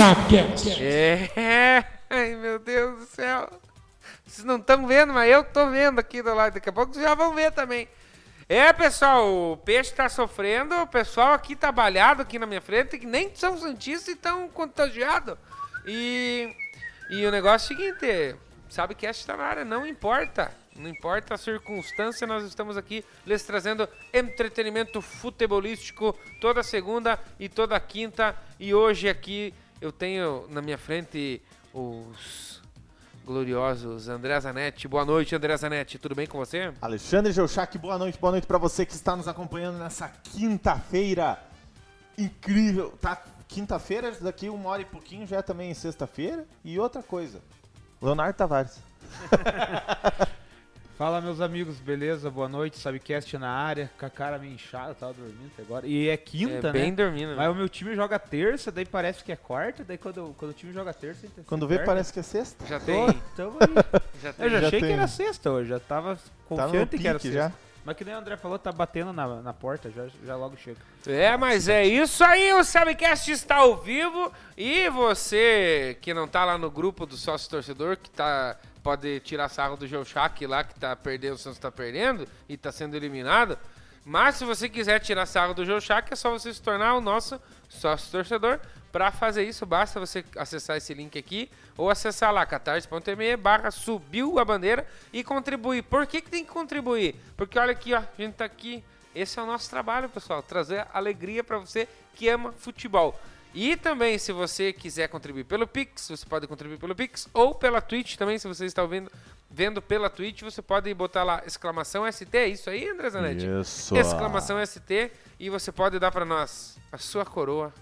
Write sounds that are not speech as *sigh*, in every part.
SabeCast. É, ai meu Deus do céu. Vocês não estão vendo, mas eu tô vendo aqui do lado. Daqui a pouco vocês já vão ver também. É, pessoal, o peixe tá sofrendo, o pessoal aqui tá balhado aqui na minha frente, que nem são santistas e estão contagiados. E, e o negócio é o seguinte, sabe que esta tá na área, não importa. Não importa a circunstância, nós estamos aqui lhes trazendo entretenimento futebolístico toda segunda e toda quinta. E hoje aqui eu tenho na minha frente os gloriosos André Zanetti. Boa noite, André Zanetti. Tudo bem com você? Alexandre Geuchac, boa noite, boa noite para você que está nos acompanhando nessa quinta-feira incrível. Tá, quinta-feira, daqui uma hora e pouquinho já é também sexta-feira. E outra coisa, Leonardo Tavares. *laughs* Fala meus amigos, beleza? Boa noite, Sabecast na área, com a cara meio inchada, tava dormindo até agora. E é quinta, é, né? bem dormindo. Mas o meu time joga terça, daí parece que é quarta, daí quando, quando o time joga terça... então Quando vê, quarta. parece que é sexta. Já Tô, tem, tamo aí. *laughs* já tem. Eu já, Já achei tem. que era sexta hoje, já tava Tá confiante que era sexta. já. Mas que nem o André falou, tá batendo na, na porta, já, já logo chega. É, mas é isso aí, o Sabecast está ao vivo e você que não tá lá no grupo do sócio torcedor, que tá pode tirar sarro do Geuchac lá que tá perdendo, o Santos tá perdendo e tá sendo eliminado. Mas se você quiser tirar sarro do Geuchac, é só você se tornar o nosso sócio torcedor. Para fazer isso, basta você acessar esse link aqui ou acessar lá catarse.me barra subiu a bandeira e contribuir. Por que, que tem que contribuir? Porque olha aqui, ó, a gente tá aqui. Esse é o nosso trabalho, pessoal, trazer alegria para você que ama futebol. E também, se você quiser contribuir pelo Pix, você pode contribuir pelo Pix ou pela Twitch também, se você está ouvindo, vendo pela Twitch, você pode botar lá exclamação ST, é isso aí, André Zanetti? Isso. exclamação ST e você pode dar para nós a sua coroa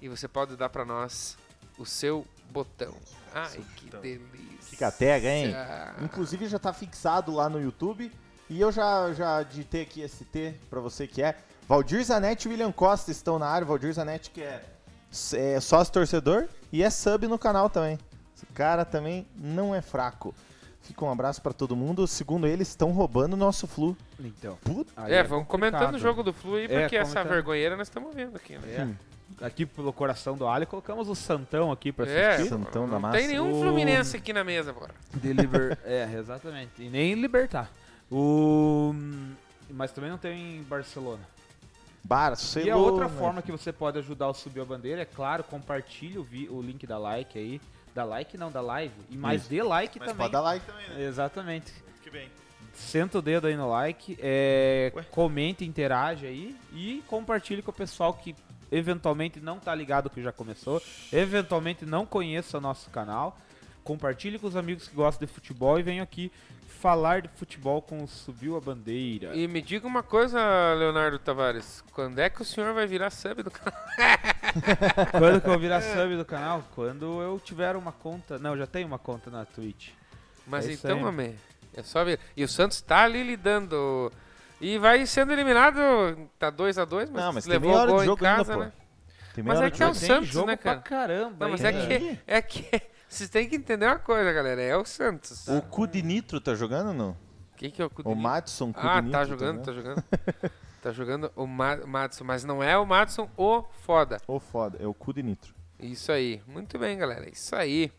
e você pode dar para nós o seu botão. Ai, que delícia. Fica tega, hein? Inclusive já tá fixado lá no YouTube. E eu já, já digitei aqui ST pra você que é. Valdir Zanetti e William Costa estão na área. Valdir Zanetti que é, é sócio torcedor e é sub no canal também. Esse cara também não é fraco. Fica um abraço pra todo mundo. Segundo eles, estão roubando o nosso flu. Então. Puta. aí É, vamos comentando o jogo do Flu aí, É, porque essa comentando. vergonheira nós estamos vendo aqui, né? É. Aqui pelo coração do alho, colocamos o Santão aqui pra É, assistir. Santão da não massa. tem nenhum O- Fluminense aqui na mesa, bora. De liber... *laughs* é, exatamente. E nem libertar. O... Mas também não tem em Barcelona. Barcelona. E a outra forma que você pode ajudar o Subir a Bandeira, é claro, compartilhe o, vi- o link da like aí. Da like não, da live. E mais Isso. dê like Mas também. pode dar like também, né? Exatamente. Que bem. Senta o dedo aí no like, é, comente, interage aí e compartilhe com o pessoal que eventualmente não tá ligado que já começou, eventualmente não conheça o nosso canal. Compartilhe com os amigos que gostam de futebol e venham aqui falar de futebol com o Subiu a Bandeira. E me diga uma coisa, Leonardo Tavares. Quando é que o senhor vai virar sub do canal? *laughs* Quando que eu virar sub do canal? Quando eu tiver uma conta. Não, eu já tenho uma conta na Twitch. Mas É então, homem, é só ver. E o Santos tá ali lidando. E vai sendo eliminado. Tá 2 a 2 mas, Não, mas tem levou o hora gol de em jogo ainda, casa, pô. né? Tem Mas é que é o Santos, jogo né, pra cara? caramba. Não, mas é que, é que vocês têm que entender uma coisa, galera. É o Santos. O cu de nitro tá jogando ou não? Quem que é o cu O de- Madison cu Ah, de tá nitro. jogando, tá jogando? jogando. tá jogando o Ma Madison, mas não é o Madison o foda. Ô, foda, é o cu de nitro. Isso aí. Muito bem, galera. Isso aí.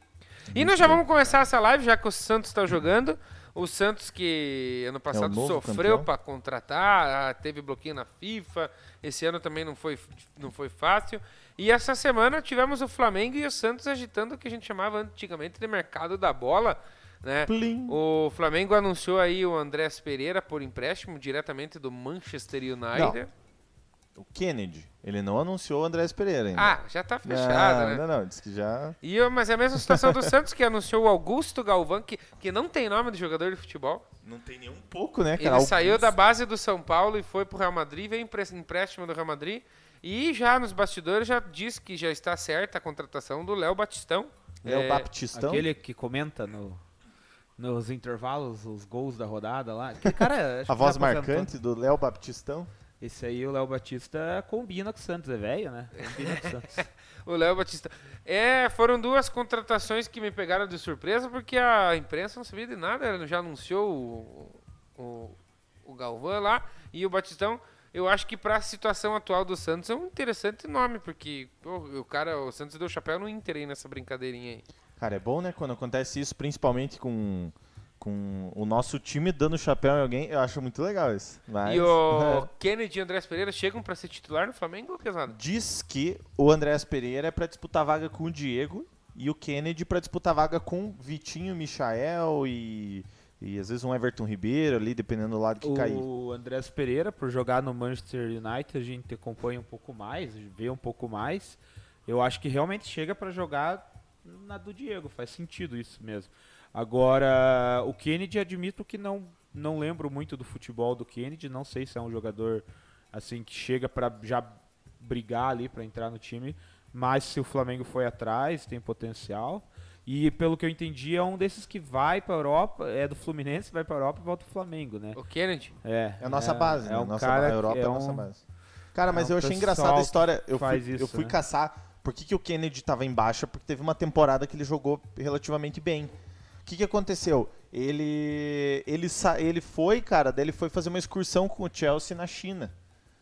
E nós já vamos começar essa live, já que o Santos está jogando. O Santos que ano passado novo sofreu para contratar, teve bloqueio na FIFA. Esse ano também não foi, não foi fácil. E essa semana tivemos o Flamengo e o Santos agitando o que a gente chamava antigamente de mercado da bola. Né? O Flamengo anunciou aí o Andrés Pereira por empréstimo diretamente do Manchester United. O Kennedy, ele não anunciou o Andrés Pereira ainda. Ah, já tá fechado, não, né? não, não, disse que já... E, eu- mas é a mesma situação do Santos, que anunciou o Augusto Galvão, que, que não tem nome de jogador de futebol. Não tem nem um pouco, né, Ele cara? saiu da base do São Paulo e foi pro Real Madrid, veio empréstimo do Real Madrid. E já nos bastidores já diz que já está certa a contratação do Léo Batistão. Léo É, Baptistão. Aquele que comenta no, nos intervalos os gols da rodada lá. Cara, *laughs* A voz aposentou. marcante do Léo Baptistão. Esse aí, o Léo Batista, combina com o Santos, é velho, né? Combina com o Santos. *laughs* O Léo Batista. É, foram duas contratações que me pegaram de surpresa, porque a imprensa não sabia de nada, ela já anunciou o, o, o Galvão lá e o Batistão. Eu acho que pra situação atual do Santos é um interessante nome, porque pô, o cara, o Santos deu chapéu no Inter aí nessa brincadeirinha aí. Cara, é bom, né, quando acontece isso, principalmente com, com o nosso time dando chapéu em alguém, eu acho muito legal isso. Mas, E o *laughs* Kennedy e o Andrés Pereira chegam pra ser titular no Flamengo ou pesado? Diz que o Andrés Pereira é pra disputar vaga com o Diego e o Kennedy pra disputar vaga com Vitinho, Michael e, e às vezes um Everton Ribeiro ali, dependendo do lado que cair. O Andrés Pereira, por jogar no Manchester United, a gente acompanha um pouco mais, vê um pouco mais. Eu acho que realmente chega pra jogar na do Diego, faz sentido isso mesmo. Agora, o Kennedy, admito que não, não lembro muito do futebol do Kennedy, não sei se é um jogador assim que chega pra já brigar ali pra entrar no time, mas se o Flamengo foi atrás, tem potencial. E pelo que eu entendi, é um desses que vai pra Europa, é do Fluminense, vai pra Europa e volta pro Flamengo, né? O Kennedy? É, É a nossa base, é né? um nossa cara a Europa é é a nossa um- base. Cara, mas é um eu achei engraçada a história. Eu faz fui, isso, eu fui né? caçar por que, que o Kennedy tava em baixa, porque teve uma temporada que ele jogou relativamente bem. O que, que aconteceu? Ele, ele, sa- ele foi, cara, daí ele foi fazer uma excursão com o Chelsea na China.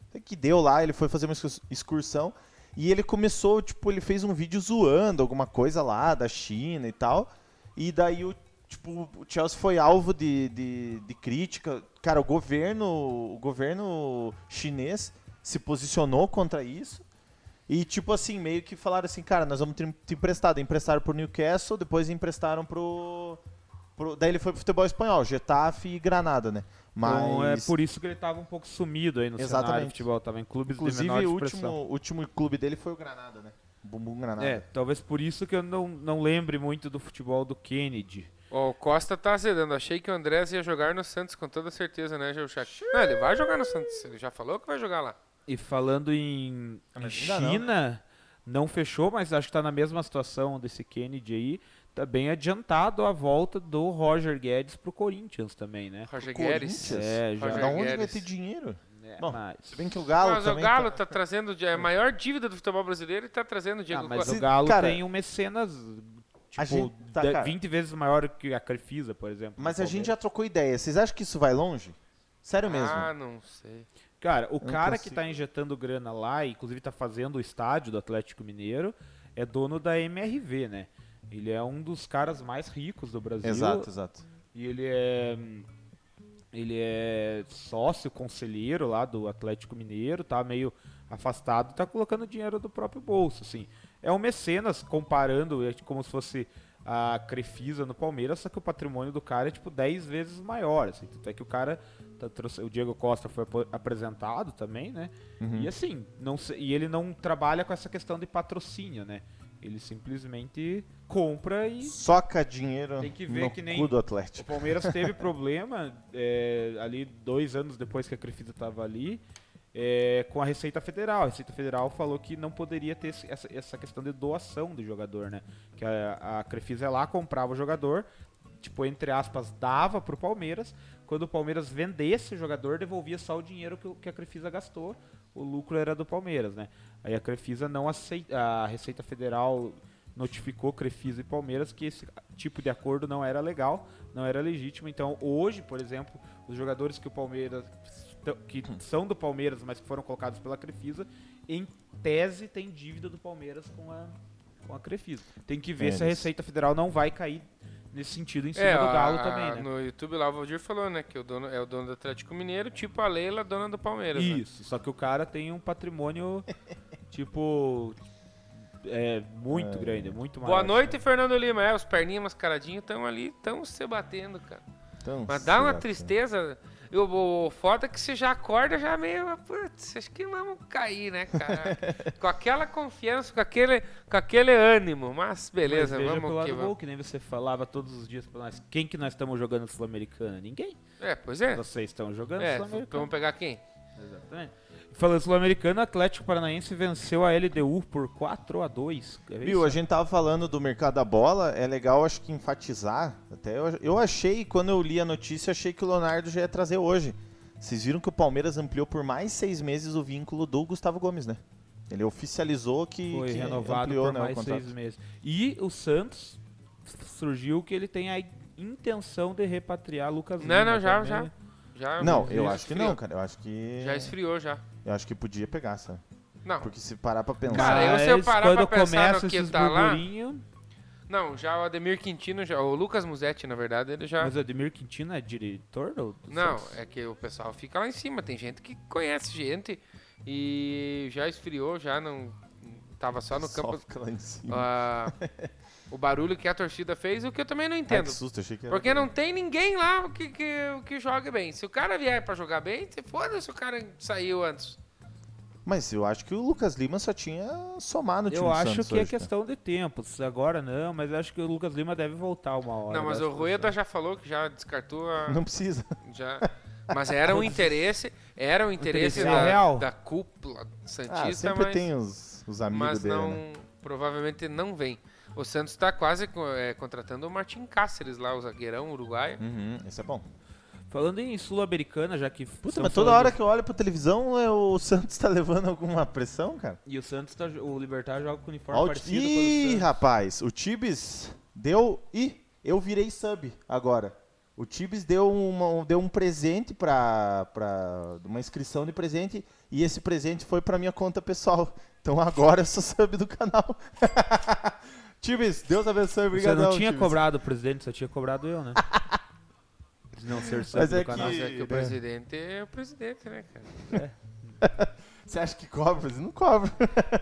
Até que deu lá, ele foi fazer uma excurs- excursão e ele começou, tipo, ele fez um vídeo zoando alguma coisa lá da China e tal. E daí o, tipo, o Chelsea foi alvo de, de, de crítica. Cara, o governo, o governo chinês se posicionou contra isso. E, tipo assim, meio que falaram assim, cara, nós vamos te te emprestar. Emprestaram pro Newcastle, depois emprestaram pro, pro... Daí ele foi pro futebol espanhol, Getafe e Granada, né? Mas... Então é por isso que ele tava um pouco sumido aí no cenário Exatamente. do futebol, tava em clubes de Inclusive, menor o último, último clube dele foi o Granada, né? Bumbum Granada. É, talvez por isso que eu não, não lembre muito do futebol do Kennedy. Ó, o Costa tá azedando. Achei que o Andrés ia jogar no Santos com toda certeza, né, Geuchac? Não, ele vai jogar no Santos. Ele já falou que vai jogar lá. E falando em, Ah, em ainda não. China, não. fechou, mas acho que tá na mesma situação desse Kennedy aí. Tá bem adiantado a volta do Roger Guedes pro Corinthians também, né? Roger Corinthians? Guedes. É, já. Roger da onde vai Guedes. ter dinheiro? É, Bom, mas... Se bem que o Galo Mas o também Galo tá- tá trazendo é a maior dívida do futebol brasileiro e tá trazendo o Ah, Diego mas Costa. o Galo Cara, tem um mecenas a tipo, gente- tá, de- cara. 20 vezes maior que a Crefisa, por exemplo. Mas a gente já trocou ideia. Vocês acham que isso vai longe? Sério mesmo. Ah, não sei. Cara, o não cara que consigo. tá injetando grana lá, e inclusive tá fazendo o estádio do Atlético Mineiro, é dono da MRV, né? Ele é um dos caras mais ricos do Brasil. exato, exato. E ele é. Ele é sócio, conselheiro lá do Atlético Mineiro, tá meio afastado, tá colocando dinheiro do próprio bolso, assim. É um mecenas comparando, é como se fosse a Crefisa no Palmeiras, só que o patrimônio do cara é tipo 10 vezes maior, assim. Tanto é que o cara, tá, trouxe- o Diego Costa foi apresentado também, né? Uhum. E assim, não e ele não trabalha com essa questão de patrocínio, né? Ele simplesmente compra e Soca dinheiro Tem que ver no que nem- cu do o Atlético. Palmeiras teve problema é, *laughs* ali dois anos depois que a Crefisa estava ali é, com a Receita Federal. A Receita Federal falou que não poderia ter essa, essa questão de doação do jogador, né? Que a, a Crefisa lá comprava o jogador, tipo, entre aspas, dava pro Palmeiras. Quando o Palmeiras vendesse o jogador, devolvia só o dinheiro que, o- que a Crefisa gastou. O lucro era do Palmeiras, né? Aí a Crefisa não aceita. A Receita Federal notificou Crefisa e Palmeiras que esse tipo de acordo não era legal, não era legítimo. Então, hoje, por exemplo, os jogadores que o Palmeiras que são do Palmeiras, mas que foram colocados pela Crefisa, em tese tem dívida do Palmeiras com a com a Crefisa. Tem que ver É, se a Receita Federal não vai cair nesse sentido em cima É, do Galo a- também, né? no YouTube lá o Valdir falou, né, que o dono é o dono do Atlético Mineiro, tipo a Leila, dona do Palmeiras. né? Isso, só que o cara tem um patrimônio *laughs* tipo é muito grande, muito maior. Boa noite, Fernando Lima. É, os perninhas mascaradinhos estão ali, estão se batendo, cara. Então, Mas dá uma tristeza. Eu, o foda é que você já acorda já meio. Putz, acho que vamos cair, né, cara? *laughs* com aquela confiança, com aquele, com aquele ânimo. Mas beleza, Mas veja vamos pelo que vamos. que nem você falava todos os dias pra nós. Quem que nós estamos jogando Sul-Americana? Ninguém. É, pois é. Vocês estão jogando É, Sul-Americana. vamos pegar quem? Exatamente. Falando Sul-Americano, o Atlético Paranaense venceu a LDU por 4 a 2 Quer ver Viu, a gente tava falando do mercado da bola, é legal acho que enfatizar, até eu, eu achei, quando eu li a notícia, achei que o Leonardo já ia trazer hoje. Vocês viram que o Palmeiras ampliou por mais seis meses o vínculo do Gustavo Gomes, né? Ele oficializou que, Foi que renovado ampliou por né, mais seis meses. E o Santos surgiu que ele tem a intenção de repatriar Lucas Não, Lima não, já, também. já. Já, Não, eu acho que esfriou. não, cara. Eu acho que. Já esfriou já. Eu acho que podia pegar, sabe? Não, Porque se parar pra pensar. Cara, eu- se eu parar pra pensar no que tá lá- não, já o Ademir Quintino, já, o Lucas Musetti, na verdade, ele já... Mas o Ademir Quintino é diretor do, do Não, é que o pessoal fica lá em cima, tem gente que conhece gente e já esfriou, já não... Tava só no só campo... fica lá em cima. ah, *laughs* o barulho que a torcida fez, o que eu também não Ai, entendo. que susto, achei que era. Porque não tem ninguém lá que, que, que jogue bem. Se o cara vier pra jogar bem, se foda se o cara saiu antes. Mas eu acho que o Lucas Lima só tinha somar no time Eu do acho Santos que é hoje, cara. questão de tempo. Se Agora não, mas eu acho que o Lucas Lima deve voltar uma hora. não, mas o Rueda já falou que já descartou a... Não precisa. Já. Mas era um interesse, era um interesse interesse da, real. da cúpula Ah, santista, sempre mas, tem os, os amigos mas dele, não, né? provavelmente não vem. O Santos está quase é, contratando o Martin Cáceres lá, o zagueirão uruguaio. Uhum, esse é bom. Falando em Sul-Americana, já que. Puta, mas toda falando- hora que eu olho pra televisão, é, o Santos tá *laughs* levando alguma pressão, cara? E o Santos, tá, o Libertar joga com uniforme o parecido Ih, Santos. rapaz, o Tibes deu. Ih, eu virei sub agora. O Tibes deu, uma- deu um presente pra, pra. Uma inscrição de presente e esse presente foi pra minha conta pessoal. Então agora eu sou sub do canal. *laughs* Tibes, Deus abençoe, Você obrigado. não tinha cobrado o presidente, você tinha cobrado eu, né? *laughs* De não ser sub Mas do é canal. Mas é que- que o é. presidente é o presidente, né, cara? *laughs* Você acha que cobra? Mas não cobra.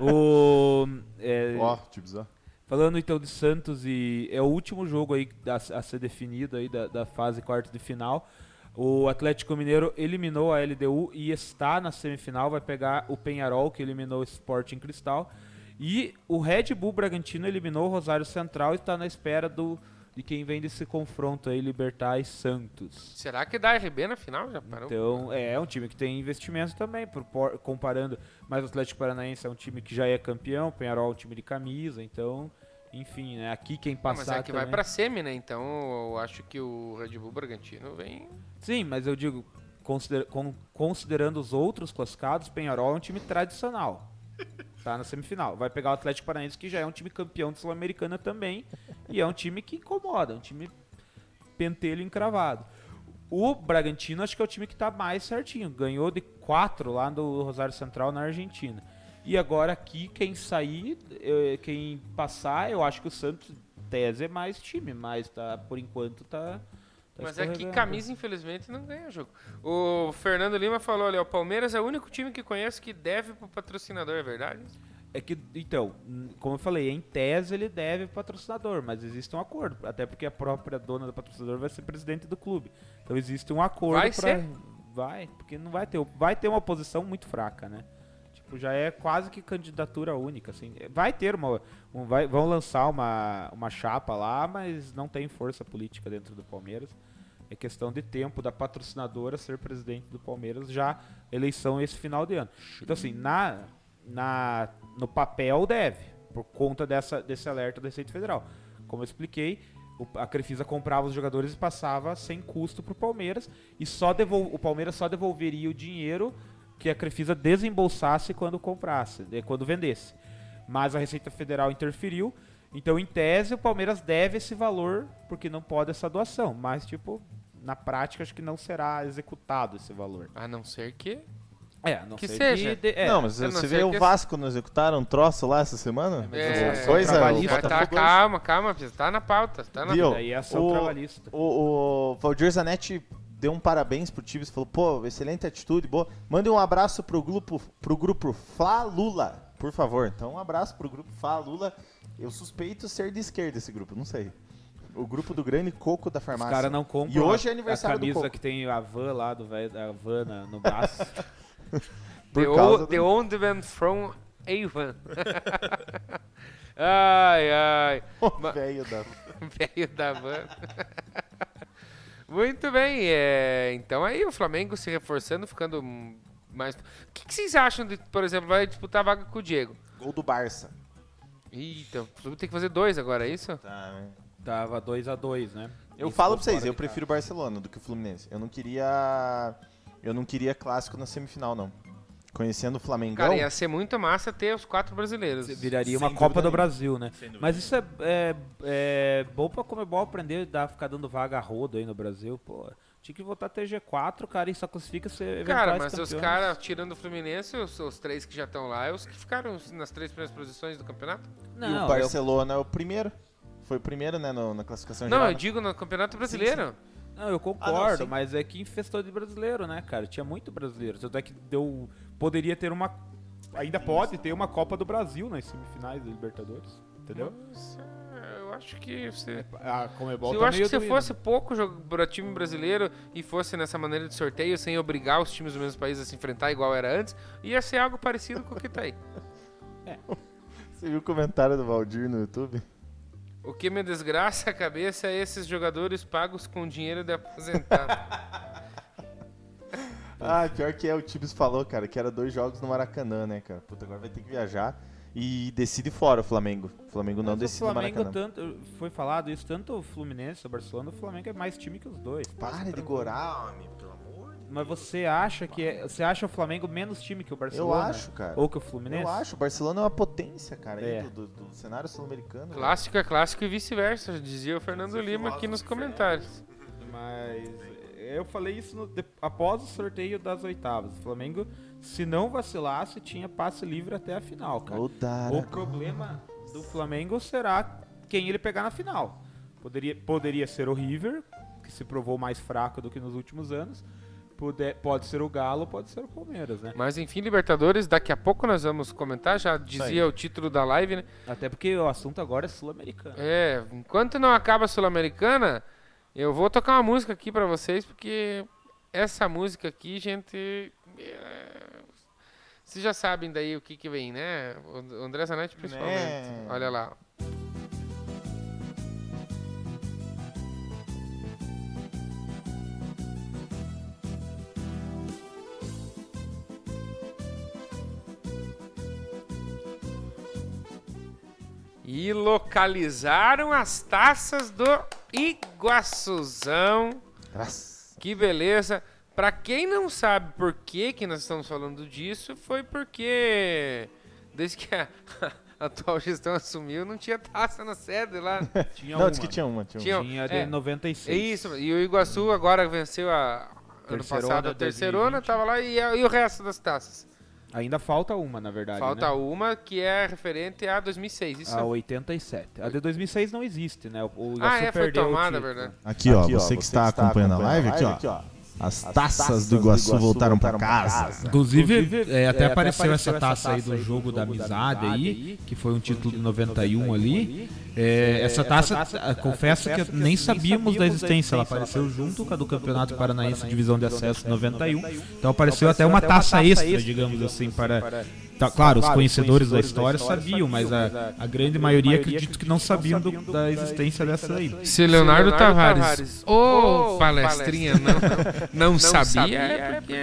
O, *laughs* é, Ó, Tibes, ó. Falando então de Santos e é o último jogo aí a, a ser definido aí da, da fase quarta de final. O Atlético Mineiro eliminou a LDU e está na semifinal, vai pegar o Penharol que eliminou o Sporting Cristal. E o Red Bull Bragantino eliminou o Rosário Central e está na espera do de quem vem desse confronto aí Libertar e Santos. Será que dá RB na final? Já parou? Então, é um time que tem investimento também, por- por- comparando. Mas o Atlético Paranaense é um time que já é campeão, o Penharol é um time de camisa, então, enfim, né? Aqui quem Não, passar mas é que vai também- pra semi, né? Então eu acho que o Red Bull Bragantino vem. Sim, mas eu digo, consider- con- considerando os outros classificados, Penharol é um time tradicional. *laughs* Tá na semifinal. Vai pegar o Atlético Paranaense, que já é um time campeão de Sul-Americana também. E é um time que incomoda, um time pentelho encravado. O Bragantino acho que é o time que tá mais certinho. Ganhou de 4 lá do Rosário Central na Argentina. E agora aqui, quem sair, eh, quem passar, eu acho que o Santos, tese, é mais time, mas tá, por enquanto tá. Tá Mas é que camisa, infelizmente, não ganha jogo. O Fernando Lima falou ali, o Palmeiras é o único time que conheço que deve pro patrocinador, é verdade? É que, então, como eu falei, em tese ele deve pro patrocinador, mas existe um acordo. Até porque a própria dona do patrocinador vai ser presidente do clube. Então existe um acordo Vai pra- ser? Vai, porque não vai ter. Vai ter uma posição muito fraca, né? Tipo, já é quase que candidatura única, assim. Vai ter uma. um- vai, vão lançar uma, uma chapa lá, mas não tem força política dentro do Palmeiras. É questão de tempo da patrocinadora ser presidente do Palmeiras, já eleição esse final de ano. Então, assim, na, na, no papel deve, por conta dessa, desse alerta da Receita Federal. Como eu expliquei, a Crefisa comprava os jogadores e passava sem custo para o Palmeiras, e só devol, o Palmeiras só devolveria o dinheiro que a Crefisa desembolsasse quando comprasse, quando vendesse. Mas a Receita Federal interferiu, então em tese o Palmeiras deve esse valor, porque não pode essa doação, mas tipo, na prática acho que não será executado esse valor. A não ser que... É, a não Que ser seja. que de- é, não, mas não você vê o Vasco não executaram um troço lá essa semana? É, Essa coisa, trabalhista, o tá, tá, Botafogo hoje. calma, calma, tá na pauta. Tá na... Viu? daí é ação o- trabalhista. O, o Valdir Zanetti deu um parabéns pro Tibes, falou, pô, excelente atitude, boa. Mande um abraço pro grupo, pro grupo Fla Lula, por favor. Então, um abraço pro grupo Fla Lula. Eu suspeito ser de esquerda esse grupo, não sei. O grupo do grande coco da Os farmácia. caras não compram E hoje a, é aniversário a do camisa Coco. que tem a van lá, do velho da van na- no braço. *laughs* The, old, do- the old man from Avon. *laughs* ai, ai. O Ma- velho da... *laughs* Velho da van. Muito bem, é, então aí o Flamengo se reforçando, ficando mais... O que, que vocês acham de, por exemplo, vai disputar a vaga com o Diego? Gol do Barça. Eita, o Flamengo tem que fazer dois agora, é isso? Tá, né? Tava 2 a 2 né? Eu Isso falo pra vocês, eu prefiro o Barcelona do que o Fluminense. Eu não queria. Eu não queria clássico na semifinal, não. Conhecendo o Flamengão. Cara, ia ser muito massa ter os quatro brasileiros. casa. Viraria Sem uma Copa do. Brasil, né? Mas isso é, é, é bom pra Comebol aprender a ficar dando vaga a rodo aí no Brasil. Pô, Tinha que votar TG4, cara, e só classifica se Cara, mas os campeões. caras, tirando o Fluminense, os, os três que já estão lá, é os que ficaram nas três primeiras posições do campeonato? e o eu- Barcelona é o primeiro. Foi o primeiro, né, no- na classificação Não, geral. eu digo no Campeonato Brasileiro. Não, eu Ah, concordo, sim. mas é que infestou de brasileiro, né, cara? Tinha muito brasileiro. Tanto é que deu. Poderia ter uma. Ainda pode ter uma Copa do Brasil nas semifinais da Libertadores. Entendeu? Nossa, eu acho que você... A Comebol eu tá acho que se fosse pouco jogo para time brasileiro e fosse nessa maneira de sorteio, sem obrigar os times do mesmo país a se enfrentar igual era antes, ia ser algo parecido com o que tá aí. *laughs* Você viu o comentário do Valdir no YouTube? O que me desgraça a cabeça é esses jogadores pagos com dinheiro de aposentado. *laughs* Ah, pior que é, o Tibes falou, cara, que era dois jogos no Maracanã, né, cara? Puta, agora vai ter que viajar e decide fora o Flamengo. O Flamengo não Mas decide o no Flamengo, Maracanã. tanto, foi falado isso, tanto o Fluminense, o Barcelona, o Flamengo é mais time que os dois. Para de gorar, homem, pelo Mas você acha que é, você acha o Flamengo menos time que o Eu Barcelona? acho, cara. Ou que o Fluminense? Eu acho, o Barcelona é uma potência, cara, aí É. do, do- do cenário sul-americano. clássico é clássico e vice-versa, dizia o Fernando Lima aqui nos comentários. Mas eu falei isso no- de- após o sorteio das oitavas. O Flamengo, se não vacilasse, tinha passe livre até a final, cara. O problema do Flamengo será quem ele pegar na final. Poderia, poderia ser o River, que se provou mais fraco do que nos últimos anos. Pode, pode ser o Galo, pode ser o Palmeiras, né? Mas enfim, Libertadores, daqui a pouco nós vamos comentar, já dizia o título da live, né? Até porque o assunto agora é sul-americano. É, enquanto não acaba a Sul-Americana, eu vou tocar uma música aqui pra vocês, porque essa música aqui, gente. é, Vocês já sabem daí o que que vem, né? O André Zanetti principalmente. Né? Olha lá. E localizaram as taças do Iguaçuzão. Nossa. Que beleza. Pra quem não sabe por que, que nós estamos falando disso, foi porque desde que a, *laughs* a atual gestão assumiu, não tinha taça na sede lá. *laughs* Tinha Não, uma. disse que tinha uma. Tinha uma. Tinha- de É. 96. É isso, e o Iguaçu agora venceu a ano passado a terceirona, 2020. tava lá e, a- e o resto das taças. Ainda falta uma, na verdade. Falta né? uma que é referente a 2006. Isso A 87. A de 2006 não existe, né? O o Ah, é, foi tomada, verdade. Aqui, ó, você que está acompanhando a live, aqui, ó. As taças do Iguaçu voltaram pra casa. Inclusive, é, até É, apareceu essa taça aí do jogo da amizade aí, que foi um título de 91 ali. É, essa taça, ah, confesso que nem sabíamos da existência, ela apareceu junto com a do Campeonato Paranaense Divisão de Acesso 91. Então apareceu até uma taça extra, digamos assim, para... Tá, claro, os conhecedores da história sabiam, mas a, a grande maioria acredito que não sabiam do- da existência dessa aí. Se Leonardo, Leonardo Tavares, Tavares, ô ô, palestrinha, não, não, sabia, é porque...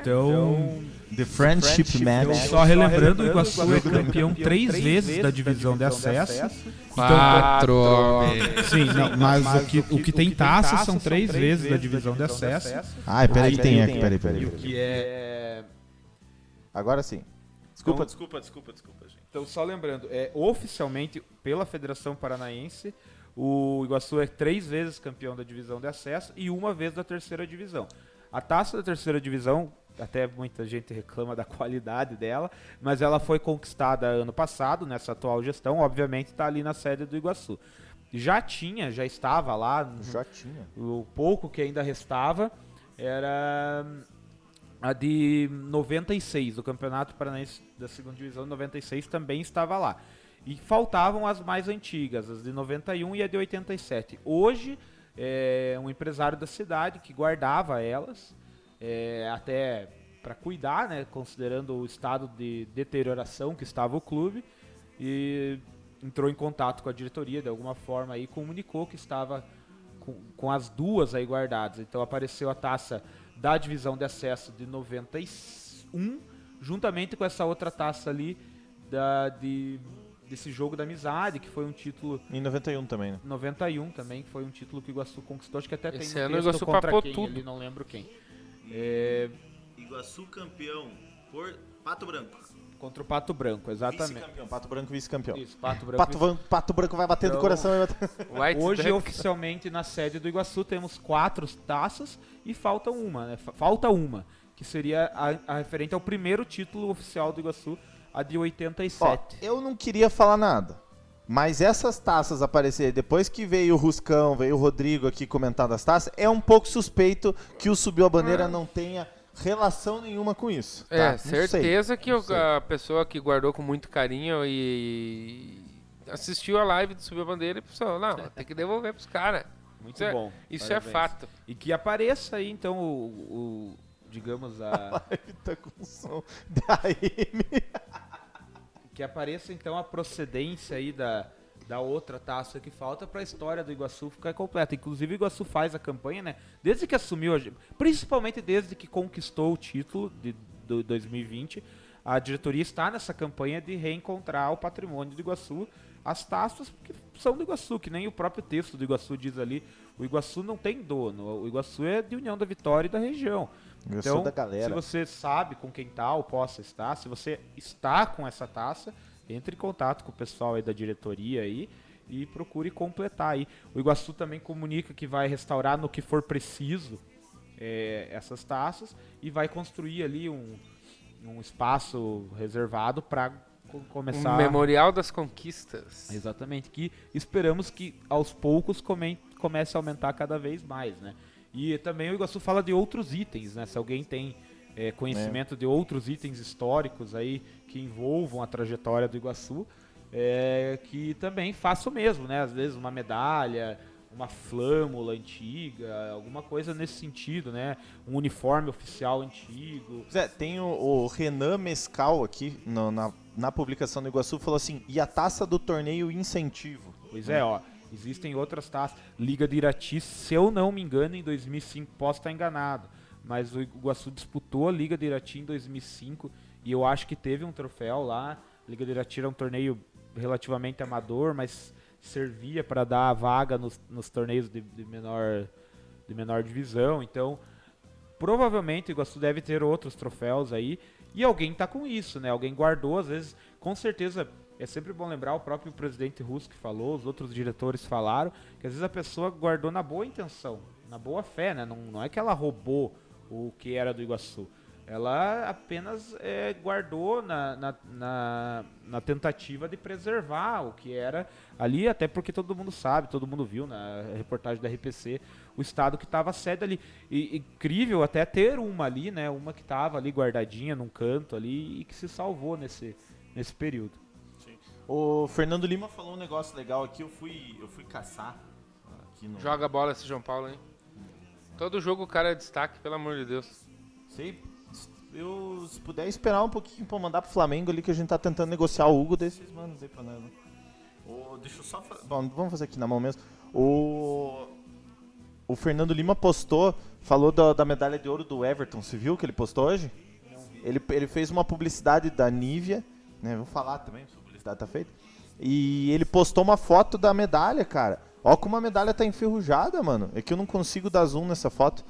Então, The Friendship Match. só relembrando, o Iguaçu é campeão três vezes da divisão de acesso. Quatro homens. Sim, não, mas o que, o que tem taça são três vezes da divisão de acesso. Ai, peraí que tem peraí. peraí. E o que é... Agora sim. Desculpa, Então- desculpa, desculpa, desculpa, gente. Então, só lembrando, é, oficialmente, pela Federação Paranaense, o Iguaçu é três vezes campeão da divisão de acesso e uma vez da terceira divisão. A taça da terceira divisão, até muita gente reclama da *laughs* qualidade dela, mas ela foi conquistada ano passado, nessa atual gestão, obviamente está ali na sede do Iguaçu. Já tinha, já estava lá, Já tinha. o pouco que ainda restava era a de 96, do Campeonato Paranaense da segunda divisão de 96 também estava lá. E faltavam as mais antigas, as de 91 e a de 87. Hoje, é, um empresário da cidade que guardava elas, é, até para cuidar, né, considerando o estado de deterioração que estava o clube, e entrou em contato com a diretoria de alguma forma e comunicou que estava com, com as duas aí guardadas. Então apareceu a taça da divisão de acesso de 91, juntamente com essa outra taça ali da, de, desse jogo da amizade, que foi um título Em 91 também, né? 91 também, que foi um título que o Iguaçu conquistou. Acho que até Esse tem um ano o texto Iguaçu papou quem tudo. ali, não lembro quem. É, Iguaçu campeão por Pato Branco. Contra o Pato Branco, exatamente. Vice-campeão, Pato Branco vice-campeão. Isso, Pato Branco. Pato, Van- Pato Branco vai bater do Então- coração. vai bater- White Hoje, Duck. oficialmente, na sede do Iguaçu, temos quatro taças e falta uma, né? Fa- Falta uma, que seria a, a referente ao primeiro título oficial do Iguaçu, a de Ó, 87. eu não queria falar nada. Mas essas taças aparecerem depois que veio o Ruscão, veio o Rodrigo aqui comentando as taças, é um pouco suspeito que o Subiu a Bandeira não tenha relação nenhuma com isso. tá? É, Não certeza que o- sei. a pessoa que guardou com muito carinho e assistiu a live do Subir a Bandeira e pensou, não, tem que devolver pros caras. Muito Isso é- bom. Isso é parabéns. fato. E que apareça aí, então, o, o- digamos, a, *laughs* Ele tá com som da AM. *laughs* que apareça, então, a procedência aí da, da outra taça que falta para a história do Iguaçu ficar completa. Inclusive, o Iguaçu faz a campanha, né? Desde que assumiu, a principalmente desde que conquistou o título de do 2020, a diretoria está nessa campanha de reencontrar o patrimônio do Iguaçu, as taças que são do Iguaçu, que nem o próprio texto do Iguaçu diz ali. O Iguaçu não tem dono, o Iguaçu é de União da Vitória e da região. Eu Então, sou da galera. se você sabe com quem tá ou possa estar, se você está com essa taça, entre em contato com o pessoal aí da diretoria aí e procure completar aí. O Iguaçu também comunica que vai restaurar no que for preciso é, essas taças e vai construir ali um, um espaço reservado para começar Um memorial das conquistas. Exatamente, que esperamos que aos poucos come- comece a aumentar cada vez mais, né? E também o Iguaçu fala de outros itens, né? Se alguém tem é, conhecimento de outros itens históricos aí que envolvam a trajetória do Iguaçu, é, que também faça o mesmo, né? Às vezes uma medalha, uma flâmula antiga, alguma coisa nesse sentido, né? Um uniforme oficial antigo. Zé, tem o, o Renan Mescal aqui no- na, na publicação do Iguaçu, falou assim, e a taça do torneio incentivo? Pois é, ó. Existem outras taças. Liga de Irati, se eu não me engano, em 2005, posso estar enganado. Mas o Iguaçu disputou a Liga de Irati em 2005 e eu acho que teve um troféu lá. A Liga de Irati era um torneio relativamente amador, mas servia para dar a vaga nos, nos torneios de, de menor, de menor divisão. Então, provavelmente o Iguaçu deve ter outros troféus aí. E alguém tá com isso, né? Alguém guardou, às vezes, com certeza. É sempre bom lembrar, o próprio presidente russo que falou, os outros diretores falaram, que às vezes a pessoa guardou na boa intenção, na boa fé, né? Não, não é que ela roubou o que era do Iguaçu. Ela apenas é, guardou na, na, na, na tentativa de preservar o que era ali, até porque todo mundo sabe, todo mundo viu na reportagem da RPC o estado que estava a sede ali. E incrível até ter uma ali, né? Uma que estava ali guardadinha num canto ali e que se salvou nesse, nesse período. O Fernando Lima falou um negócio legal aqui, eu fui, eu fui caçar aqui no... Joga bola esse João Paulo, hein? Todo jogo o cara é destaque, pelo amor de Deus. Sei, eu, se puder esperar um pouquinho pra mandar pro Flamengo ali, que a gente tá tentando negociar o Hugo desses manos aí pra nós. né? O, deixa eu só fa- Bom, vamos fazer aqui na mão mesmo. O, o Fernando Lima postou, falou da, da medalha de ouro do Everton, você viu que ele postou hoje? Ele, ele fez uma publicidade da Nivea, né? Vou falar também, se a publicidade tá feita. E ele postou uma foto da medalha, cara. Ó como a medalha tá enferrujada, mano. É que eu não consigo dar zoom nessa foto.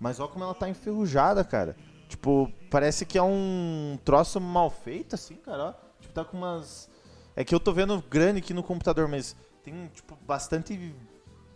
Mas ó como ela tá enferrujada, cara. Tipo, parece que é um troço mal feito, assim, cara. Ó. Tipo, tá com umas. É que eu tô vendo grande aqui no computador, mas tem, tipo, bastante.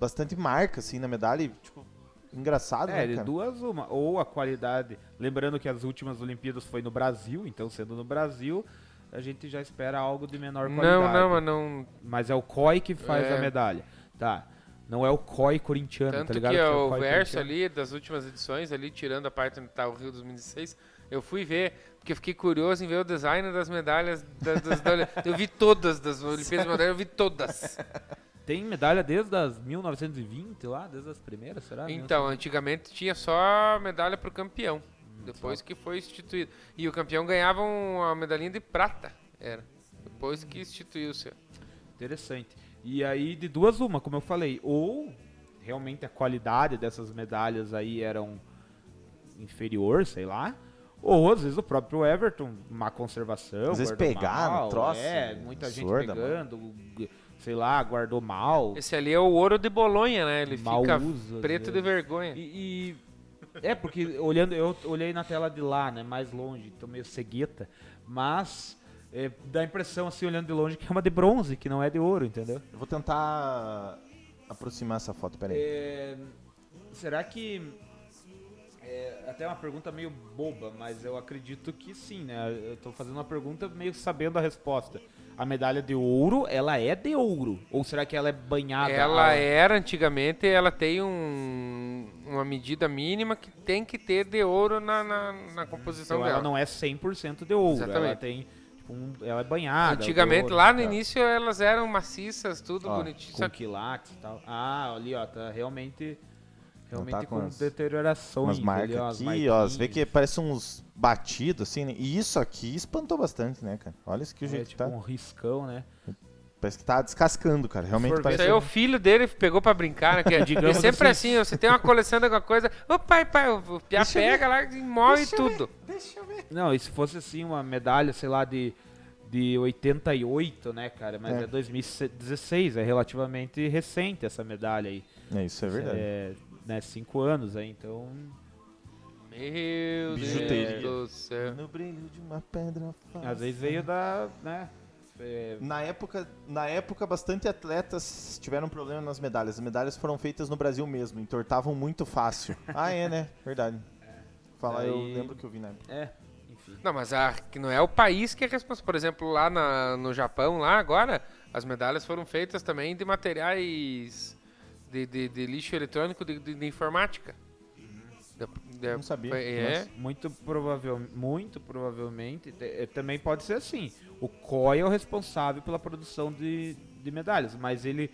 Bastante marca, assim, na medalha. E, tipo, engraçado, É, né, de cara? duas uma. Ou a qualidade. Lembrando que as últimas Olimpíadas foi no Brasil, então sendo no Brasil, a gente já espera algo de menor qualidade. Não, não, mas não. Mas é o COI que faz É. a medalha. Tá. Não é o COI corintiano, Tanto tá ligado? que é o COI verso ali das últimas edições, ali tirando a parte onde tá o Rio 2016, eu fui ver, porque eu fiquei curioso em ver o design das medalhas. da- das- da- *laughs* eu vi todas das Olimpíadas de Medalha, eu vi todas. Tem medalha desde as 1920 lá, desde as primeiras, será? Então, antigamente tinha só medalha pro campeão. Depois que foi instituído. E o campeão ganhava uma medalhinha de prata. Era. Depois que instituiu-se. Interessante. E aí, de duas uma, como eu falei, ou realmente a qualidade dessas medalhas aí eram inferior, sei lá, ou às vezes o próprio Everton, má conservação, Às vezes pegaram mal, o troço, é, muita gente pegando, sei lá, guardou mal. Esse ali é o ouro de Bolonha, né? Ele Mau fica uso, preto de vergonha. E, e- é porque olhando, eu olhei na tela de lá, né, mais longe, tô meio cegueta, mas é, dá a impressão, assim, olhando de longe, que é uma de bronze, que não é de ouro, entendeu? Eu vou tentar aproximar essa foto, peraí. É, será que. É até uma pergunta meio boba, mas eu acredito que sim, né? Eu tô fazendo uma pergunta meio sabendo a resposta. A medalha de ouro, ela é de ouro? Ou será que ela é banhada? Ela a- era antigamente, ela tem um, uma medida mínima que tem que ter de ouro na, na, na composição Então dela. ela não é 100% de ouro. Ela Exatamente. tem. Tipo, um- ela é banhada. Antigamente, ouro, lá no tá? início, elas eram maciças, tudo Ó, bonitinho. Com Só que quilates e tal. Ah, ali, ó, tá realmente. Realmente tá com com, as- deteriorações. Umas marcas ali, ó, as aqui, ó. Você vê que parece uns batidos, assim, né? E isso aqui espantou bastante, né, cara? Olha isso aqui o É, jeito tipo que tá. um riscão, né? Parece que tá descascando, cara. Realmente ver, parece. Isso aí o filho dele pegou pra brincar, né? Que é, Digamos é sempre assim. assim, você tem uma coleção de alguma coisa, ô pai, pai, o o Pia pega lá e move tudo. Não, e se fosse assim uma medalha, sei lá, de, de 88, né, cara? Mas É. é, 2016, é relativamente recente essa medalha aí. É, isso é verdade. É, né, cinco anos aí, então. Meu. Deus do céu. No brilho de uma pedra. Às vezes veio da. né? É, Na época, na época, bastante atletas tiveram problema nas medalhas. As medalhas foram feitas no Brasil mesmo, entortavam muito fácil. *laughs* ah, é, né? Verdade. Falar, eu lembro que eu vi na época. é, enfim. Não, mas a, que não é o país que é responsável. Por exemplo, lá na- no Japão, lá agora, as medalhas foram feitas também de materiais de, de- de lixo eletrônico de, de- informática. Da- da- Não sabia. É. Muito, provável, muito provavelmente, te- eh, também pode ser assim. O COI é o responsável pela produção de, de medalhas, mas ele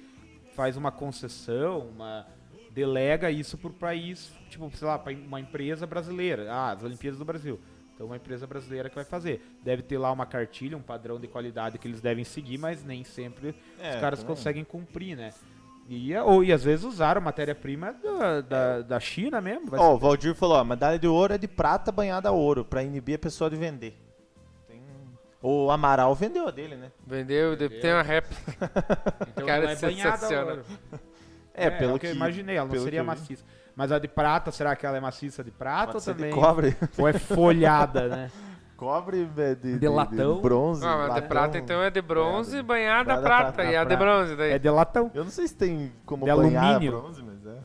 faz uma concessão, uma delega isso para o país, tipo, sei lá, para uma empresa brasileira. Ah, as Olimpíadas do Brasil. Então, uma empresa brasileira que vai fazer. Deve ter lá uma cartilha, um padrão de qualidade que eles devem seguir, mas nem sempre É, os caras também. conseguem cumprir, né? E, ou, e às vezes usaram matéria-prima da, da, da China mesmo. vai Ó, o Valdir falou, ó, medalha de ouro é de prata banhada a ouro, pra inibir a pessoa de vender. Tem- O Amaral vendeu a dele, né? Vendeu, de- tem uma réplica. *laughs* Então Cara, não é banhada sensacional. ouro. É, pelo o que eu imaginei, ela não seria que maciça. Mas a de prata, será que ela é maciça de prata Pode ou ser de também? cobre. *laughs* Ou é folhada, né? Cobre é, de, De latão. bronze. Ah, mas de prata então é de bronze, banhada a Banhada prata. prata. E a de Prata. bronze daí? É de latão. Eu não sei se tem como De banhar alumínio. bronze, mas é.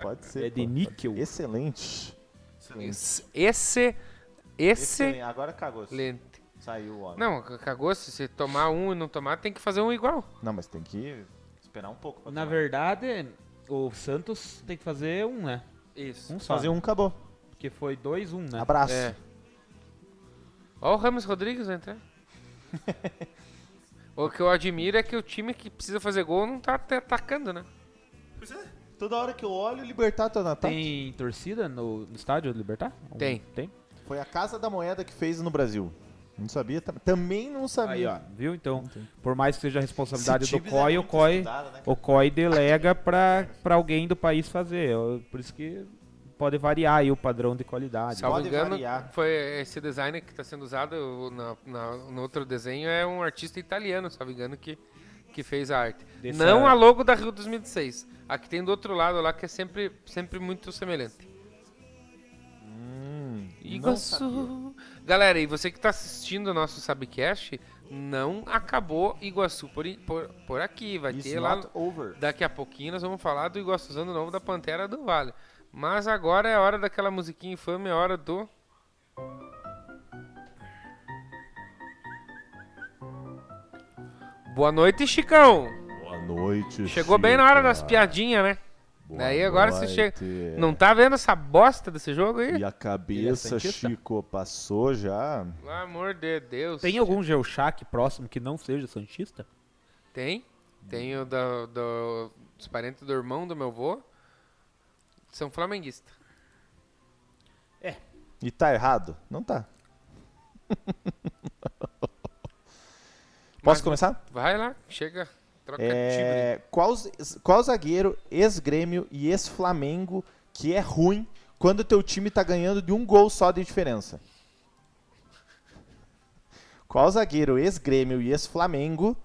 Pode ser. É de pô. níquel. Excelente. Excelente. Esse. Esse. Agora cagou. Lente. Saiu o óleo. Não, cagou. Se você tomar um e não tomar, tem que fazer um igual. Não, mas tem que esperar um pouco. Na tomar. verdade, o Santos tem que fazer um, né? Isso. Um só. Fazer um acabou. Porque foi 2-1, um, né? Abraço. É. Ó o Ramos Rodrigues vai entrar. *laughs* o que eu admiro é que o time que precisa fazer gol não tá até atacando, né? Toda hora que eu olho, o Libertar tá na ataque. Tem torcida no, no estádio do Libertar? Tem. Tem? Foi a Casa da Moeda que fez no Brasil. Não sabia? tam- Também não Aí, sabia. ó, viu? Então, Entendi. por mais que seja a responsabilidade Esse do Tibes é COI, o muito COI, estudado, né, cara? o COI delega pra, pra alguém do país fazer. Eu- Por isso que pode variar aí o padrão de qualidade. Salvo Pode engano, variar. foi esse designer que está sendo usado na, na- no outro desenho é um artista italiano, salvo engano, que, que fez a arte. Dessa- Não a logo da Rio 2006. A que tem do outro lado lá, que é sempre, sempre muito semelhante. Hum, não Iguaçu. sabia. Galera, e você que está assistindo o nosso Subcast, não acabou Iguaçu por, por, por aqui. Vai It's ter lá. over. Daqui a pouquinho nós vamos falar do Iguaçuzano novo da Pantera do Vale. Mas agora é a hora daquela musiquinha infame, é a hora do. Boa noite, Chicão. Boa noite. Chegou bem na hora das piadinhas, né? Boa Daí agora você noite. chega. Não tá vendo essa bosta desse jogo aí? E a cabeça, Santista? Chico, passou já. Pelo amor de Deus. Tem algum Geochac próximo que não seja Santista? Tem. Tem o da- do- dos parentes do irmão do meu avô. São flamenguistas. E tá errado? Não tá. *laughs* Posso Mas- começar? Vai lá, chega. Troca time. É, qual, qual zagueiro, ex-grêmio e ex-flamengo que é ruim quando teu time tá ganhando de um gol só de diferença? Qual zagueiro, ex-grêmio e ex-flamengo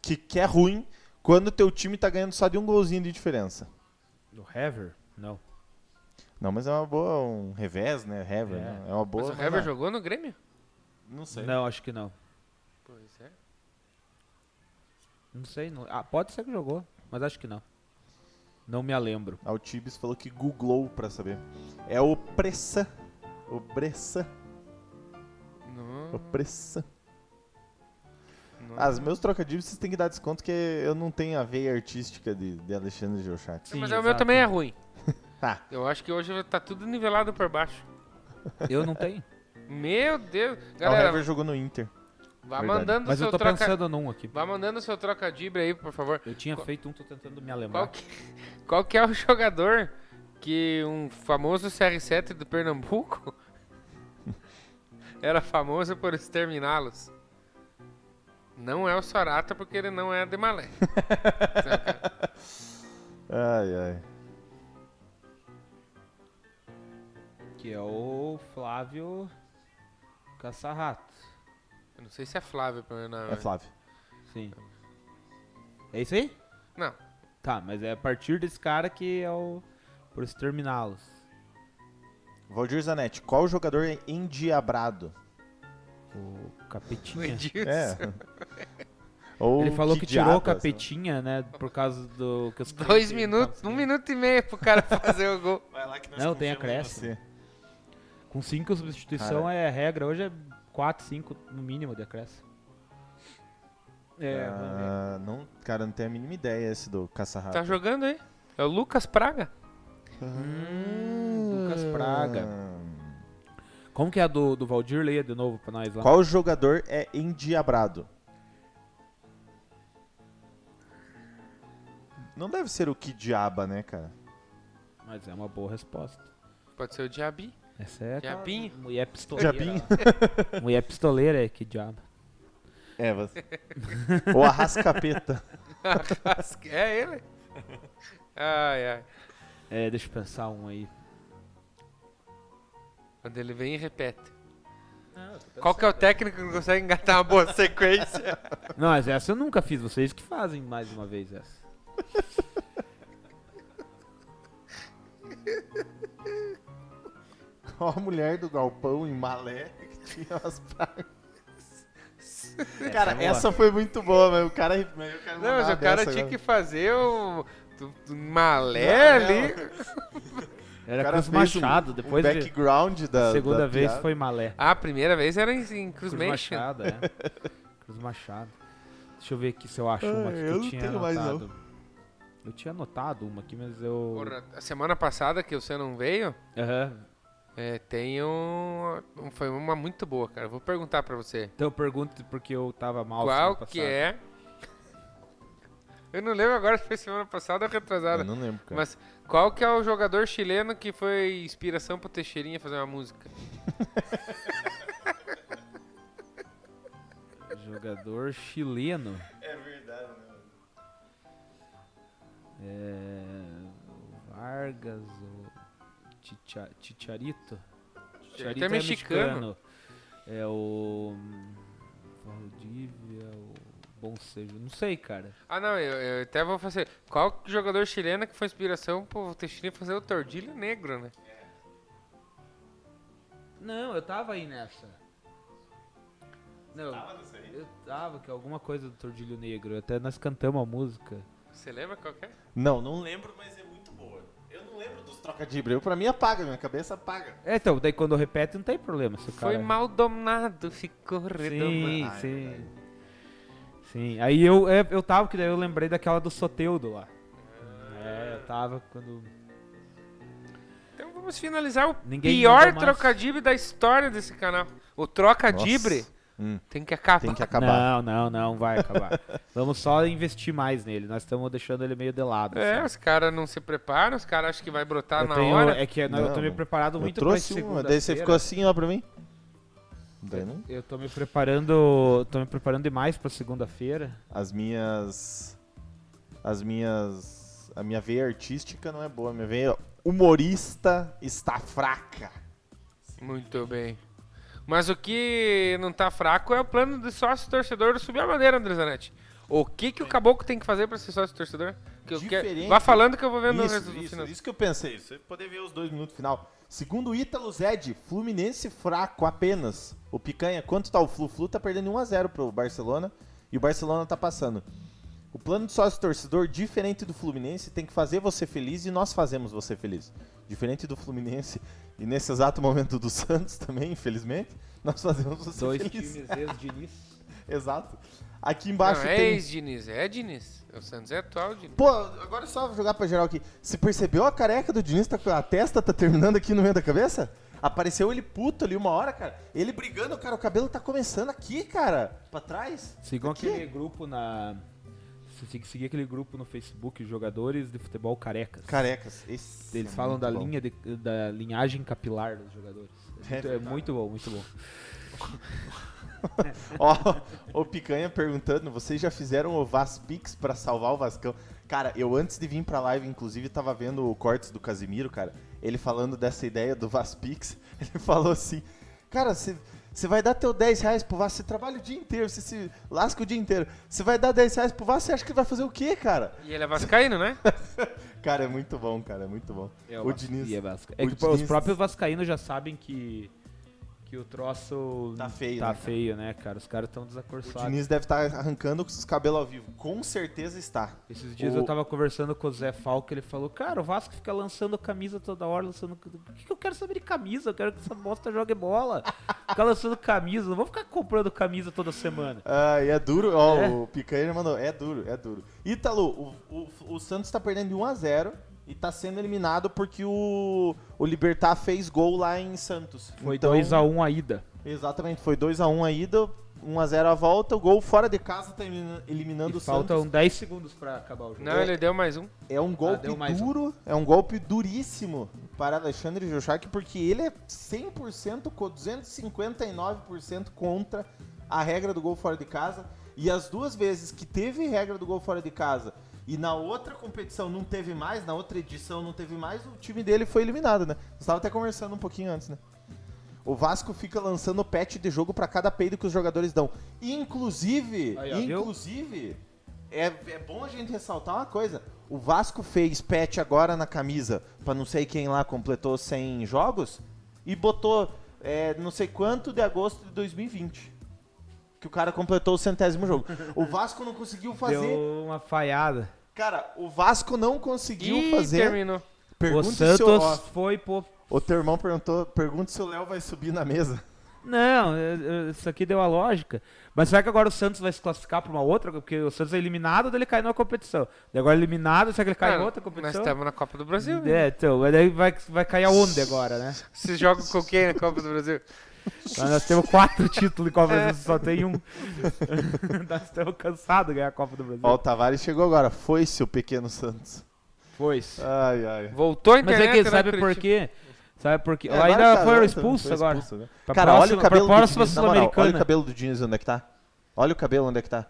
que, que é ruim quando teu time tá ganhando só de um golzinho de diferença? Do Hever? Não. Não, mas é uma boa, um revés, né? Hever, É. né? É uma boa. Mas o Hever jogou no Grêmio? Não sei. Não, acho que não. Pois é. Não sei. Não... Ah, pode ser que jogou, mas acho que não. Não me lembro. Ah, o Tibis falou que googlou pra saber. É o Pressan. O Bressan. Não, O Pressan. não. As meus trocadilhos vocês têm que dar desconto que eu não tenho a veia artística de, de Alexandre Geuchac. Sim, Mas o meu também é ruim. Tá. Eu acho que hoje tá tudo nivelado por baixo. Eu não tenho. *laughs* Meu Deus. o Galera, Hever jogou no Inter. vá verdade. mandando Mas seu eu tô troca... pensando num aqui. Vá mandando seu troca-dibre aí, por favor. Eu tinha Qual- feito um, tô tentando me Qual lembrar. que, *laughs* qual que é o jogador que um famoso CR7 do Pernambuco *laughs* era famoso por exterminá-los? Não é o Sorata, porque ele não é de Malé. Ai, ai. Que é o Flávio Caçarrato. Eu não sei se é Flávio, pelo menos. não. É Flávio. Sim. É isso aí? Não. Tá, mas é a partir desse cara que é o. Por exterminá-los. Valdir Zanetti, qual o jogador é endiabrado? O Capetinha. É. *laughs* Ou Ele falou que tirou o diabas, capetinha, né? Por causa do. Que os Dois minutos, um minuto e meio pro cara *laughs* fazer o gol. Vai lá que nós Não, tem acréscimo. Com cinco substituição Cara. é regra. Hoje é 4, 5 no mínimo de acréscimo. É, ver. Ah, não, cara, não tenho a mínima ideia esse do caça-rato. Tá jogando aí? É o Lucas Praga? Hum, Lucas Praga. Como que é a do, do Valdir? Leia de novo pra nós lá. Qual jogador é endiabrado? Não deve ser o que diaba, né, cara? Mas é uma boa resposta. Pode ser o Diabi. Essa é Diabinho? mulher pistoleira. *laughs* Mulher pistoleira é que diabo. É, você. Ou a rascapeta. *laughs* é ele? Ai, ai. É, deixa eu pensar um aí. Quando ele vem e repete. Qual que é o técnico que consegue engatar uma boa *laughs* sequência? Não, mas essa eu nunca fiz. Vocês que fazem mais uma vez essa. Qual a mulher do galpão em Malé que tinha as pragas? Cara, é essa foi muito boa, mas o cara. mas eu quero Não, mas o cara dessa tinha agora. que fazer o, do- do malé Não, ali. *laughs* Era O cara Cruz o- Machado. o Depois de, background da. a segunda da vez piada. foi Malé. Ah, a primeira vez era em, em Cruz Cruz. Machado, é. *laughs* Cruz Machado. Deixa eu ver aqui se eu acho uma aqui que eu eu, não tinha tenho mais, anotado. Eu tinha anotado uma aqui, mas eu. Porra, a semana passada que você não veio, Aham. É, tem um, Foi uma muito boa, cara. Vou perguntar pra você. Então eu pergunto porque eu tava mal. Qual semana que é. Eu não lembro agora se foi semana passada ou retrasada. Eu não lembro, cara. Mas qual que é o jogador chileno que foi inspiração pro Teixeirinha fazer uma música? *laughs* Jogador chileno. É verdade, né? É. Vargas, Chicha- Chicharito. Chicharito é mexicano. É o. hum, Valdívia, o Bonsejo. Não sei, cara. Ah, não, eu, eu até vou fazer. Qual jogador chileno que foi inspiração pro Teixeirinha fazer o Tordilho Negro, né? Não, eu tava aí nessa. Não, eu tava, que é alguma coisa do Tordilho Negro. Até nós cantamos a música. Você lembra qual que é? Não, não lembro, mas é. Eu não lembro dos trocadilhos. Eu, pra mim apaga, minha cabeça apaga. É, então, daí quando repete não tem problema. Se o Foi cara... mal domado, ficou Sim, redomado. É sim. verdade. Sim, aí eu, é, eu tava, que daí eu lembrei daquela do Soteudo lá. É, eu tava quando... Então vamos finalizar o Ninguém pior mais. trocadibre da história desse canal. O trocadibre. Hum, tem que acabar. tem que acabar. Não, não, não vai acabar. *laughs* Vamos só investir mais nele. Nós estamos deixando ele meio de lado. É, sabe? os caras não se preparam, os caras acham que vai brotar eu na tenho, hora. É que eu tô me Não, preparado Eu muito trouxe pra uma, daí você ficou assim, ó, pra mim. Não. Eu tô me preparando. Tô me preparando demais pra segunda-feira. As minhas. As minhas. A minha veia artística não é boa. A minha veia humorista está fraca. Muito bem. Mas o que não tá fraco é o plano de sócio torcedor do Subir a Bandeira, André Zanetti. O que que o Caboclo tem que fazer pra ser sócio torcedor? Que eu quero... Vá falando que eu vou vendo o Isso, resto do isso, final. isso que eu pensei. Você poder ver os dois minutos final. Segundo o Ítalo Zed, Fluminense fraco apenas. O Picanha, quanto tá o Flu? O Flu tá perdendo 1x0 pro Barcelona e o Barcelona tá passando. O plano de sócio torcedor, diferente do Fluminense, tem que fazer você feliz e nós fazemos você feliz. Diferente do Fluminense e nesse exato momento do *laughs* Santos também, infelizmente, nós fazemos você Dois feliz. times ex-Diniz. *laughs* Exato. Aqui embaixo Não, é tem. ex-Diniz, é Diniz. O Santos é atual Diniz. Pô, agora é só jogar pra geral aqui. Você percebeu a careca do Diniz? Tá, a testa tá terminando aqui no meio da cabeça? Apareceu ele puto ali uma hora, cara. Ele brigando, cara. O cabelo tá começando aqui, cara. Pra trás. Sigam Aqui? aquele grupo na. Você tem que seguir aquele grupo no Facebook, Jogadores de Futebol Carecas. Carecas. Esse Eles é falam da bom. linha de- da linhagem capilar dos jogadores. É É, muito, é muito bom, muito bom. *laughs* Ó, o Picanha perguntando, vocês já fizeram o Vaspix pra salvar o Vascão? Cara, eu antes de vir pra live, inclusive, tava vendo o cortes do Casimiro, cara. Ele falando dessa ideia do Vaspix. *laughs* Ele falou assim, cara, você vai dar teu 10 reais pro Vasco, você trabalha o dia inteiro, você se lasca o dia inteiro. Você vai dar 10 reais pro Vasco, você acha que vai fazer o quê, cara? E ele é vascaíno, né? *laughs* Cara, é muito bom, cara, é muito bom. É, o Vasco- Diniz e é Vasco. É o que pô, os Diniz- próprios vascaínos já sabem que que o troço Tá feio, tá né, cara? feio, né, cara? Os caras estão o desacorçados. Diniz deve estar arrancando com os cabelos ao vivo. Com certeza está. Esses dias O- eu tava conversando com o Zé Falco, ele falou, cara, o Vasco fica lançando camisa toda hora, lançando. O que, que eu quero saber de camisa? Eu quero que essa bosta jogue bola. *laughs* Ficar lançando camisa, não vou ficar comprando camisa toda semana. Ah, e é duro. Ó, É. o Picanha mandou. É duro, é duro. Ítalo, o, o, o Santos tá perdendo de 1x0 e tá sendo eliminado porque o, o Libertar fez gol lá em Santos. Foi Então, 2x1 a ida. Exatamente, foi 2x1 a ida, 1x0 a volta. O gol fora de casa tá elimina- eliminando E o faltam Santos. 10 segundos pra acabar o jogo. Não, ele deu mais um. É um golpe deu mais um. duro, é um golpe duríssimo para Alexandre Jochak, porque ele é 100%, co- 259% contra a regra do gol fora de casa. E as duas vezes que teve regra do gol fora de casa e na outra competição não teve mais, na outra edição não teve mais, o time dele foi eliminado, né? Nós estava até conversando um pouquinho antes, né? O Vasco fica lançando patch de jogo para cada peido que os jogadores dão. Inclusive, Aí, ó, inclusive, é, é bom a gente ressaltar uma coisa. O Vasco fez patch agora na camisa, pra não sei quem lá completou 100 jogos, e botou é, não sei quanto de agosto de 2020. Que o cara completou o centésimo jogo. *laughs* O Vasco não conseguiu fazer. Deu uma falhada. Cara, o Vasco não conseguiu E fazer. terminou. Pergunte o se o, Santos foi pô. o teu irmão perguntou, pergunte se o Léo vai subir na mesa. Não, é, é, isso aqui deu a lógica. Mas será que agora o Santos vai se classificar pra uma outra? Porque o Santos é eliminado, daí ele cai numa competição. Daí agora eliminado, será que ele cai em outra Nós competição? estamos na Copa do Brasil. né? É, então, mas daí vai, vai cair aonde agora, né? Você joga com quem na Copa do Brasil? Mas nós temos quatro *laughs* títulos em Copa do Brasil, só tem um. *laughs* nós estamos cansados de ganhar a Copa do Brasil. Ó, o Tavares chegou agora. Foi-se o pequeno Santos. Pois. Ai, ai. Voltou a Mas internet. é que né, sabe por quê? Sabe por quê? É, Ainda tá, foram agora expulsos foi agora. expulso, né? Cara, próxima- olha o cabelo do Diniz, na moral, olha o cabelo do Diniz onde é que tá. Olha o cabelo onde é que tá.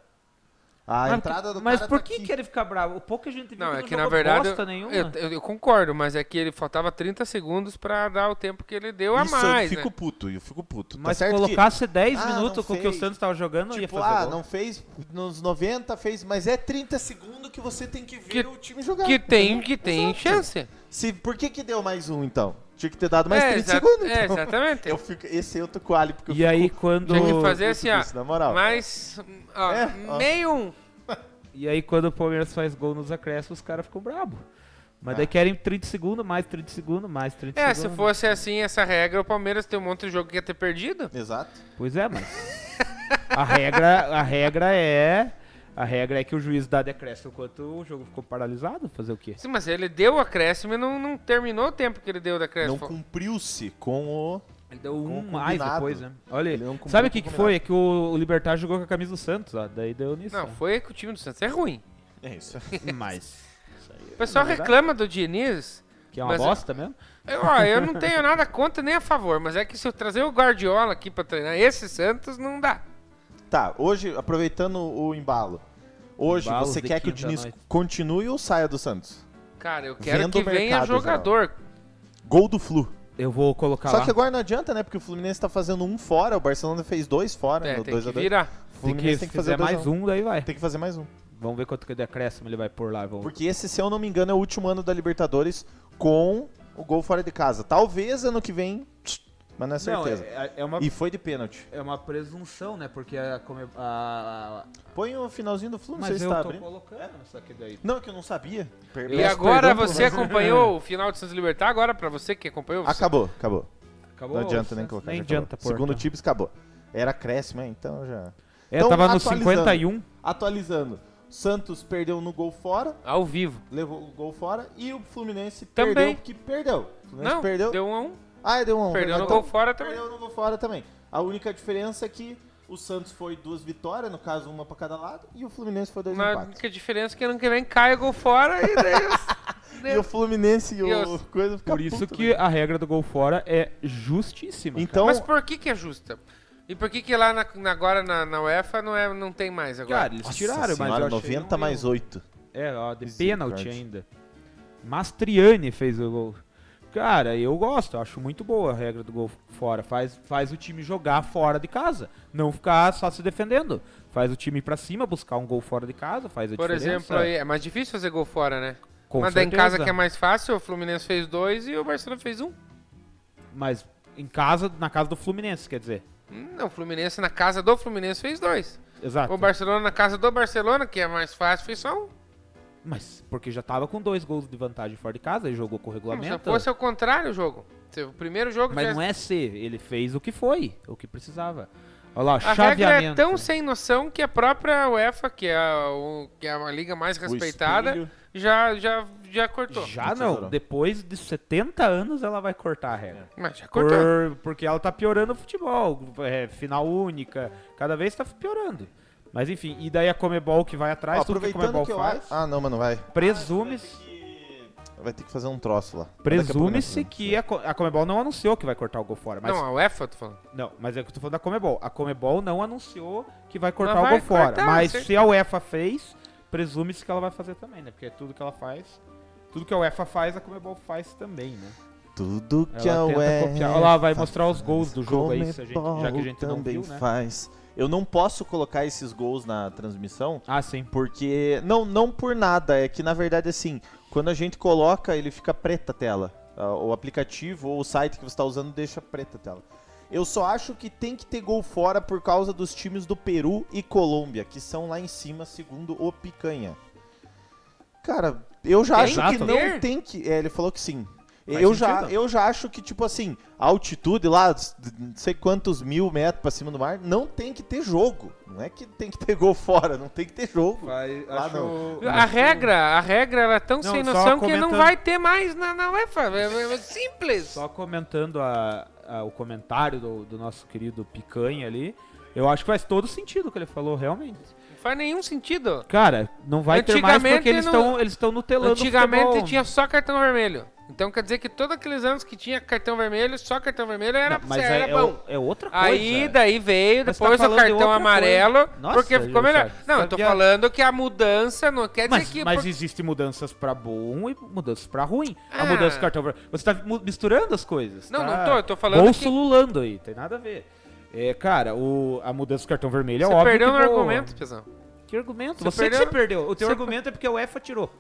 A Mas, entrada do mas cara por tá que, aqui. que ele fica bravo? Pouca gente viu Não, é não que na verdade. bosta nenhuma. Eu, eu- eu concordo, mas é que ele faltava 30 segundos pra dar o tempo que ele deu a Isso mais. eu fico né? puto, eu fico puto. Mas tá se colocasse 10 Ah, minutos com o que o. Santos tava jogando, que, não ia tipo, fazer ah, gol. não fez nos 90, fez, mas é 30 segundos que você tem que ver Que- o time jogar. Que tem, que tem Exato. chance. Se, por que que deu mais um, então? Tinha que ter dado mais é, 30 exa- segundos, é, então. exatamente. Eu fico, esse eu tô com o Ali, porque eu E aí fico quando Tinha que fazer assim, ó. na moral. Mas, ó, É, ó. meio um. E aí quando o Palmeiras faz gol nos acréscimos, os caras ficam bravos. Mas Ah. daí querem 30 segundos, mais 30 segundos, mais 30 É, se segundos. fosse assim essa regra, o Palmeiras tem um monte de jogo que ia ter perdido. Exato. Pois é, mas *laughs* a regra, a regra é a regra é que o juiz dá decréscimo enquanto o jogo ficou paralisado, fazer o quê? Sim, mas ele deu o acréscimo e não, não terminou o tempo que ele deu o Não acréscimo. cumpriu-se com o... Ele deu um mais depois, né? Olha, Ele não cumpriu sabe o que, que foi? É que o, o Libertar jogou com a camisa do Santos, ó. Daí deu nisso. Não, foi que o time do Santos é ruim. É isso. *laughs* Mas. O pessoal reclama do Diniz. Que é uma Mas- bosta mesmo? Eu, ó, eu não tenho nada contra nem a favor, mas é que se eu trazer o Guardiola aqui pra treinar esse Santos, não dá. Tá, hoje, aproveitando o embalo. Hoje, Embalos você quer que o Diniz noite. continue ou saia do Santos? Cara, eu quero Vendo que o venha mercado, jogador. Gol do Flu. Eu vou colocar Só lá. que agora não adianta, né? Porque o Fluminense tá fazendo um fora, o Barcelona fez dois fora, É, no tem 2 que a 2 virar. Tem que, Fluminense fizer dois a mais um, daí vai. Tem que fazer mais um. Vamos ver quanto que decréscimo ele vai pôr lá. Vamos... Porque esse, se eu não me engano, é o último ano da Libertadores com o gol fora de casa. Talvez ano que vem, mas não é certeza. Não, é, é uma, E foi de pênalti. é uma presunção, né? Porque a, come- a- a- Põe o finalzinho do Flu, não sei Mas se eu tá tô abrindo. colocando isso aqui daí. Não, que eu não sabia. Per- E agora você acompanhou *laughs* o final de Santos Libertar? Agora, pra você que acompanhou, você- Acabou, acabou. Acabou? Não adianta nem colocar. Nem adianta pôr. Segundo tips, acabou. Era acréscimo, então já... É, Então, tava no atualizando. 51. Atualizando. Santos perdeu no gol fora, ao vivo. levou o gol fora, e o Fluminense Também. perdeu porque perdeu. O Fluminense Não, perdeu. deu um a um. Ah, deu um. Perdeu no então, gol fora também. Perdeu no gol fora também. A única diferença é que o Santos foi duas vitórias, no caso uma pra cada lado, e o Fluminense foi dois Mas a empates. única diferença é que ano que vem cai o gol fora e daí... *laughs* E o Fluminense e, E o os- coisa fica Por isso puto, que né? a regra do gol fora é justíssima. Então, Mas por que que é justa? E por que que lá na, na- agora na, na UEFA não, é, não tem mais agora? Cara, eles Nossa tiraram, mas senhora, achei 90 um mais erro. 8. É, ó, de pênalti ainda. Mastriani fez o gol. Cara, eu gosto, eu acho muito boa a regra do gol fora. Faz, faz o time jogar fora de casa, não ficar só se defendendo. Faz o time ir pra cima, buscar um gol fora de casa, faz a Por diferença. exemplo, aí, é mais difícil fazer gol fora, né? Com Mas em casa que é mais fácil, o Fluminense fez dois e o Barcelona fez um. Mas em casa, na casa do Fluminense, quer dizer. Hum, Não, o Fluminense na casa do Fluminense fez dois. Exato. O Barcelona na casa do Barcelona, que é mais fácil, fez só um. Mas porque já tava com dois gols de vantagem fora de casa e jogou com o Não, se regulamento. fosse ao contrário o jogo. O primeiro jogo Mas já... não é ser, ele fez o que foi, o que precisava. Olha lá, A regra chaveamento. é tão sem noção que a própria UEFA, que é a, o- que é a liga mais respeitada, já, já, já cortou. Já não, Tesourão. depois de 70 anos ela vai cortar a regra. Mas já cortou. Por- porque ela tá piorando o futebol, é, final única, cada vez tá piorando. Mas enfim, e daí a Comebol que vai atrás, Ó, tudo que a Comebol que faz, acho... Ah, não, mas não vai. presume-se Vai ter que fazer um troço lá. Presume-se que a, a Comebol não anunciou que vai cortar o gol fora. Mas, Não, a UEFA, tô falando. não, mas é que eu tô falando da Comebol. A Comebol não anunciou que vai cortar Mas o vai gol fora. cortar, mas certo. se a UEFA fez, presume-se que ela vai fazer também, né? Porque tudo que ela faz, tudo que a UEFA faz, a Comebol faz também, né? Tudo que Ela a UEFA copiar. Olha lá, vai mostrar os gols do jogo aí, se a gente- já que a gente não também viu, né? faz. Eu não posso colocar esses gols na transmissão, Ah, sim. porque... Não, não por nada, é que na verdade assim, quando a gente coloca, ele fica preta a tela. Ah, O aplicativo ou o site que você está usando deixa preta a tela. Eu só acho que tem que ter gol fora por causa dos times do Peru e Colômbia, que são lá em cima, segundo o Picanha. Cara, eu já Tem acho que que não tem que. É, ele falou que sim. Faz Eu já, eu já acho que, tipo assim, a altitude lá, não sei quantos mil metros pra cima do mar, não tem que ter jogo. Não é que tem que ter gol fora, não tem que ter jogo. Lá não. A regra, a regra ela é tão Não, sem noção que não comentando- vai ter mais na, na UEFA. É, é- é simples. Só comentando a- a- o comentário do, do nosso querido Picanha ali, eu acho que faz todo sentido o que ele falou, realmente. Não faz nenhum sentido. Cara, não vai ter mais porque eles estão eles estão nutelando o Antigamente tinha só cartão vermelho. Então quer dizer que todos aqueles anos que tinha cartão vermelho, só cartão vermelho era, Não, mas era é, é bom. o- é outra coisa. Aí daí veio Mas depois tá o de cartão amarelo. Nossa, porque ficou melhor. você Não, tá eu tô via- falando que a mudança não quer dizer Mas, que. mas por- existem mudanças pra bom e mudanças pra ruim. A Ah. mudança do cartão vermelho. Você tá misturando as coisas. Não, tá? não tô, eu tô falando Bolso que- lulando aí, tem nada a ver. É, cara, o, a mudança do cartão vermelho é Você óbvio perdeu que no argumento, Pezão. Que argumento? Você Você, que perdeu- você perdeu. O teu Você- argumento é porque a UEFA tirou.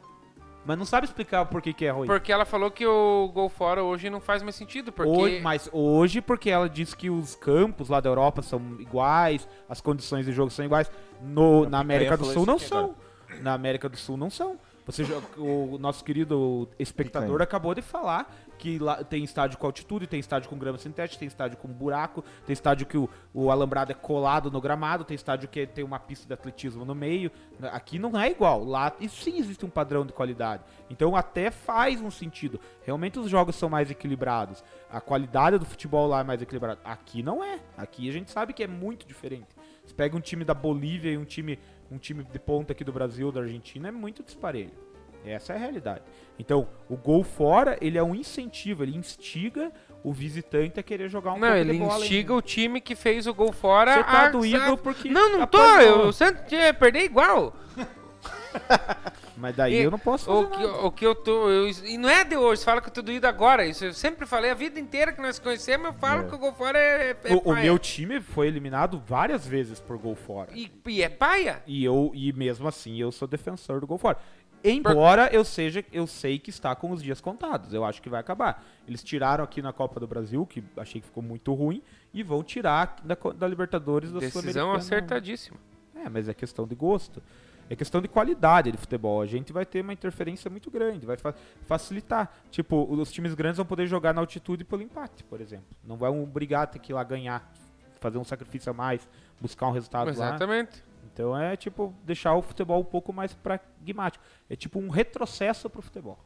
Mas não sabe explicar por que, que é ruim. Porque ela falou que o gol fora hoje não faz mais sentido, porque Hoje, mas hoje, porque ela disse que os campos lá da Europa são iguais, as condições de jogo são iguais. No, na América do Sul não são. Na América do Sul não são. Você, o nosso querido espectador acabou de falar que lá tem estádio com altitude, tem estádio com grama sintética, tem estádio com buraco, tem estádio que o, o alambrado é colado no gramado, tem estádio que tem uma pista de atletismo no meio. Aqui não é igual. Lá e sim existe um padrão de qualidade. Então até faz um sentido. Realmente os jogos são mais equilibrados. A qualidade do futebol lá é mais equilibrada. Aqui não é. Aqui a gente sabe que é muito diferente. Você pega um time da Bolívia e um time, um time de ponta aqui do Brasil, da Argentina, é muito disparelho. Essa é a realidade. Então, o gol fora, ele é um incentivo, ele instiga o visitante a querer jogar um Não, ele instiga o time que fez o gol fora. Você tá a- doído porque Não, não tô. Eu, o Santos ia perder igual. *laughs* Mas daí E eu não posso O fazer que, nada. o que eu tô. eu- e não é de hoje, você fala que eu tô doído agora. Isso eu sempre falei a vida inteira que nós conhecemos, eu falo É. que o gol fora é, é O, o meu time foi eliminado várias vezes por gol fora. E, e é paia? E eu e mesmo assim eu sou defensor do gol fora. Embora eu seja, eu sei que está com os dias contados. Eu acho que vai acabar. Eles tiraram aqui na Copa do Brasil, que achei que ficou muito ruim, e vão tirar da, da Libertadores da Decisão Sul-Americana. acertadíssima. É, mas é questão de gosto. É questão de qualidade de futebol. A gente vai ter uma interferência muito grande, vai fa- facilitar. Tipo, os times grandes vão poder jogar na altitude pelo empate, por exemplo. Não vão brigar a ter que ir lá ganhar, fazer um sacrifício a mais, buscar um resultado lá. Exatamente. Então é tipo deixar o futebol um pouco mais pragmático. É tipo um retrocesso pro futebol,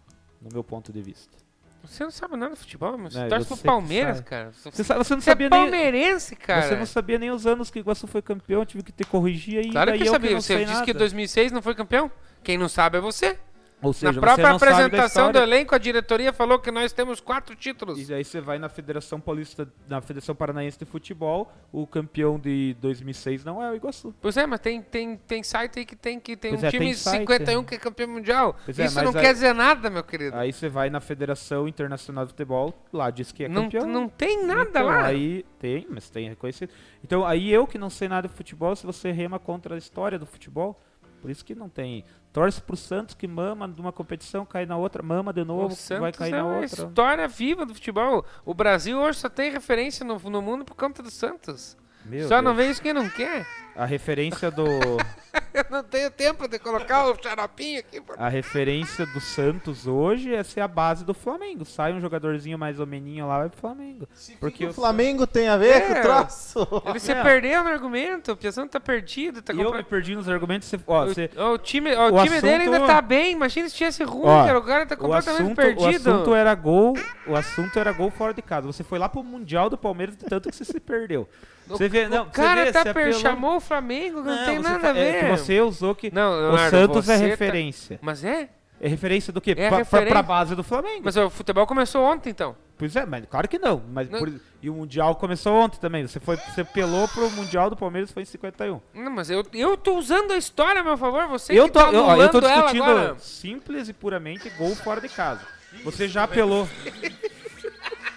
no meu ponto de vista. Você não sabe nada de futebol, mas você Não, torce eu pro sei que Palmeiras, cara. Você, você não Você é sabia nem palmeirense, cara. você não sabia nem os anos que o Iguaçu foi campeão, tive que ter corrigir aí. Claro que eu eu sabia. Você disse que nada. 2006 não foi campeão? Quem não sabe é você. Ou seja, Na própria apresentação do elenco, a diretoria falou que nós temos quatro títulos. E aí você vai na Federação Paulista, na Federação Paranaense de Futebol, o campeão de 2006 não é o Iguaçu. Pois é, mas tem, tem, tem site aí que tem que tem Pois um é, time tem de site, 51 que é campeão mundial. Pois é, Isso mas não aí- quer dizer nada, meu querido. Aí você vai na Federação Internacional de Futebol, lá diz que é não, campeão. não tem nada então, lá. Aí tem, mas tem reconhecido. Então, aí eu que não sei nada de futebol, se você rema contra a história do futebol, por isso que não tem. Torce pro Santos que mama numa competição, cai na outra, mama de novo, vai cair é na outra. história viva do futebol. O Brasil hoje só tem referência no, no mundo por conta do Santos. Meu só Deus. não vê isso quem não quer. A referência do *laughs* Eu não tenho tempo de colocar o xaropinho aqui. pô. a referência do Santos hoje é ser a base do Flamengo. Sai um jogadorzinho mais ou meninho lá vai pro Flamengo. Porque o o Flamengo tem a ver É, com o troço? Ele se Não. perdeu no argumento. O Piazão tá perdido. Tá E eu me perdi nos argumentos, você, ó, você o, o time, ó, o o time dele assunto- ainda tá bem. Imagina se tivesse ruim, Ó, cara. O cara tá o completamente assunto, o perdido. assunto era gol, o assunto era gol fora de casa. Você foi lá pro Mundial do Palmeiras de tanto que você se perdeu. Você vê, não, o cara vê, tá per... apelou- chamou o Flamengo, não, tem você nada a ver. É você usou que Não, o Leonardo, Santos é tá- referência. Mas é? É referência do quê? É pra, pra, referência. pra base do Flamengo. Mas o futebol começou ontem, então. Pois é, mas claro que não. Mas Não. por- e o Mundial começou ontem também. Você foi, você pelou pro Mundial do Palmeiras foi em 51. Não, mas eu, eu tô usando a história a meu favor. Você eu tô, tá eu, eu tô discutindo simples e puramente gol fora de casa. Você já apelou.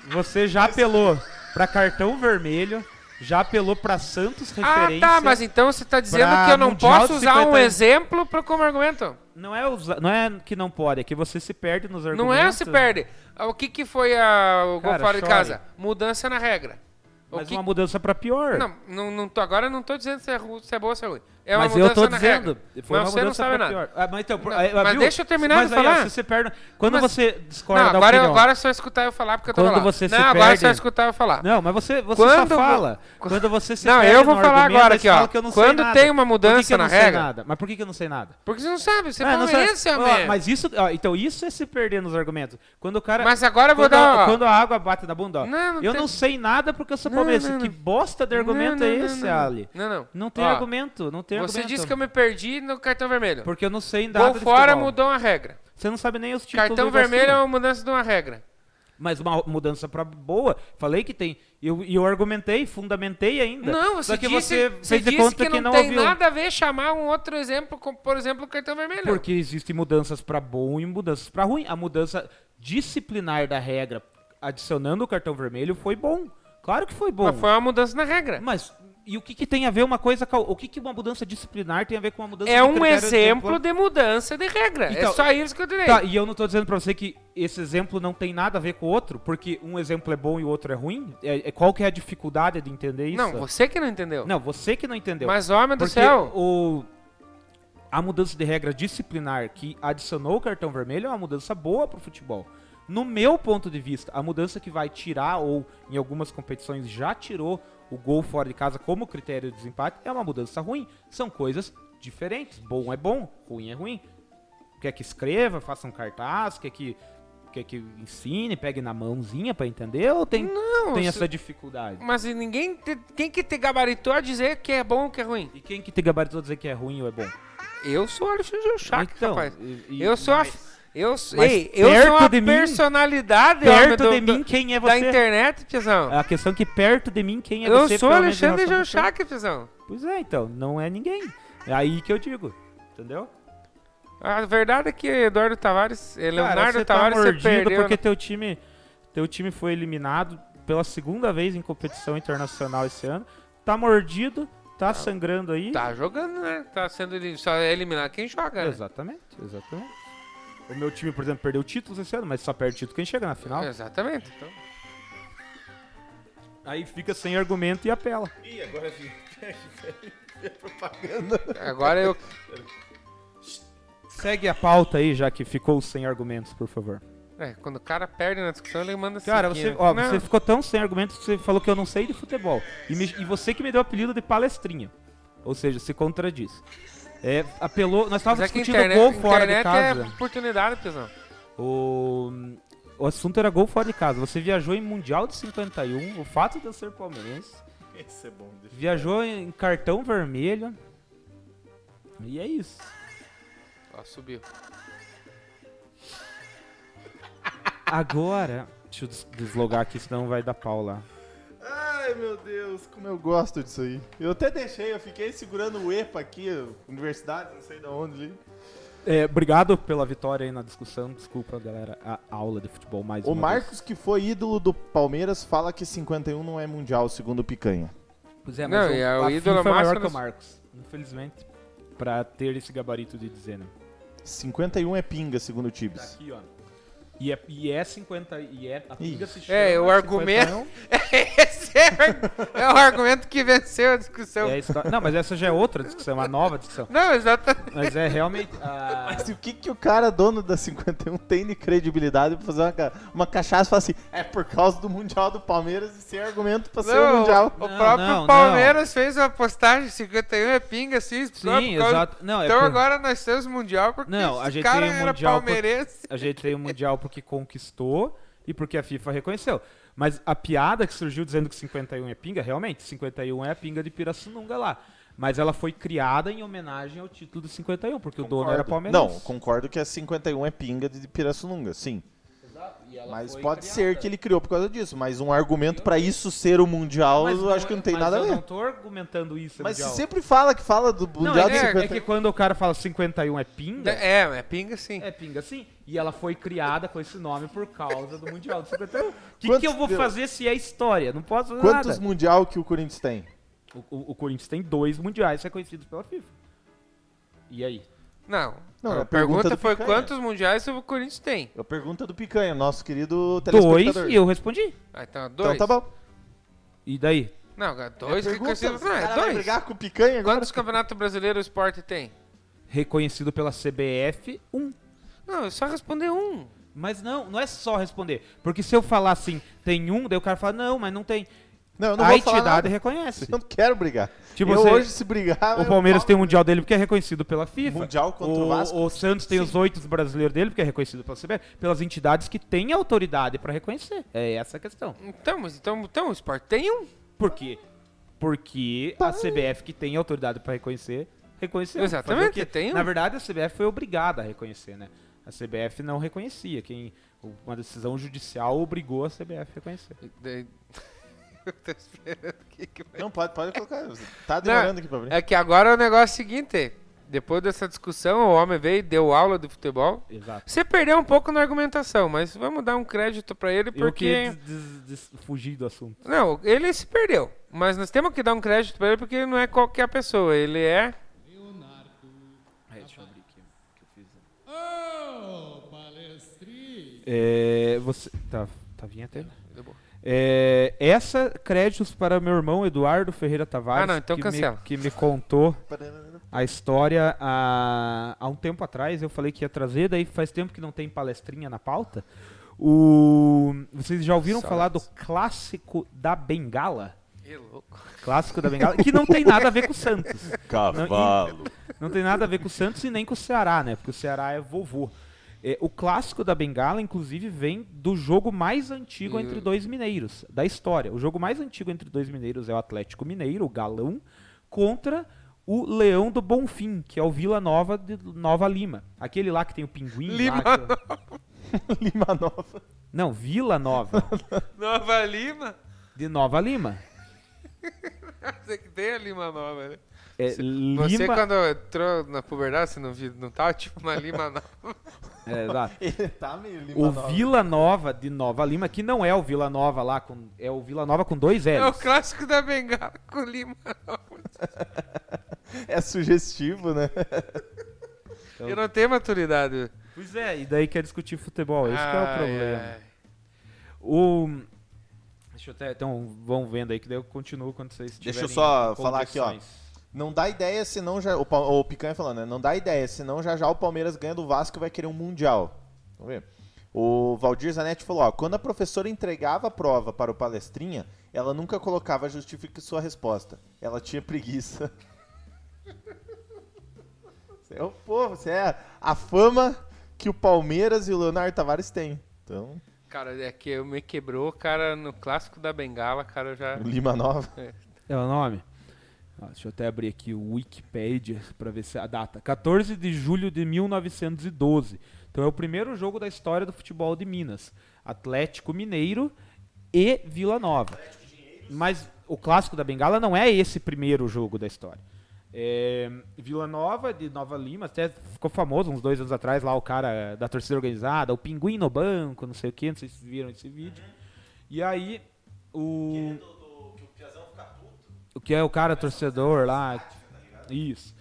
Você já apelou pra cartão vermelho, já apelou pra Santos Ah, referência. tá, mas então você tá dizendo que eu não posso usar um 51. exemplo pra, como argumento. não é usa- não é que não pode, é que você se perde nos argumentos. Não é se perde. Ah, O que que foi a, o gol fora de casa? Mudança na regra. O Mas que- uma mudança pra pior. Não, não, não tô, agora eu não tô dizendo se é, se é boa ou se é ruim. É mas eu tô dizendo, foi mas uma você não sabe nada. pior. Ah, mas então, Não, ah, mas viu? deixa eu terminar mas de aí, ó, falar. se você perde, quando Mas- você discorda Não, da agora, opinião. agora é só escutar eu falar porque eu tô Quando você se não, agora é perde- só escutar eu falar. Não, mas você, você Quando- só fala. Quando você se Não, eu vou falar agora aí aqui, ó. fala que eu não sei Quando tem uma mudança na regra? Mas por que, eu não sei nada? Porque você não sabe, você é não Ó, homem. Mas isso, então isso é se perder nos argumentos. Quando o cara. Mas agora eu vou dar, quando a água bate na bunda, ó. Eu não sei nada porque eu sou palmeirense. Que bosta de argumento é esse. Ali? Não, não. Não tem argumento, não tem Você argumento. disse que eu me perdi no cartão vermelho. Porque eu não sei nada Gol de fora futebol. mudou uma regra. Você não sabe nem os títulos Cartão vermelho é uma mudança de uma regra. Mas uma mudança pra boa. Falei que tem. E eu, eu argumentei, fundamentei ainda. Não, você Só que disse, você você disse conta que que não, não tem ouviu. nada a ver chamar um outro exemplo, como, por exemplo, o cartão vermelho. Porque existem mudanças pra bom e mudanças pra ruim. A mudança disciplinar da regra, adicionando o cartão vermelho, foi bom. Claro que foi bom. Mas foi uma mudança na regra. Mas e o que, que tem a ver uma coisa com o que, que uma mudança disciplinar tem a ver com uma mudança É de um exemplo exemplo? de mudança de regra. é Então, só isso que eu direi. Tá, e eu não tô dizendo pra você que esse exemplo não tem nada a ver com o outro, porque um exemplo é bom e o outro é ruim. É, é- qual que é a dificuldade de entender isso? não, você que não entendeu. Não, você que não entendeu. Mas, homem do Porque céu, o a mudança de regra disciplinar que adicionou o cartão vermelho é uma mudança boa pro futebol. No meu ponto de vista, a mudança que vai tirar ou em algumas competições já tirou o gol fora de casa como critério de desempate é uma mudança ruim. São coisas diferentes. Bom é bom, ruim é ruim. Quer que escreva, faça um cartaz, quer que quer que ensine, pegue na mãozinha pra entender ou tem não. tem se- essa dificuldade? Mas ninguém. te- Quem que te gabaritou a dizer que é bom ou que é ruim? E quem que te gabaritou dizer que é ruim ou é bom? Eu sou o Alexandre Chac, Então, rapaz. e- e- Eu sou a. Eu, sou- ei, eu sou uma de mim- personalidade homem, perto do- de mim quem é da você? internet, tiazão. A questão é que perto de mim quem é eu você? sou menos em Alexandre você? Janchak, tiazão. Pois é, então, não é ninguém. É aí que eu digo, entendeu? A verdade é que Eduardo Tavares, eh, Leonardo você Tavares, tá você mordido perdeu. porque teu time, teu time foi eliminado pela segunda vez em competição internacional esse ano. Tá mordido, tá sangrando aí. Tá jogando, né? Tá sendo só é eliminado quem joga, né? Exatamente, exatamente. O meu time, por exemplo, perdeu títulos esse ano, mas só perde título quem chega na final. Exatamente. Então, Aí fica sem argumento e apela. Ih, agora vi. agora eu. Segue a pauta aí, já que ficou sem argumentos, por favor. É, quando o cara perde na discussão, ele manda Cara, você, né? ó, Não, você ficou tão sem argumentos que você falou que eu não sei de futebol. E, me- e você que me deu o apelido de palestrinha. Ou seja, se contradiz. É, apelou. Nós estávamos é discutindo internet, gol fora de internet casa. é oportunidade, pessoal. O, o assunto era gol fora de casa. Você viajou em Mundial de 51, o fato de eu ser palmeirense. Esse é bom. Viajou em cartão vermelho. E é isso. Ó, subiu. Agora. Deixa eu des- deslogar aqui, senão vai dar pau lá. Ai, meu Deus, como eu gosto disso aí. Eu até deixei, eu fiquei segurando o EPA aqui, universidade, não sei de onde ali. É, obrigado pela vitória aí na discussão. Desculpa, galera, a aula de futebol mais O uma Marcos, que foi ídolo do Palmeiras, fala que 51 não é mundial, segundo o Picanha. vez. Pois é, Não, mas e é o a ídolo FIFA é maior que o Marcos. Infelizmente, pra ter esse gabarito de dizer, né? 51 é pinga, segundo o Tá Tibes. aqui, ó. E é, e é 50. E é, a pinga se chama. *laughs* É, o argumento- 51. Esse é, *laughs* é o argumento que venceu a discussão. É Não, mas essa já é outra discussão, uma nova discussão. Não, exatamente. Mas é realmente. a- Mas o que, que o cara, dono da 51, tem de credibilidade pra fazer uma, uma cachaça e falar assim, é por causa do Mundial do Palmeiras e sem argumento pra ser o Não, Mundial. O Não, próprio não, Palmeiras fez uma postagem 51 é pinga, assim, Sim, por causa- exato. Não, é Então por- agora nós temos Mundial porque Não, a gente cara tem o era Mundial por- palmeirense. A gente tem o Mundial porque conquistou e porque a FIFA reconheceu. Mas a piada que surgiu dizendo que 51 é pinga, realmente, 51 é a pinga de Pirassununga lá. Mas ela foi criada em homenagem ao título de 51, porque o dono era palmeirense. Não, concordo que a 51 é pinga de Pirassununga, sim. Ela Mas foi pode criada. ser que ele criou por causa disso. Mas um argumento pra isso ser o Mundial, Mas eu acho que não tem mas nada a eu ver. não tô argumentando isso, Mas Mundial. você sempre fala que fala do Não, Mundial é, de que, 50. é que quando o cara fala 51 é pinga, É, é pinga sim. é pinga sim. E ela foi criada com esse nome por causa do Mundial de 51. O que, Quantos que eu vou fazer se é história? Não posso fazer Quantos nada. Mundial que o Corinthians tem? O, o- o Corinthians tem dois mundiais reconhecidos pela FIFA. E aí? Não. Não, a a pergunta pergunta foi Picanha. quantos mundiais o Corinthians tem? A pergunta do Picanha, nosso querido Dois telespectador. e eu respondi. Ah, então dois. Então tá bom. E daí? Não, cara, dois É que pergunta, o Não, é vai dois. brigar com o Picanha agora? Quantos campeonatos brasileiros o esporte tem? Reconhecido pela CBF, um. Não, é só responder um. Mas não, não é só responder. Porque se eu falar assim, tem um, daí o cara fala, não, mas não tem. Não, eu não a vou falar entidade nada. reconhece. *laughs* Eu não quero brigar. Tipo, eu você- hoje, se brigar... O Palmeiras tem o Mundial dele porque é reconhecido pela FIFA. Mundial contra o Vasco. O Santos tem os oito brasileiros dele porque é reconhecido pela CBF. Pelas entidades que têm autoridade pra reconhecer. É essa a questão. Então, mas então, então o esporte tem um. Por quê? Porque a CBF que tem autoridade pra reconhecer, reconheceu. Exatamente, o tem um. Na verdade, a CBF foi obrigada a reconhecer, né? A CBF não reconhecia. Quem, uma decisão judicial obrigou a CBF a reconhecer. Daí- *laughs* Eu tô esperando aqui que vai- Não, pode, pode colocar. Tá demorando aqui pra abrir. É que agora o negócio é o seguinte: depois dessa discussão, o homem veio e deu aula de futebol. Exato. Você perdeu um pouco na argumentação, mas vamos dar um crédito pra ele Eu porque. que des- des- des- fugir do assunto. Não, ele se perdeu. Mas nós temos que dar um crédito pra ele porque ele não é qualquer pessoa. Ele é. deixa eu abrir aqui o que eu fiz. É, você. Tá, tá vinheta aí? É, essa, créditos para meu irmão Eduardo Ferreira Tavares. Ah, não, então que. Me, que me contou *laughs* a história há, há um tempo atrás. Eu falei que ia trazer, daí faz tempo que não tem palestrinha na pauta. O, vocês já ouviram falar do clássico da Bengala? Que louco. Clássico da Bengala, que não tem nada a ver com o Santos. Cavalo. Não tem nada a ver com o Santos e nem com o Ceará, né? Porque o Ceará é vovô. É, o clássico da Bengala, inclusive, vem do jogo mais antigo entre dois mineiros, da história. O jogo mais antigo entre dois mineiros é o Atlético Mineiro, o Galão, contra o Leão do Bonfim, que é o Vila Nova de Nova Lima. Aquele lá que tem o pinguim. lá, Lima que- *laughs* Lima Nova. Não, Vila Nova, *laughs* Nova Lima? de Nova Lima. *laughs* Você que tem a Lima Nova, né? É, Você Lima... quando entrou na puberdade, você não, viu, não tava tipo uma Lima nova? É, exato. *laughs* Ele tá meio Lima O Nova. Vila Nova de Nova Lima, que não é o Vila Nova lá, com, é o Vila Nova com dois É o L's. clássico da Bengala com Lima nova. É sugestivo, né? Eu não tenho maturidade. Pois é, e daí quer discutir futebol, esse que é o problema. ai. O... Deixa eu até, então vão vendo aí que daí eu continuo quando vocês Deixa eu só falar aqui, ó. Não dá ideia senão já. O, o Picanha falando, né? Não dá ideia, senão já já o Palmeiras ganha do Vasco e vai querer um Mundial. Vamos ver. O Valdir Zanetti falou, ó, quando a professora entregava a prova para o palestrinha, ela nunca colocava justifique sua resposta. Ela tinha preguiça. *laughs* Você é o povo, você é a fama que o Palmeiras e o Leonardo Tavares têm. Então, Cara, é que eu me quebrou, cara, no clássico da Bengala, cara, eu já. Lima Nova. É o nome? Ó, deixa eu até abrir aqui o Wikipedia *laughs* para ver se a data. 14 de julho de 1912. Então é o primeiro jogo da história do futebol de Minas. Atlético Mineiro e Vila Nova. Mas o clássico da Bengala não é esse primeiro jogo da história. É, Vila Nova, de Nova Lima, até ficou famoso uns dois anos atrás, lá o cara da torcida organizada, o pinguim no banco, não sei o que, não sei se viram esse vídeo. E aí, o. O que é o cara torcedor lá. Isso.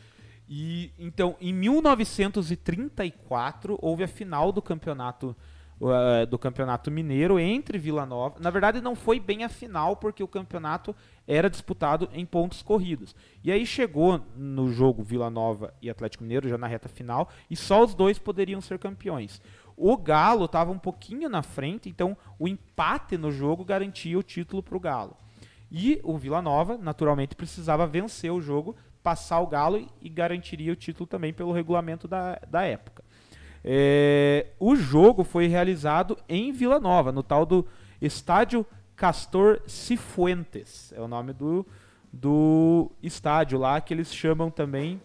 E então, em 1934 houve a final do campeonato uh, do campeonato mineiro entre Vila Nova. Na verdade, não foi bem a final porque o campeonato era disputado em pontos corridos. E aí chegou no jogo Vila Nova e Atlético Mineiro já na reta final e só os dois poderiam ser campeões. O Galo estava um pouquinho na frente, então o empate no jogo garantia o título para o Galo. E o Vila Nova, naturalmente, precisava vencer o jogo, passar o Galo e, garantiria o título também pelo regulamento da, da época. É, o jogo foi realizado em Vila Nova, no tal do Estádio Castor Cifuentes. É o nome do, do estádio lá, que eles chamam também.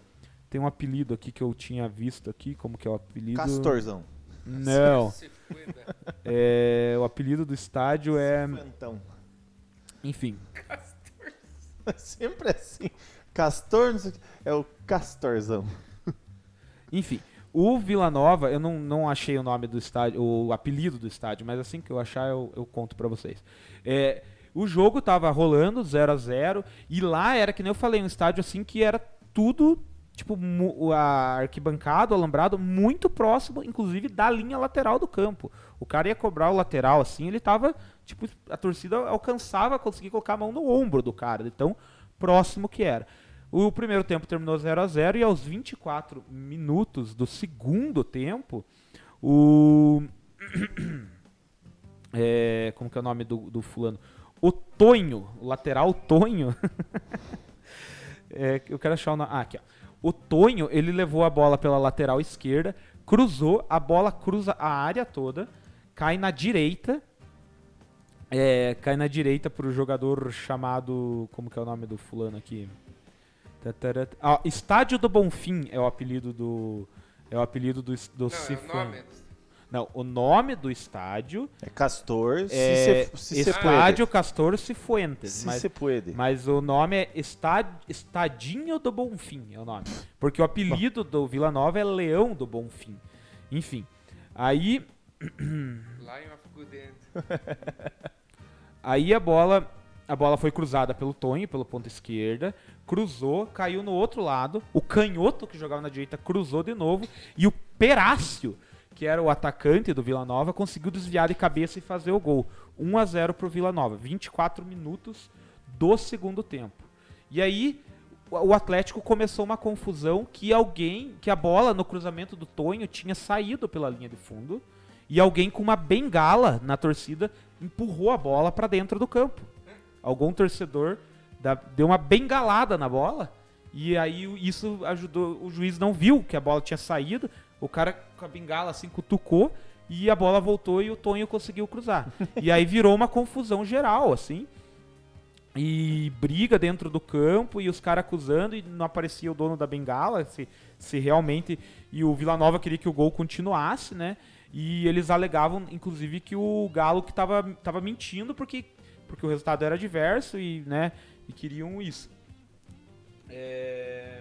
Tem um apelido aqui que eu tinha visto aqui, como que é o apelido? Castorzão. Não, *laughs* é, o apelido do estádio é. Então. Enfim, *laughs* Sempre assim. Castor, não sei o que. É o Castorzão. Enfim, o Vila Nova, eu não, não achei o nome do estádio, o apelido do estádio, mas assim que eu achar eu, eu conto pra vocês. É, o jogo tava rolando 0 a 0 e lá era que nem eu falei, um estádio assim que era tudo tipo a arquibancada, o alambrado muito próximo, inclusive da linha lateral do campo. O cara ia cobrar o lateral assim, ele tava tipo a torcida alcançava conseguir colocar a mão no ombro do cara, de tão próximo que era. O primeiro tempo terminou 0 a 0 e aos 24 minutos do segundo tempo, o. É, *coughs* como que é o nome do, do fulano? O Tonho, o lateral Tonho. É, *laughs* eu quero achar o nome. Ah, aqui, ó. O Tonho, ele levou a bola pela lateral esquerda, cruzou, a bola cruza a área toda, cai na direita. É, cai na direita pro jogador chamado. Como que é o nome do fulano aqui? Ah, Estádio do Bonfim é o apelido do. É o apelido do, do Não, é o Cifrão. nome. Não, o nome do estádio É Castor, é se, se, se, se Estádio puede. Castor Cifuentes. Se mas, se puede. mas o nome é Estad- Estadinho do Bonfim, é o nome. Porque o apelido do Vila Nova é Leão do Bonfim. Enfim. Aí, Lion of Good End. aí a bola, a bola foi cruzada pelo Tonho, pelo ponto esquerda, cruzou, caiu no outro lado. O canhoto que jogava na direita cruzou de novo e o Perácio, que era o atacante do Vila Nova, conseguiu desviar de cabeça e fazer o gol. 1 a 0 pro Vila Nova, 24 minutos do segundo tempo. E aí o o Atlético começou uma confusão que alguém, que a bola no cruzamento do Tonho tinha saído pela linha de fundo e alguém com uma bengala na torcida empurrou a bola para dentro do campo. Algum torcedor da- deu uma bengalada na bola e aí o- isso ajudou, o juiz não viu que a bola tinha saído, o cara com a bengala assim cutucou e a bola voltou e o Tonho conseguiu cruzar. *laughs* e aí virou uma confusão geral, assim. E briga dentro do campo e os caras acusando e não aparecia o dono da bengala, se, se realmente. E o Vila Nova queria que o gol continuasse, né? E eles alegavam, inclusive, que o Galo que tava, tava mentindo porque, porque o resultado era adverso e, né, e queriam isso. É,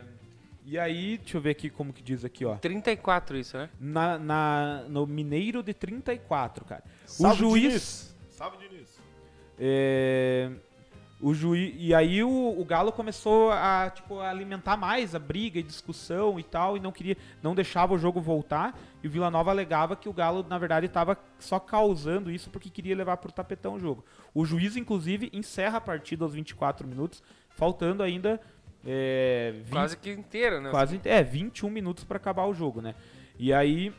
E aí, deixa eu ver aqui como que diz aqui, ó. 34 isso, né? Na, na- no Mineiro de 34, cara. Salve, o juiz. Diniz. Salve, Diniz. É, o juiz e aí o, o Galo começou a tipo a alimentar mais a briga e discussão e tal e não queria não deixava o jogo voltar e o Vila Nova alegava que o Galo na verdade estava só causando isso porque queria levar pro tapetão o jogo o juiz inclusive encerra a partida aos 24 minutos faltando ainda é, 20 Quase que inteiro, né? quase é 21 minutos para acabar o jogo né e aí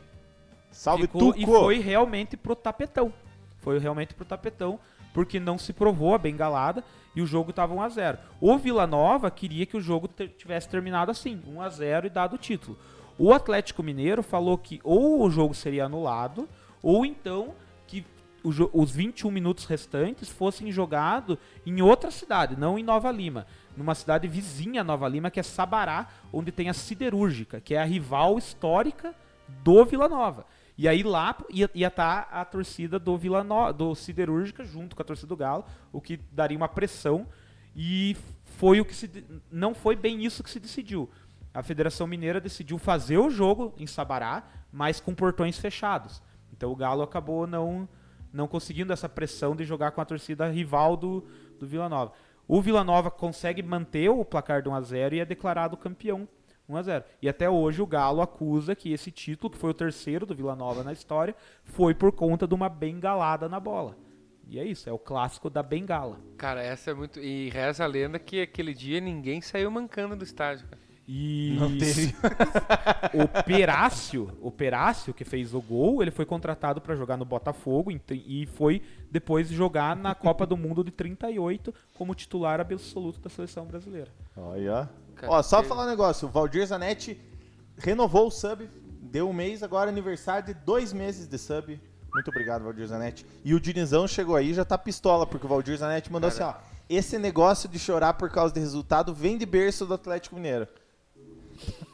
Salve, ficou- Tuco. E foi realmente pro tapetão. Foi realmente pro tapetão, porque não se provou a bengalada e o jogo tava 1 a 0. O Vila Nova queria que o jogo tivesse terminado assim, 1 a 0 e dado o título. O Atlético Mineiro falou que ou o jogo seria anulado, ou então que os 21 minutos restantes fossem jogados em outra cidade, não em Nova Lima. Numa cidade vizinha a Nova Lima, que é Sabará, onde tem a Siderúrgica, que é a rival histórica do Vila Nova. E aí lá ia estar a torcida do Vila no... do Siderúrgica junto com a torcida do Galo, o que daria uma pressão e foi o que se não foi bem isso que se decidiu. A Federação Mineira decidiu fazer o jogo em Sabará, mas com portões fechados. Então o Galo acabou não não conseguindo essa pressão de jogar com a torcida rival do, do Vila Nova. O Vila Nova consegue manter o placar de 1 a 0 e é declarado campeão 1 a 0. E até hoje o Galo acusa que esse título, que foi o terceiro do Vila Nova na história, foi por conta de uma bengalada na bola. E é isso, é o clássico da bengala. Cara, essa é muito. E reza a lenda que aquele dia ninguém saiu mancando do estádio. cara. E Não teve. *laughs* o Perácio, o Perácio que fez o gol, ele foi contratado para jogar no Botafogo e foi depois jogar na Copa do Mundo de 38 como titular absoluto da seleção brasileira. Olha. Cara, Ó, só falar um negócio. O Valdir Zanetti renovou o sub. Deu um mês, agora aniversário de dois meses de sub. Muito obrigado, Valdir Zanetti. E o Dinizão chegou aí e já tá pistola, porque o Valdir Zanetti mandou Cara. assim, ó. Esse negócio de chorar por causa de resultado vem de berço do Atlético Mineiro.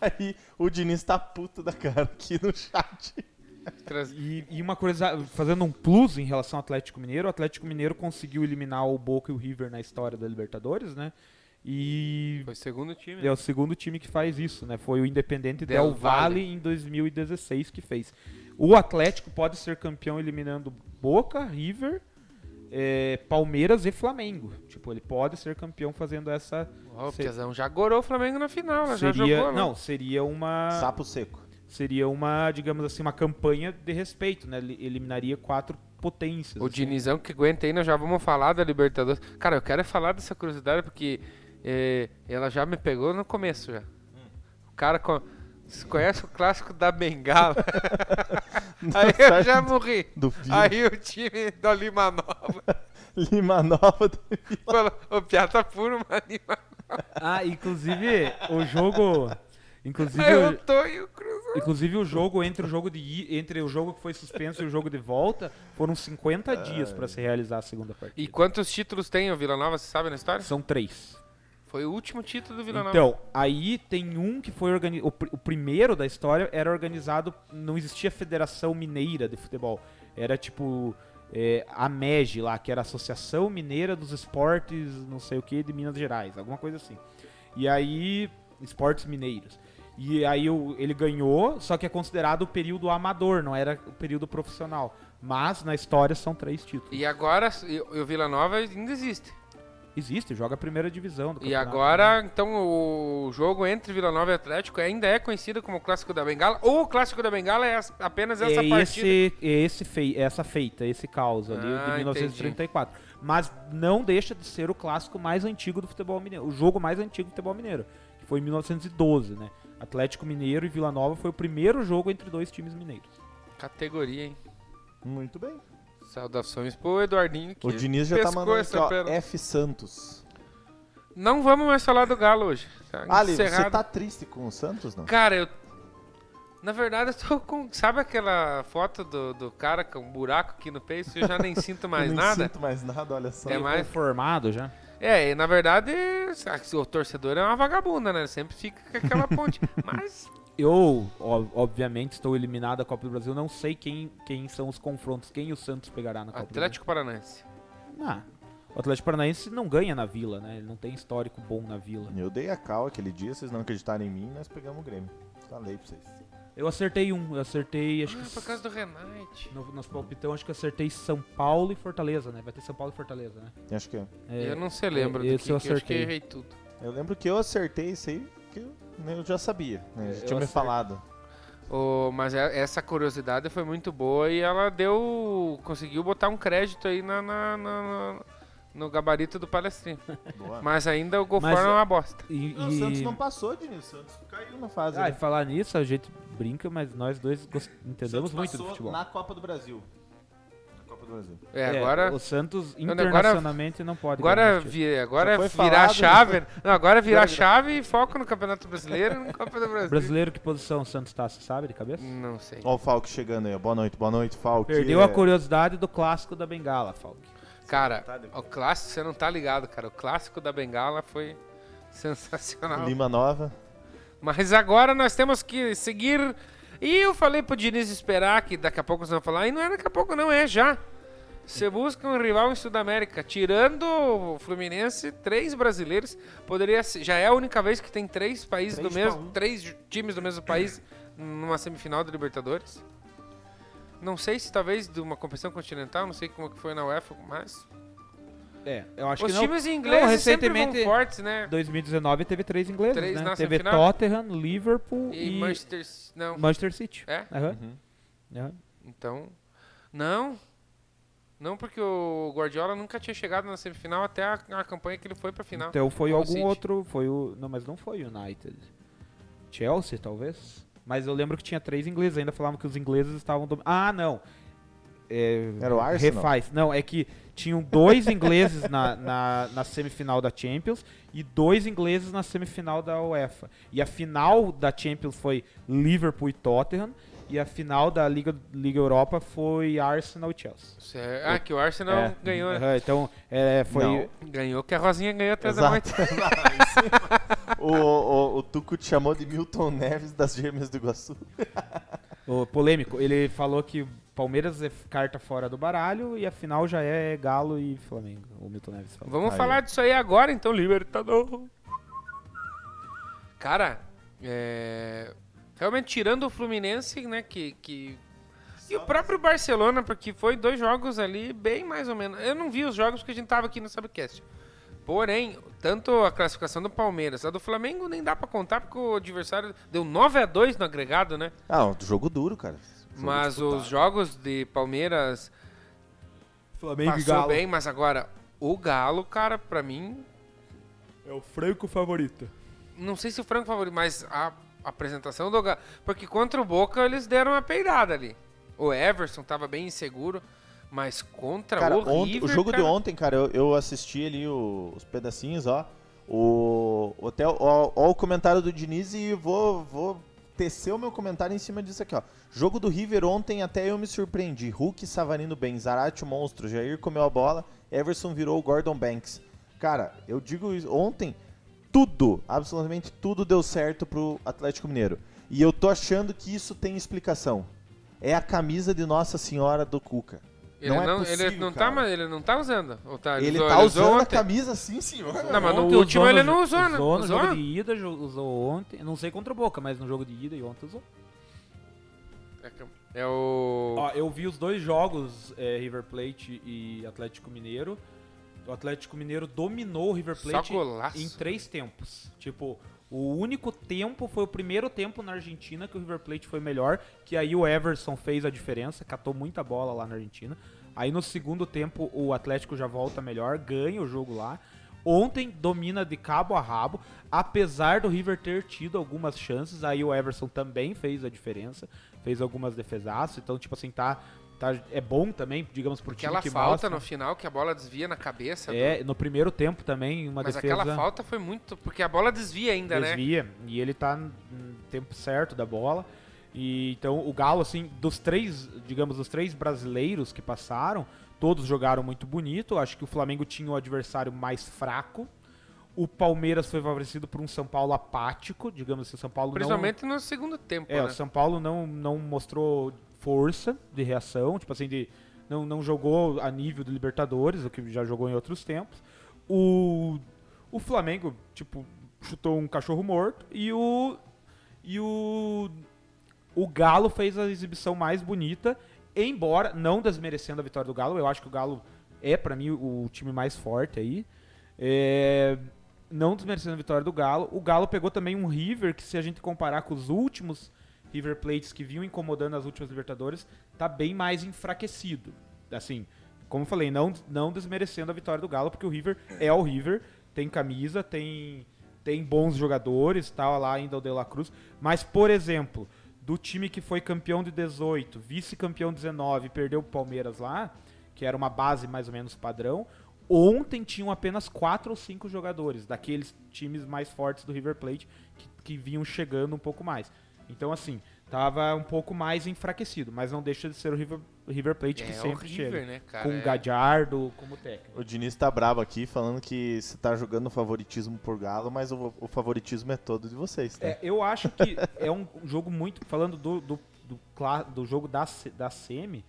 Aí o Diniz tá puto da cara aqui no chat. E, e uma coisa, fazendo um plus em relação ao Atlético Mineiro, o Atlético Mineiro conseguiu eliminar o Boca e o River na história da Libertadores, né? E Foi o segundo time. é né? o segundo time que faz isso, né? Foi o Independente Del Del, Valle. Valle. em 2016 que fez. O Atlético pode ser campeão eliminando Boca, River, é, Palmeiras e Flamengo. Tipo, ele pode ser campeão fazendo essa. Ó, o Piazão já gorou o Flamengo na final, né? já seria, jogou, né? não, seria uma Sapo seco. seria uma, digamos assim, uma campanha de respeito, né? Ele eliminaria quatro potências. O assim. Dinizão que aguenta aí, nós já vamos falar da Libertadores. Cara, eu quero falar dessa curiosidade porque é, ela já me pegou no começo já. O cara co- você conhece o clássico da Bengala? *laughs* aí eu já morri. Aí o time da Lima Nova *laughs* Lima Nova. do- *laughs* falou: o Piá tá puro, uma Lima. Ah, inclusive o jogo, inclusive Aí eu tô e o Cruz. Inclusive o jogo entre o jogo de i- entre o jogo que foi suspenso e o jogo de volta foram 50 dias para se realizar a segunda partida. E quantos títulos tem o Vila Nova, você sabe na história? São três. Foi o último título do Vila Nova. Então, aí tem um que foi organizado. O, pr- o primeiro da história era organizado. Não existia Federação Mineira de Futebol. Era tipo. é, a MEG lá, que era a Associação Mineira dos Esportes, não sei o que, de Minas Gerais, alguma coisa assim. E aí. Esportes Mineiros. E aí ele ganhou, só que é considerado o período amador, não era o período profissional. Mas na história são três títulos. E agora, e o Vila Nova ainda existe. Existe, joga a primeira divisão do E agora, então, o jogo entre Vila Nova e Atlético ainda é conhecido como o Clássico da Bengala, ou o Clássico da Bengala é as- apenas essa é partida. esse, é esse fei, essa feita, esse caos ali Ah, de 1934. Mas não deixa de ser o clássico mais antigo do futebol mineiro, o jogo mais antigo do futebol mineiro, que foi em 1912, né? Atlético Mineiro e Vila Nova foi o primeiro jogo entre dois times mineiros. Categoria, hein? Muito bem. Saudações pro Eduardinho que O Diniz já tá mandando aqui, ó. F Santos. Não vamos mais falar do Galo hoje. Tá Ali, você encerrado. tá triste com o Santos, não? Cara, eu... Na verdade, eu tô com... Sabe aquela foto do, do cara com um buraco aqui no peito? Eu já nem *laughs* sinto mais Eu não nada. sinto mais nada, olha só. É mais- Formado já. É, e na verdade, o torcedor é uma vagabunda, né? Sempre fica com aquela ponte. *laughs* Mas Eu, obviamente, estou eliminado da Copa do Brasil, não sei quem, quem são os confrontos, quem o Santos pegará na Copa Atlético Paranaense. do Brasil. Ah, O Atlético Paranaense não ganha na Vila, né? Ele não tem histórico bom na Vila. Eu dei a cal aquele dia, vocês não acreditaram em mim, nós pegamos o Grêmio. Falei pra vocês. Eu acertei um, eu acertei, acho Ah, que por causa do Renate. no, nos palpitão, acho que eu acertei São Paulo e Fortaleza, né? Vai ter São Paulo e Fortaleza, né? Acho que é. É, eu não sei, lembro é, do que, eu acho que eu acertei. errei tudo. Eu lembro que eu acertei isso aí, que eu, eu já sabia, né? Já tinha me falado. Ô, mas é- essa curiosidade foi muito boa e ela deu. conseguiu botar um crédito aí na, na- na- na- no gabarito do palestrinho. *laughs* Boa. Mas ainda o Golfo Mas, é uma bosta. E, Não, o e- Santos não passou, Diniz. O Santos caiu na fase. Ah, e né? falar nisso, a gente brinca, mas nós dois entendemos Santos muito do futebol. Na Copa do Brasil. Copa do Brasil. É, agora. o Santos Não, agora- internacionalmente não pode Agora, vi, agora virar a falado, chave. Não, agora virar chave e foco no Campeonato Brasileiro e no Copa do Brasil. Brasileiro, que posição o Santos tá, você sabe de cabeça? Não sei. Ó o Falk chegando aí. ó. Boa noite, boa noite, Falk. Perdeu É, a curiosidade do clássico da Bengala, Falk. Cara, o clássico, você não tá ligado, cara. O clássico da Bengala foi sensacional. Lima Nova. Mas agora nós temos que seguir. E eu falei pro Diniz esperar, que daqui a pouco vocês vão falar. E não é daqui a pouco, não, é já. Você busca um rival em Sudamérica. Tirando o Fluminense, três brasileiros. Poderia ser, Já é a única vez que tem três países Três do mesmo. um. Três times do mesmo país numa semifinal da Libertadores. Não sei se talvez de uma competição continental, não sei como que foi na UEFA, mas. É, eu acho Os que não. times ingleses Não, sempre recentemente- vão fortes, né? 2019 teve três ingleses, Três né? na Teve semifinal? Tottenham, Liverpool E, e, Manchester. Não. Manchester City. É? Uhum. Aham. Então, não. Não, porque o Guardiola nunca tinha chegado na semifinal até a, a campanha que ele foi pra final. Então foi algum City. outro, foi o, não, mas não foi o United. Chelsea, talvez. Mas eu lembro que tinha três ingleses, ainda falavam que os ingleses estavam dom... Ah, não. É, Era o Arsenal? Refaz. Não, é que tinham dois ingleses na, na, na semifinal da Champions e dois ingleses na semifinal da UEFA. E a final da Champions foi Liverpool e Tottenham. E a final da Liga, Liga Europa foi Arsenal e Chelsea. Isso é- ah, que o Arsenal É, ganhou. né? aham, então, é, foi. Não. Ganhou, que a Rosinha ganhou atrás da noite. *laughs* o, o, o Tuco te chamou de Milton Neves das Gêmeas do Iguaçu. *laughs* O polêmico, ele falou que Palmeiras é carta fora do baralho e a final já é Galo e Flamengo. O Milton Neves falou. Vamos Aí. falar disso aí agora, então, Libertador. Cara, é... realmente tirando o Fluminense, né, que... que... E o próprio Barcelona, porque foi dois jogos ali bem mais ou menos. Eu não vi os jogos porque a gente tava aqui no Subcast. Porém, tanto a classificação do Palmeiras, a do Flamengo nem dá pra contar porque o adversário deu 9 a 2 no agregado, né? Ah, um jogo duro, cara. Jogo Mas disputado. os jogos de Palmeiras Flamengo passou bem, mas agora o Galo, cara, pra mim, É o franco favorito. não sei se o Franco favorito, mas a apresentação do Galo, porque contra o Boca eles deram uma peidada ali. O Everson tava bem inseguro, mas contra Cara, o ontem- River, o jogo cara, de ontem, cara, eu, eu assisti ali o- os pedacinhos, ó. O hotel, ó, ó o comentário do Diniz e vou, vou tecer o meu comentário em cima disso aqui, ó. Jogo do River ontem até eu me surpreendi. Hulk Savarino bem, Zarate o monstro, Jair comeu a bola, Everson virou o Gordon Banks. Cara, eu digo isso, ontem tudo, absolutamente tudo deu certo pro Atlético Mineiro. E eu tô achando que isso tem explicação. É a camisa de Nossa Senhora do Cuca. ele não não, é possível, ele não tá, cara. mas ele não tá usando. Ou tá, Ele usou- tá usou usando a ontem. camisa sim, senhor. Não, mas no último ele não usou, né? Usou no Usou? jogo de ida, usou ontem. Não sei contra o Boca, mas no jogo de ida e ontem usou. É o Ó, eu vi os dois jogos, é, River Plate e Atlético Mineiro. O Atlético Mineiro dominou o River Plate em três tempos. Tipo, o único tempo foi o primeiro tempo na Argentina que o River Plate foi melhor, que aí o Everson fez a diferença, catou muita bola lá na Argentina. Aí no segundo tempo o Atlético já volta melhor, ganha o jogo lá. Ontem domina de cabo a rabo, apesar do River ter tido algumas chances, aí o Everson também fez a diferença, fez algumas defesaças, então tipo assim, tá, tá é bom também, digamos pro time Aquela que falta mostra. no final que a bola desvia na cabeça. do- É, no primeiro tempo também, uma mas defesa aquela falta foi muito. Porque a bola desvia ainda, né? desvia e ele tá no tempo certo da bola. E então o Galo assim, dos três, digamos, dos três brasileiros que passaram, todos jogaram muito bonito. Acho que o Flamengo tinha o adversário mais fraco. O Palmeiras foi favorecido por um São Paulo apático, digamos assim, o São Paulo não Principalmente no segundo tempo, é, né? o São Paulo não, não mostrou força de reação, tipo assim, de. não, não jogou a nível do Libertadores, o que já jogou em outros tempos. O, o Flamengo, tipo, chutou um cachorro morto e o e o o Galo fez a exibição mais bonita, embora não desmerecendo a vitória do Galo, eu acho que o Galo é para mim o time mais forte aí. É, não desmerecendo a vitória do Galo, o Galo pegou também um River que se a gente comparar com os últimos River Plates que vinham incomodando as últimas Libertadores, tá bem mais enfraquecido. Assim, como eu falei, não, não desmerecendo a vitória do Galo, porque o River é o River, tem camisa, tem, tem bons jogadores, tal, lá ainda o De La Cruz. Mas, por exemplo, do time que foi campeão de 18, vice-campeão 19 e perdeu o Palmeiras lá, que era uma base mais ou menos padrão, ontem tinham apenas quatro ou cinco jogadores, daqueles times mais fortes do River Plate, que, que vinham chegando um pouco mais. Então, assim, tava um pouco mais enfraquecido, mas não deixa de ser o River, River Plate É, que o sempre River, chega. né, cara? com É. o Gadiardo como técnico. O Diniz tá brabo aqui, falando que você tá jogando favoritismo por Galo, mas o, o favoritismo é todo de vocês, tá? É, eu acho que é um jogo muito. Falando do, do, do, do jogo da, da Semi,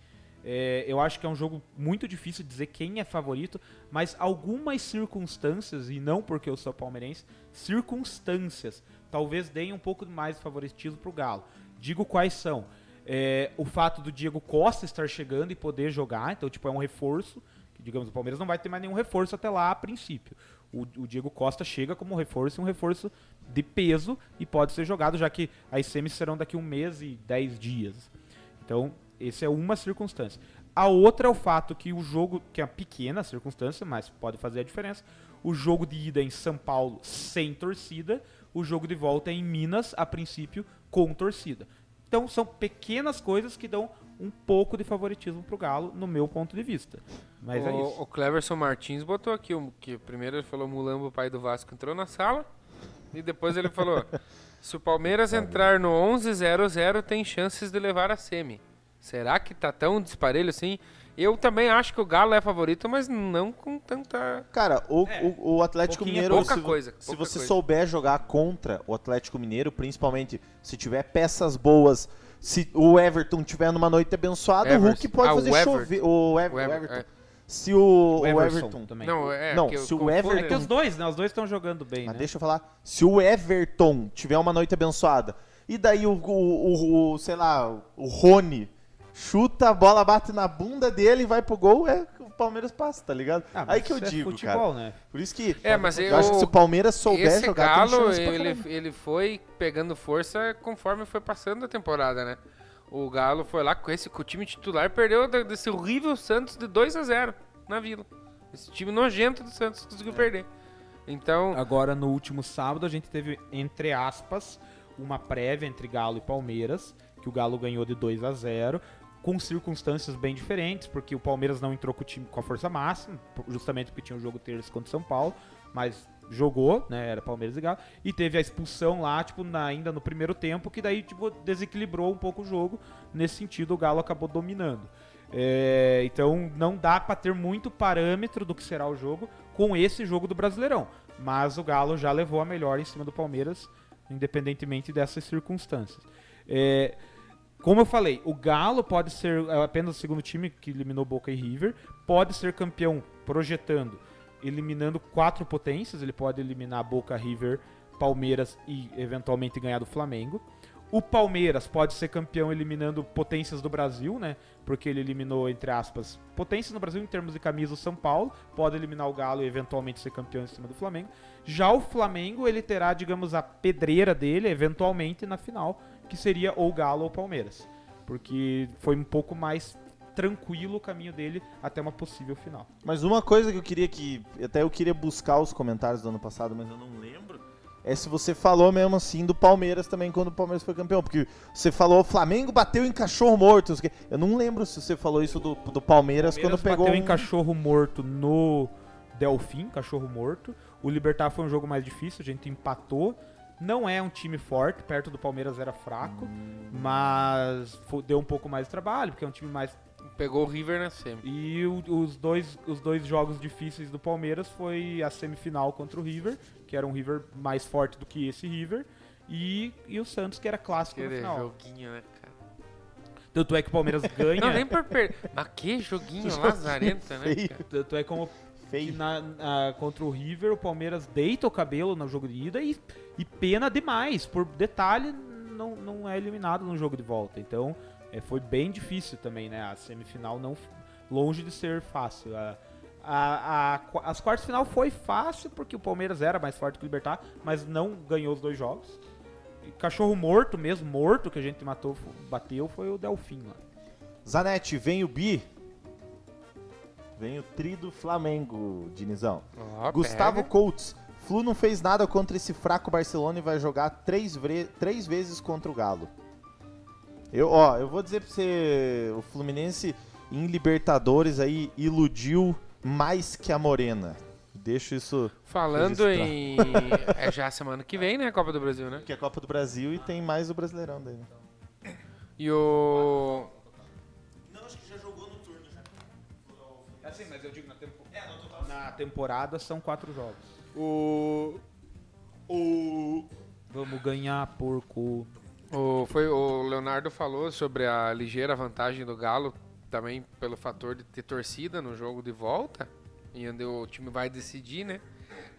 é, eu acho que é um jogo muito difícil de dizer quem é favorito, mas algumas circunstâncias, e não porque eu sou palmeirense, circunstâncias talvez deem um pouco mais de favoritismo pro Galo. Digo quais são. É, o fato do Diego Costa estar chegando e poder jogar, então tipo é um reforço. que, Digamos, o Palmeiras não vai ter mais nenhum reforço até lá a princípio. O, o Diego Costa chega como reforço, um reforço de peso e pode ser jogado, já que as semis serão daqui um mês e dez dias. Então, essa é uma circunstância. A outra é o fato que o jogo, que é uma pequena circunstância, mas pode fazer a diferença, o jogo de ida em São Paulo sem torcida, o jogo de volta é em Minas, a princípio, com torcida. Então, são pequenas coisas que dão um pouco de favoritismo pro Galo, no meu ponto de vista. Mas é o, isso. o Cleverson Martins botou aqui um, que primeiro ele falou Mulambo, o pai do Vasco, entrou na sala. E depois ele falou: *laughs* se o Palmeiras entrar no 11-0-0, tem chances de levar a semi. Será que tá tão disparelho assim? Eu também acho que o Galo é favorito, mas não com tanta. Cara, o, É, o, o Atlético é Mineiro, pouca se, coisa, se pouca você coisa. souber jogar contra o Atlético Mineiro, principalmente se tiver peças boas, se o Everton tiver numa noite abençoada, o. Hulk pode Ah, o fazer Everton. chover. O, Ev- O o Ever- Everton. é. Se o, o Everson Everton. também. Não, é. Não, que se o confundo, Everton- É que os dois, né? Os dois estão jogando bem, Mas né? deixa eu falar. Se o Everton tiver uma noite abençoada, e daí o, o, o- o, sei lá, o Rony chuta, a bola bate na bunda dele e vai pro gol, é o Palmeiras passa, tá ligado? Ah, mas Aí que eu é digo, futebol, cara. né? Por isso que É, mas eu, eu- acho que se o Palmeiras souber Esse jogar, Galo, ele, caramba. ele foi pegando força conforme foi passando a temporada, né? O Galo foi lá com esse com o time titular, perdeu desse horrível Santos de 2 a 0 na Vila. Esse time nojento do Santos conseguiu perder. Então, Agora, no último sábado, a gente teve, entre aspas, uma prévia entre Galo e Palmeiras, que o Galo ganhou de 2 a 0 com circunstâncias bem diferentes, porque o Palmeiras não entrou com o time com a força máxima, justamente porque tinha o jogo terça contra o São Paulo, mas jogou, né, era Palmeiras e Galo, e teve a expulsão lá, tipo, na- ainda no primeiro tempo, que daí, tipo, desequilibrou um pouco o jogo, nesse sentido o Galo acabou dominando. É, então não dá pra ter muito parâmetro do que será o jogo com esse jogo do Brasileirão. Mas o Galo já levou a melhor em cima do Palmeiras, independentemente dessas circunstâncias. É, como eu falei, o Galo pode ser é, apenas o segundo time que eliminou Boca e River, pode ser campeão projetando, eliminando quatro potências, ele pode eliminar Boca, River, Palmeiras e eventualmente ganhar do Flamengo. O Palmeiras pode ser campeão eliminando potências do Brasil, né? Porque ele eliminou, entre aspas, potências no Brasil em termos de camisa o São Paulo. Pode eliminar o Galo e eventualmente ser campeão em cima do Flamengo. Já o Flamengo, ele terá, digamos, a pedreira dele, eventualmente, na final, que seria ou Galo ou Palmeiras. Porque foi um pouco mais tranquilo o caminho dele até uma possível final. Mas uma coisa que eu queria que. Até eu queria buscar os comentários do ano passado, mas eu não lembro. É se você falou mesmo assim do Palmeiras também quando o Palmeiras foi campeão. Porque você falou o Flamengo bateu em cachorro morto. Eu não lembro se você falou isso do, do Palmeiras, Palmeiras quando pegou. bateu um- em cachorro morto no Delfim, cachorro morto. O Libertar foi um jogo mais difícil, a gente empatou. Não é um time forte, perto do Palmeiras era fraco, mas deu um pouco mais de trabalho, porque é um time mais. pegou o River na semi. E o- os, dois, os dois jogos difíceis do Palmeiras foi a semifinal contra o River, que era um River mais forte do que esse River, e, e o Santos, que era clássico no Aquele final. joguinho, né, cara? Tanto é que o Palmeiras *laughs* ganha. Não, nem por perder. Mas que joguinho *laughs* lazarento, né? Cara? Tanto é como que Feio. na, na- contra o River, o Palmeiras deita o cabelo no jogo de ida e, e pena demais. Por detalhe, não, não é eliminado no jogo de volta. Então, é, foi bem difícil também, né? A semifinal não longe de ser fácil. A, a, a as quartas de final foi fácil porque o Palmeiras era mais forte que o Libertar, mas não ganhou os dois jogos. E cachorro morto mesmo, morto que a gente matou, bateu, foi o Delfim lá. Zanetti, vem o Bi. Vem o tri do Flamengo, Dinizão. Ó, Gustavo pega. Flu não fez nada contra esse fraco Barcelona e vai jogar três, três vezes contra o Galo. Eu, ó, eu vou dizer pra você, o Fluminense em Libertadores aí iludiu mais que a Morena. Deixo isso Falando registrar. em. É já semana que vem, né? A Copa do Brasil, né? que é a Copa do Brasil e tem mais o Brasileirão daí. né? E o. na temporada são quatro jogos. O. Vamos ganhar, porco. O, foi, o Leonardo falou sobre a ligeira vantagem do Galo, também pelo fator de ter torcida no jogo de volta, e onde o time vai decidir, né?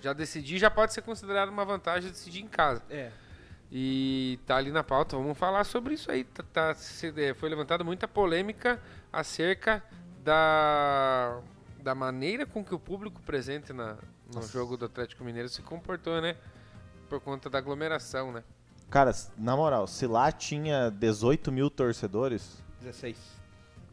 Já decidir já pode ser considerado uma vantagem decidir em casa. É. E tá ali na pauta, vamos falar sobre isso aí. Tá, tá- é, foi levantada muita polêmica acerca da, da maneira com que o público presente na, no jogo do Atlético Mineiro se comportou, né? Por conta da aglomeração, né? Cara, na moral, se lá tinha 18 mil torcedores, 16.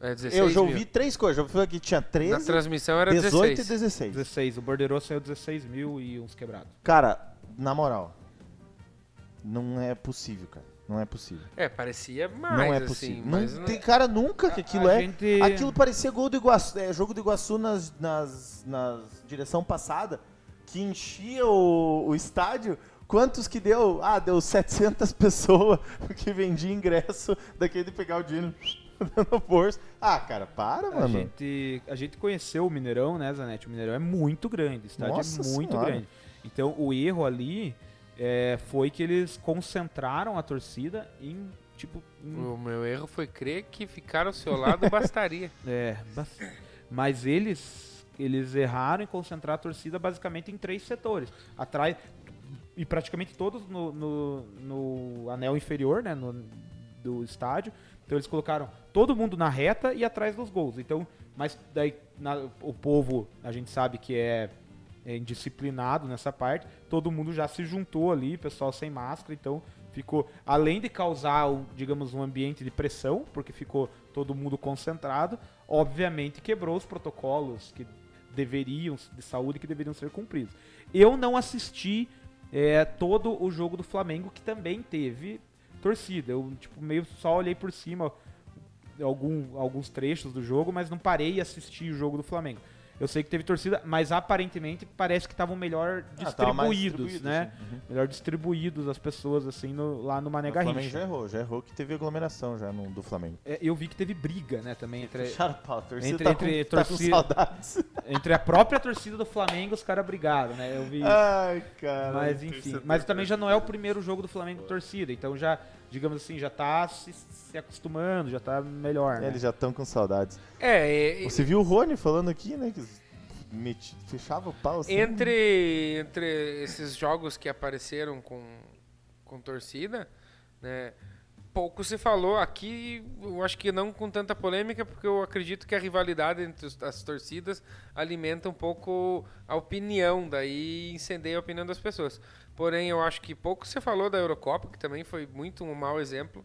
É 16 eu já mil. ouvi três coisas. Eu ouvi que tinha Na 13, transmissão era 18 16. e 16. 16. O Bordeiro saiu 16 mil e uns quebrados. Cara, na moral, não é possível, cara. Não é possível. É, parecia mais, não é assim. possível. mas não tem cara nunca que aquilo A é. gente- Aquilo parecia gol do Iguaçu, é, jogo do Iguaçu nas, nas, nas direção passada, que enchia o, o estádio. Quantos que deu? Ah, deu 700 *laughs* pessoas, porque vendia ingresso daquele de pegar o dinheiro *laughs* no bolso. Ah, cara, para, A mano. gente, a gente conheceu o Mineirão, né, Zanetti? O Mineirão é muito grande, o estádio Nossa é muito Senhora. grande. Então o erro ali é, foi que eles concentraram a torcida em, tipo, em O meu erro foi crer que ficar ao seu lado bastaria. *laughs* É, mas eles eles erraram em concentrar a torcida basicamente em três setores. Atrás e praticamente todos no, no, no anel inferior, né, no, do estádio. Então eles colocaram todo mundo na reta e atrás dos gols. Então, mas daí na- o povo, a gente sabe que é, é indisciplinado nessa parte. Todo mundo já se juntou ali, pessoal sem máscara, então ficou além de causar, digamos, um ambiente de pressão, porque ficou todo mundo concentrado, obviamente quebrou os protocolos que deveriam de saúde que deveriam ser cumpridos. Eu não assisti é, todo o jogo do Flamengo que também teve torcida. Eu tipo meio só olhei por cima algum, alguns trechos do jogo, mas não parei e assisti o jogo do Flamengo. Eu sei que teve torcida, mas aparentemente parece que estavam melhor Ah, distribuídos, distribuído, né? sim. Uhum. Melhor distribuídos as pessoas assim no- lá no Mané O Flamengo Garrincha. já errou, já errou que teve aglomeração já no, do Flamengo. É, eu vi que teve briga, né, também entre, Fecharam pau, a torcida entre- tá, entre com, tá torcida- entre a própria torcida do Flamengo, os caras brigaram, né? Eu vi. Ai, cara. Mas enfim, mas também já não é o primeiro jogo do Flamengo torcida, então já, digamos assim, já tá se, se acostumando, já tá melhor, né? Eles já estão com saudades. É, e- Você viu o Rony falando aqui, né? Que meti- fechava o pau assim. entre, entre esses jogos que apareceram com, com torcida, né? Pouco se falou aqui, eu acho que não com tanta polêmica, porque eu acredito que a rivalidade entre as torcidas alimenta um pouco a opinião, daí incendeia a opinião das pessoas. Porém, eu acho que pouco se falou da Eurocopa, que também foi muito um mau exemplo.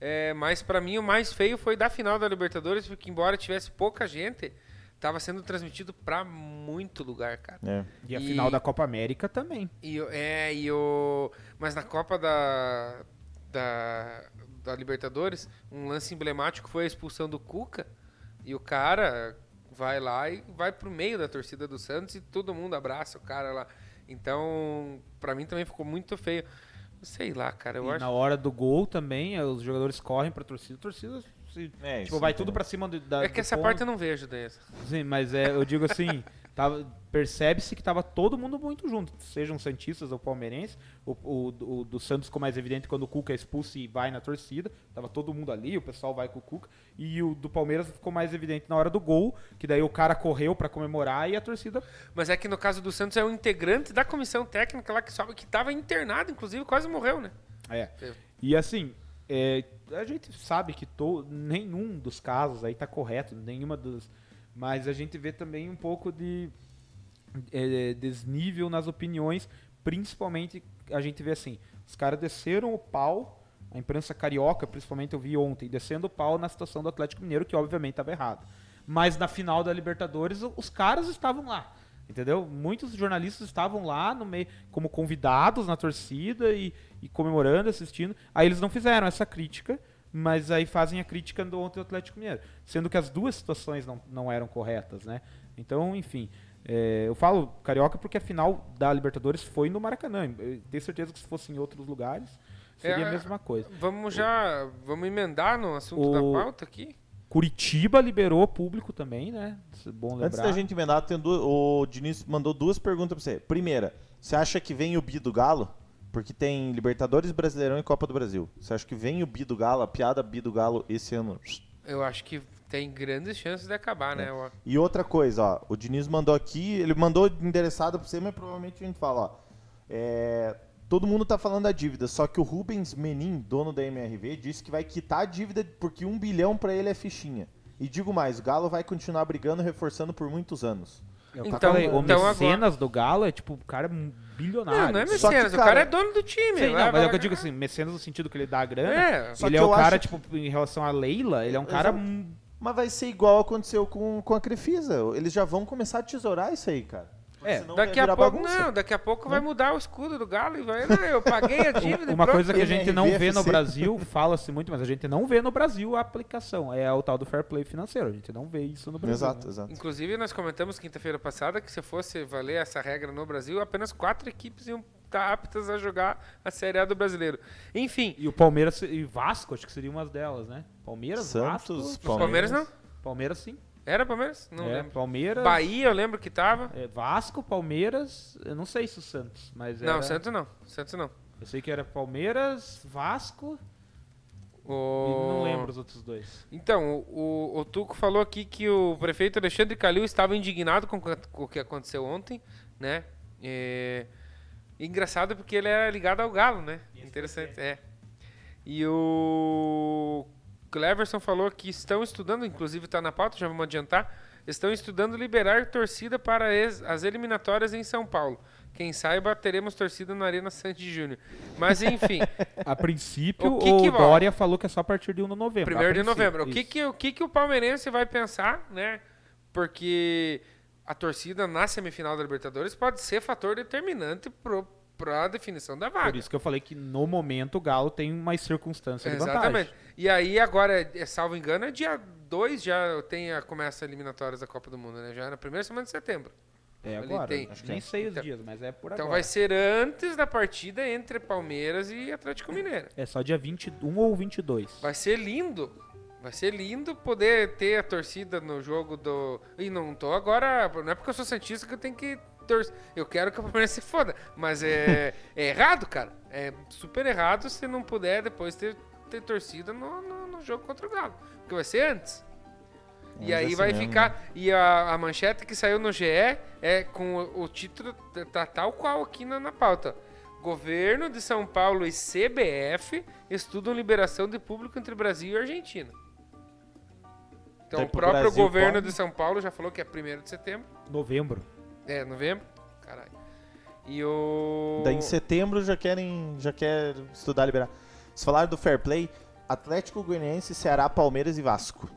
É, mas para mim o mais feio foi da final da Libertadores, porque embora tivesse pouca gente, estava sendo transmitido para muito lugar, cara. É. E a E- final da Copa América também. E, é, e o. Mas na Copa da, da, da Libertadores, um lance emblemático foi a expulsão do Cuca. E o cara vai lá e vai pro meio da torcida do Santos e todo mundo abraça o cara lá. Então, pra mim também ficou muito feio. Sei lá, cara, eu e acho. na hora do gol também, eh, os jogadores correm pra torcida, a torcida se, É, tipo, vai entendeu. tudo pra cima do, da, É que essa ponto. parte eu não vejo dessa. Sim, mas é, eu digo assim, *laughs* percebe-se que tava todo mundo muito junto, sejam santistas ou palmeirenses. O, o- o do Santos ficou mais evidente quando o Cuca é expulso e vai na torcida. Tava todo mundo ali, o pessoal vai com o Cuca. E o do Palmeiras ficou mais evidente na hora do gol, que daí o cara correu pra comemorar e a torcida Mas é que no caso do Santos é um integrante da comissão técnica lá que sobe, que tava internado, inclusive quase morreu, né? É. É. E assim, é, a gente sabe que to, nenhum dos casos aí tá correto, nenhuma dos. Mas a gente vê também um pouco de é, desnível nas opiniões, principalmente a gente vê assim, os caras desceram o pau, a imprensa carioca, principalmente eu vi ontem, descendo o pau na situação do Atlético Mineiro, que obviamente estava errado. Mas na final da Libertadores, os caras estavam lá. Entendeu? Muitos jornalistas estavam lá no meio como convidados na torcida e, e comemorando, assistindo. Aí eles não fizeram essa crítica, mas aí fazem a crítica do ontem do Atlético Mineiro, sendo que as duas situações não, não eram corretas, né? Então, enfim, é, eu falo carioca porque a final da Libertadores foi no Maracanã. Eu tenho certeza que se fosse em outros lugares seria É, a mesma coisa. Vamos já. Vamos emendar no assunto O- da pauta aqui. Curitiba liberou público também, né? É bom lembrar. Antes da gente emendar, tem duas- o Diniz mandou duas perguntas pra você. Primeira, você acha que vem o bi do Galo? Porque tem Libertadores, Brasileirão e Copa do Brasil. Você acha que vem o bi do Galo, a piada bi do Galo esse ano? Eu acho que tem grandes chances de acabar, né? Eu- E outra coisa, ó, o Diniz mandou aqui, ele mandou endereçado pra você, mas provavelmente a gente fala, ó. é, todo mundo tá falando da dívida, só que o Rubens Menin, dono da MRV, disse que vai quitar a dívida porque um bilhão pra ele é fichinha. E digo mais, o Galo vai continuar brigando reforçando por muitos anos. Então- falei, o então mecenas do Galo é tipo, o cara é um bilionário. Não, não é Só que, mecenas, o cara- cara é dono do time. Sim, não, mas é o que eu digo assim, mecenas no sentido que ele dá a grana. É, Só ele que é o cara, acho tipo, em relação a Leila, ele é um cara. Exato. Mas vai ser igual aconteceu com, com a Crefisa. Eles já vão começar a tesourar isso aí, cara. Porque É, Daqui a pouco, bagunça. não, daqui a pouco vai mudar o escudo do Galo e vai, não, eu paguei a *laughs* dívida. Uma pronto. coisa que a gente não vê no. Brasil, fala-se muito, mas a gente não vê no Brasil a aplicação. É o tal do fair play financeiro. A gente não vê isso no Brasil. Exato, né? exato. Inclusive, nós comentamos quinta-feira passada que se fosse valer essa regra no Brasil, apenas quatro equipes iam estar aptas a jogar a Série A do brasileiro. Enfim, E o Palmeiras e Vasco, acho que seria uma delas, né? Palmeiras, Santos, Vasco. o Palmeiras não? Palmeiras sim. Era Palmeiras? Não é, lembro. Palmeiras. Bahia, eu lembro que tava. é, Vasco, Palmeiras. Eu não sei se o Santos, mas Não, era- Santos não. Santos não. Eu sei que era Palmeiras, Vasco O... não lembro os outros dois. Então, o, o Tuco falou aqui que o prefeito Alexandre Calil estava indignado com, o que aconteceu ontem, né? É, engraçado porque ele era ligado ao Galo, né? Interessante, é. E o Cleverson falou que estão estudando, inclusive está na pauta, já vamos adiantar, estão estudando liberar torcida para as eliminatórias em São Paulo. Quem saiba, teremos torcida na Arena Sandy Júnior. Mas enfim, *laughs* A princípio, O o, que que vai? Dória falou que é só a partir de 1 de novembro. Primeiro de novembro. O que que, o que que o palmeirense vai pensar, né? Porque a torcida na semifinal da Libertadores pode ser fator determinante para a definição da Por vaga. isso que eu falei que no momento o Galo tem uma circunstância de Exatamente. vantagem. E aí agora, é, salvo engano, é dia 2 já tem a, começa a eliminatórias da Copa do Mundo, né? Já é na primeira semana de setembro. É Ali agora. tem. Acho que nem sei os Então- dias, mas é por Então agora. vai ser antes da partida entre Palmeiras e Atlético Mineiro. É só dia 21 ou 22. Vai ser lindo. Vai ser lindo poder ter a torcida no jogo do. E não tô agora. Não é porque eu sou Santista que eu tenho que torcer. Eu quero que o Palmeiras se foda. Mas é, é errado, cara. É super errado se não puder depois ter, ter torcida no, no, no jogo contra o Galo. Porque vai ser antes. E Mas aí assim vai mesmo, ficar. E a, a manchete que saiu no GE é com o, o título tá tal qual aqui na, na pauta. Governo de São Paulo e CBF estudam liberação de público entre Brasil e Argentina. Então Daí o próprio Brasil governo pode? de São Paulo já falou que é 1 de setembro. Novembro. É, novembro. Caralho. E o. Daí em setembro já querem já quer estudar liberar. Vocês falaram do fair play, Atlético Goianiense, Ceará, Palmeiras e Vasco.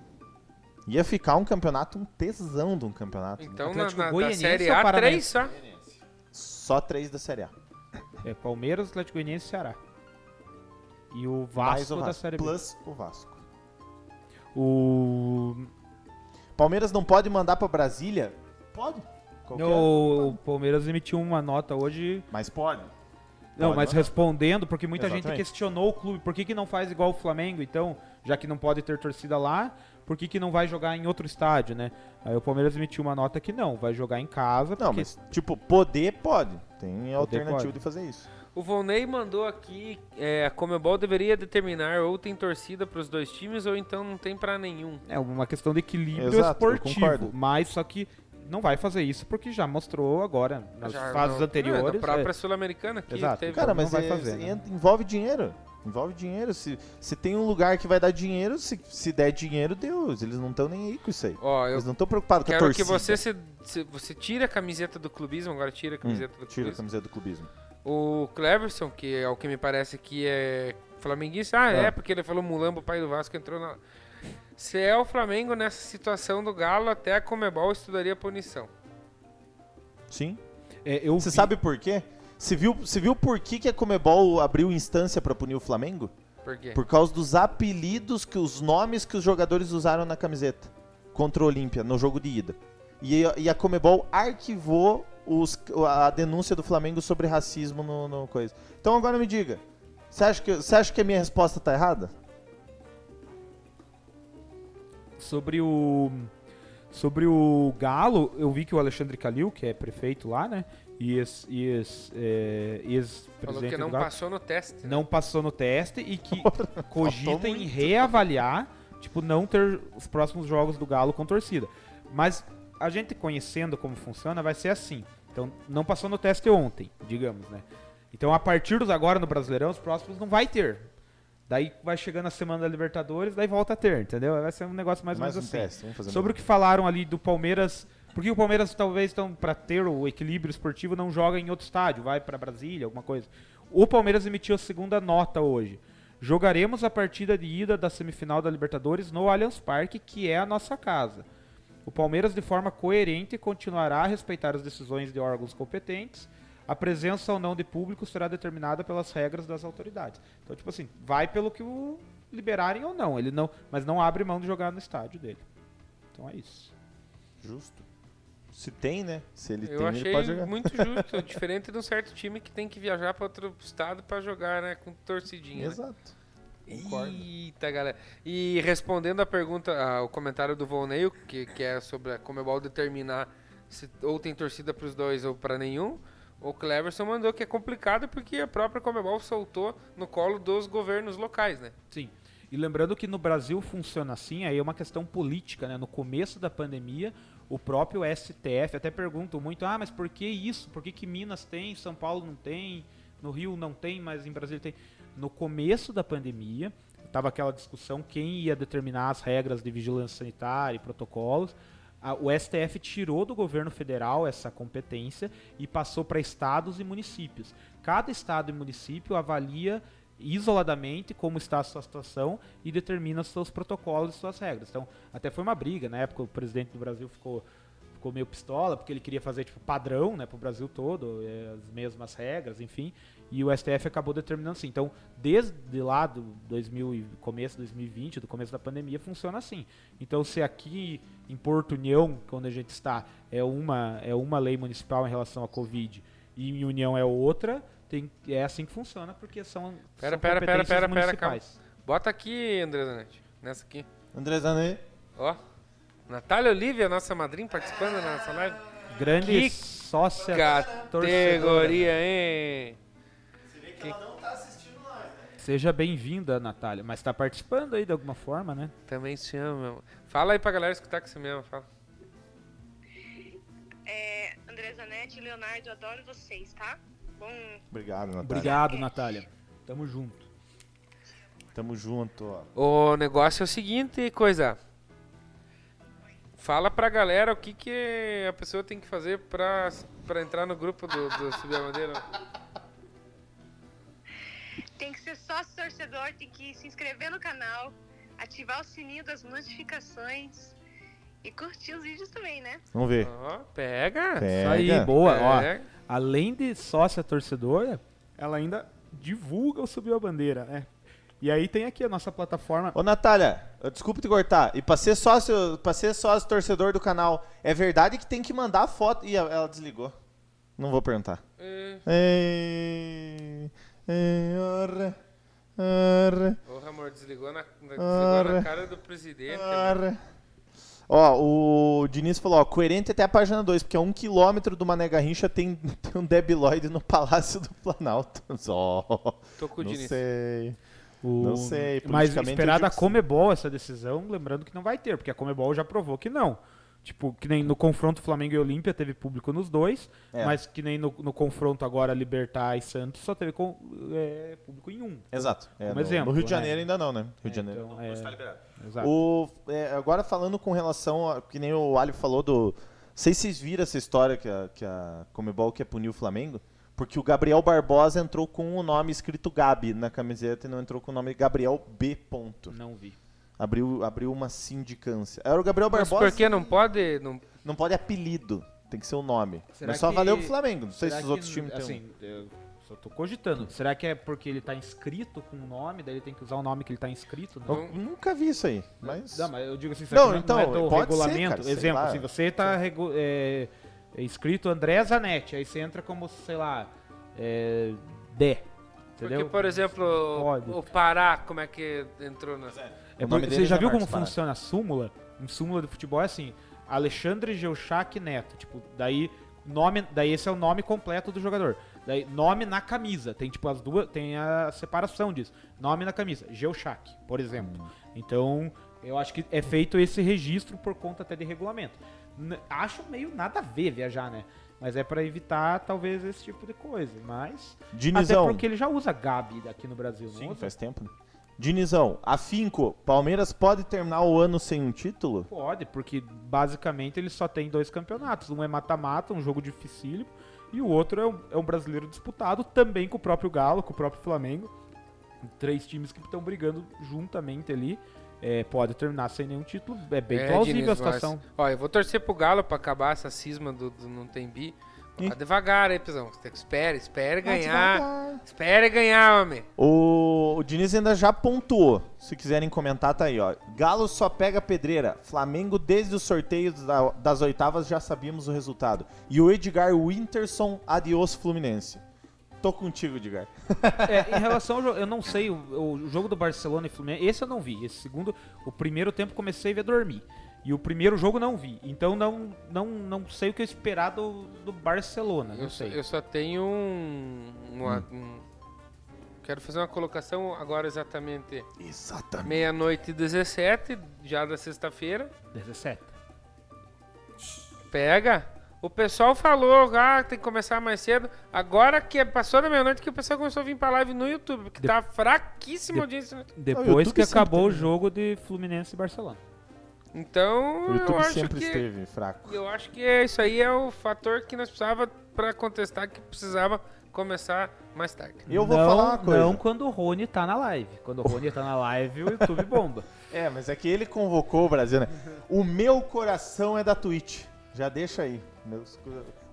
Ia ficar um campeonato, um tesão de um campeonato. né? Então na, Atlético na, da Goianiense Série A, três só. Só três da Série A. É Palmeiras, Atlético Goianiense e Ceará. E o Vasco, o da Vasco. Série B. Plus o Vasco. O... Palmeiras não pode mandar pra Brasília? Pode. Qualquer- o o Palmeiras emitiu uma nota hoje. Mas pode. Não, Pode mas mandar. respondendo, porque muita gente Exatamente. questionou o clube. Por que, que não faz igual o Flamengo, então? já que não pode ter torcida lá, por que, que não vai jogar em outro estádio, né? Aí o Palmeiras emitiu uma nota que não, vai jogar em casa. Não, porque... mas, tipo, poder pode. Tem alternativa pode. de fazer isso. O Volney mandou aqui, é, a Comebol deveria determinar ou tem torcida para os dois times ou então não tem para nenhum. É uma questão de equilíbrio Exato, eu esportivo, concordo. mas só que não vai fazer isso porque já mostrou agora nas Já fases não- anteriores. Não, é da própria é. Sul-Americana que Exato. teve. Cara, não mas vai é- fazer, né? envolve dinheiro. Envolve dinheiro. Se, se tem um lugar que vai dar dinheiro, se, se der dinheiro, Deus. Eles não estão nem aí com isso aí. Ó, eu Eles não estão preocupados com a quero torcida. que você se, se- você tire a camiseta do clubismo, agora tira a Hum, camiseta do tira a clubismo. camiseta do clubismo. O Cleverson, que é o que me parece que é flamenguista, ah, é, É. porque ele falou Mulambo, pai do Vasco, entrou na... Se é o Flamengo nessa situação do Galo, até a Comebol estudaria punição. Sim. É, eu Você vi- sabe por quê? Você viu, você viu por que, que a Comebol abriu instância pra punir o Flamengo? Por quê? Por causa dos apelidos, que os nomes que os jogadores usaram na camiseta contra o Olímpia, no jogo de ida. E, a- e a Comebol arquivou os- a denúncia do Flamengo sobre racismo no, no coisa. Então agora me diga, você acha, que, você acha que a minha resposta tá errada? Sobre o. Sobre o Galo, eu vi que o Alexandre Calil, que é prefeito lá, né? E ex, ex, é, Falou ex-presidente que não do Galo, passou no teste. né? não passou no teste e que *laughs* cogita em reavaliar, tipo, não ter os próximos jogos do Galo com torcida. Mas a gente conhecendo como funciona, vai ser assim. Então, não passou no teste ontem, digamos, né? Então, a partir dos agora no Brasileirão, os próximos não vai ter. Daí vai chegando a semana da Libertadores, daí volta a ter, entendeu? Vai ser um negócio mais ou Mais um menos assim. teste, vamos fazer Sobre o que falaram ali do Palmeiras, porque o Palmeiras talvez então para ter o equilíbrio esportivo não joga em outro estádio, vai para Brasília, alguma coisa. O Palmeiras emitiu a segunda nota hoje. Jogaremos a partida de ida da semifinal da Libertadores no Allianz Parque, que é a nossa casa. O Palmeiras, de forma coerente, continuará a respeitar as decisões de órgãos competentes. A presença ou não de público será determinada pelas regras das autoridades. Então, tipo assim, vai pelo que o liberarem ou não. Ele não, mas não abre mão de jogar no estádio dele. Então é isso. Justo. Se tem, né? Se ele Eu tem, ele achei pode jogar. muito justo, *laughs* diferente de um certo time que tem que viajar para outro estado para jogar, né, com torcidinha. né? Exato. Concordo. Eita, galera. E respondendo a pergunta, ah, o comentário do Volney, que, que é sobre a Comebol determinar se ou tem torcida para os dois ou para nenhum, o Cleverson mandou que é complicado porque a própria Comebol soltou no colo dos governos locais, né? Sim. E lembrando que no Brasil funciona assim, aí é uma questão política, né? No começo da pandemia, o próprio STF até perguntam muito, ah, mas por que isso? Por que, que Minas tem, São Paulo não tem, no Rio não tem, mas em Brasília tem? No começo da pandemia, tava aquela discussão quem ia determinar as regras de vigilância sanitária e protocolos. A- o STF tirou do governo federal essa competência e passou para estados e municípios. Cada estado e município avalia isoladamente como está a sua situação e determina seus protocolos e suas regras. Então, até foi uma briga, na época o presidente do Brasil ficou ficou meio pistola porque ele queria fazer tipo padrão, né, para o Brasil todo, eh, as mesmas regras, enfim, e o STF acabou determinando assim. Então, desde lá do 2000 e começo de 2020, do começo da pandemia, funciona assim. Então, se aqui em Porto União, onde a gente está, é uma é uma lei municipal em relação à Covid e em União é outra, tem, é assim que funciona porque são Pera, são pera, pera, pera, pera, calma. municipais. Bota aqui, André Zanetti, nessa aqui. André Zanet. Ó, Natália Olivia, nossa madrinha, participando da nossa live. Grande Que sócia Categoria, hein? Seja bem-vinda, Natália. Mas tá participando aí de alguma forma, né? Também se ama. Fala aí pra galera escutar que você me ama, fala. É, André Zanetti e Leonardo, adoro vocês, tá? Bom, Obrigado, Natália. Obrigado, Natália. Tamo junto. Tamo junto, ó. O negócio é o seguinte, coisa. Fala pra galera o que, que a pessoa tem que fazer pra, pra entrar no grupo do, do Subir a Bandeira. Sócio torcedor, tem que se inscrever no canal, ativar o sininho das notificações e curtir os vídeos também, né? Vamos ver. Ó, pega. Pega. Isso aí, boa. Ó, além de sócia torcedora, ela ainda divulga o Subiu a Bandeira, né? E aí tem aqui a nossa plataforma. Ô, Natália, desculpa te cortar. E pra ser sócio, pra ser sócio torcedor do canal, é verdade que tem que mandar foto. Ih, ela desligou. Não vou perguntar. É, Ei, ei, Arre, Porra, amor, desligou na, desligou na cara do presidente. Ó, o Diniz falou, ó, coerente até a página 2, porque a um quilômetro do Mané Garrincha tem, *laughs* tem um debiloide no Palácio do Planalto. *laughs* Ó, Tô com o não Diniz. sei. O- Não sei, Mas politicamente eu esperar digo da que sim. Comebol essa decisão, lembrando que não vai ter, porque a Comebol já provou que não. Tipo, que nem no confronto Flamengo e Olímpia teve público nos dois, É. mas que nem no, no confronto agora Libertar e Santos só teve com- é, público em um. Exato. É, Como no, exemplo, no Rio de né? Janeiro ainda não, né? Rio de É, Janeiro. então, é, Está liberado. Exato. O, é, agora falando com relação a, que nem o Ali falou do, não sei se vocês viram essa história que a, que a Comebol quer punir o Flamengo, porque o Gabriel Barbosa entrou com o nome escrito Gabi na camiseta e não entrou com o nome Gabriel B. Ponto. Não vi. Abriu, abriu uma sindicância. Era o Gabriel Mas Barbosa. por que não pode? Não... Não pode apelido, tem que ser o nome. Será Mas só que- valeu pro Flamengo, não sei Será se os que, outros times têm. um. Assim, eu só tô cogitando. Será que é porque ele tá inscrito com o nome, daí ele tem que usar o nome que ele tá inscrito? Não, Eu nunca vi isso aí, mas. Não, mas eu digo assim, Não, então, não é do pode ser, regulamento? cara, sei Exemplo, se você tá regu- é, é inscrito André Zanetti, aí você entra como, sei lá, é, D. Entendeu? Porque, por exemplo, Pode. o, o Pará, como é que entrou na... É O nome você já é viu como Marcos funciona a súmula? Em súmula de futebol é assim, Alexandre Geuchac Neto, tipo, daí nome, daí esse é o nome completo do jogador. Daí nome na camisa, tem tipo as duas, tem a separação disso. Nome na camisa, Geuchac, por exemplo. Então, eu acho que é feito esse registro por conta até de regulamento. N- acho meio nada a ver viajar, né? Mas é pra evitar talvez esse tipo de coisa, mas Dinizão. até porque ele já usa Gabi aqui no Brasil, Sim, faz tempo. Dinizão, afinco, Palmeiras pode terminar o ano sem um título? Pode, porque basicamente ele só tem dois campeonatos. Um é mata-mata, um jogo dificílimo, e o outro é um, é um brasileiro disputado também com o próprio Galo, com o próprio Flamengo. Três times que estão brigando juntamente ali. É, pode terminar sem nenhum título. É bem É, plausível Diniz, a situação. mas- Ó, eu vou torcer pro Galo pra acabar essa cisma do, do não tem bi. Ó, devagar aí, Pizão. Você tem que- Espere, espere Vai ganhar. devagar. Espere ganhar, homem. O, o Diniz ainda já pontuou. Se quiserem comentar, tá aí, ó. Galo só pega pedreira. Flamengo, desde os sorteios da- das oitavas, já sabíamos o resultado. E o Edgar Winterson, adiós Fluminense. Tô contigo, Edgar. É, em *laughs* relação ao jogo, eu não sei, o, o jogo do Barcelona e Fluminense, esse eu não vi. Esse segundo, o primeiro tempo comecei a ver dormir. E o primeiro jogo não vi. Então não, não, não sei o que esperar do, do Barcelona. Não Eu só, sei. eu só tenho um, uma- um- Quero fazer uma colocação agora exatamente Exatamente. meia-noite e 17, já da sexta-feira. 17. Pega. O pessoal falou, ah, tem que começar mais cedo. Agora que passou da meia-noite que o pessoal começou a vir pra live no YouTube, porque De- tá fraquíssima de- audiência. YouTube. Depois que acabou o né? jogo de Fluminense e Barcelona. Então, O eu YouTube acho sempre que esteve fraco. eu acho que é, isso aí é o fator que nós precisava pra contestar que precisava começar mais tarde. Eu vou não, falar uma coisa. Não quando o Rony tá na live. Quando o Rony tá na live, o YouTube bomba. *laughs* É, mas é que ele convocou o Brasil, né? O meu coração é da Twitch. Já deixa aí. Meus-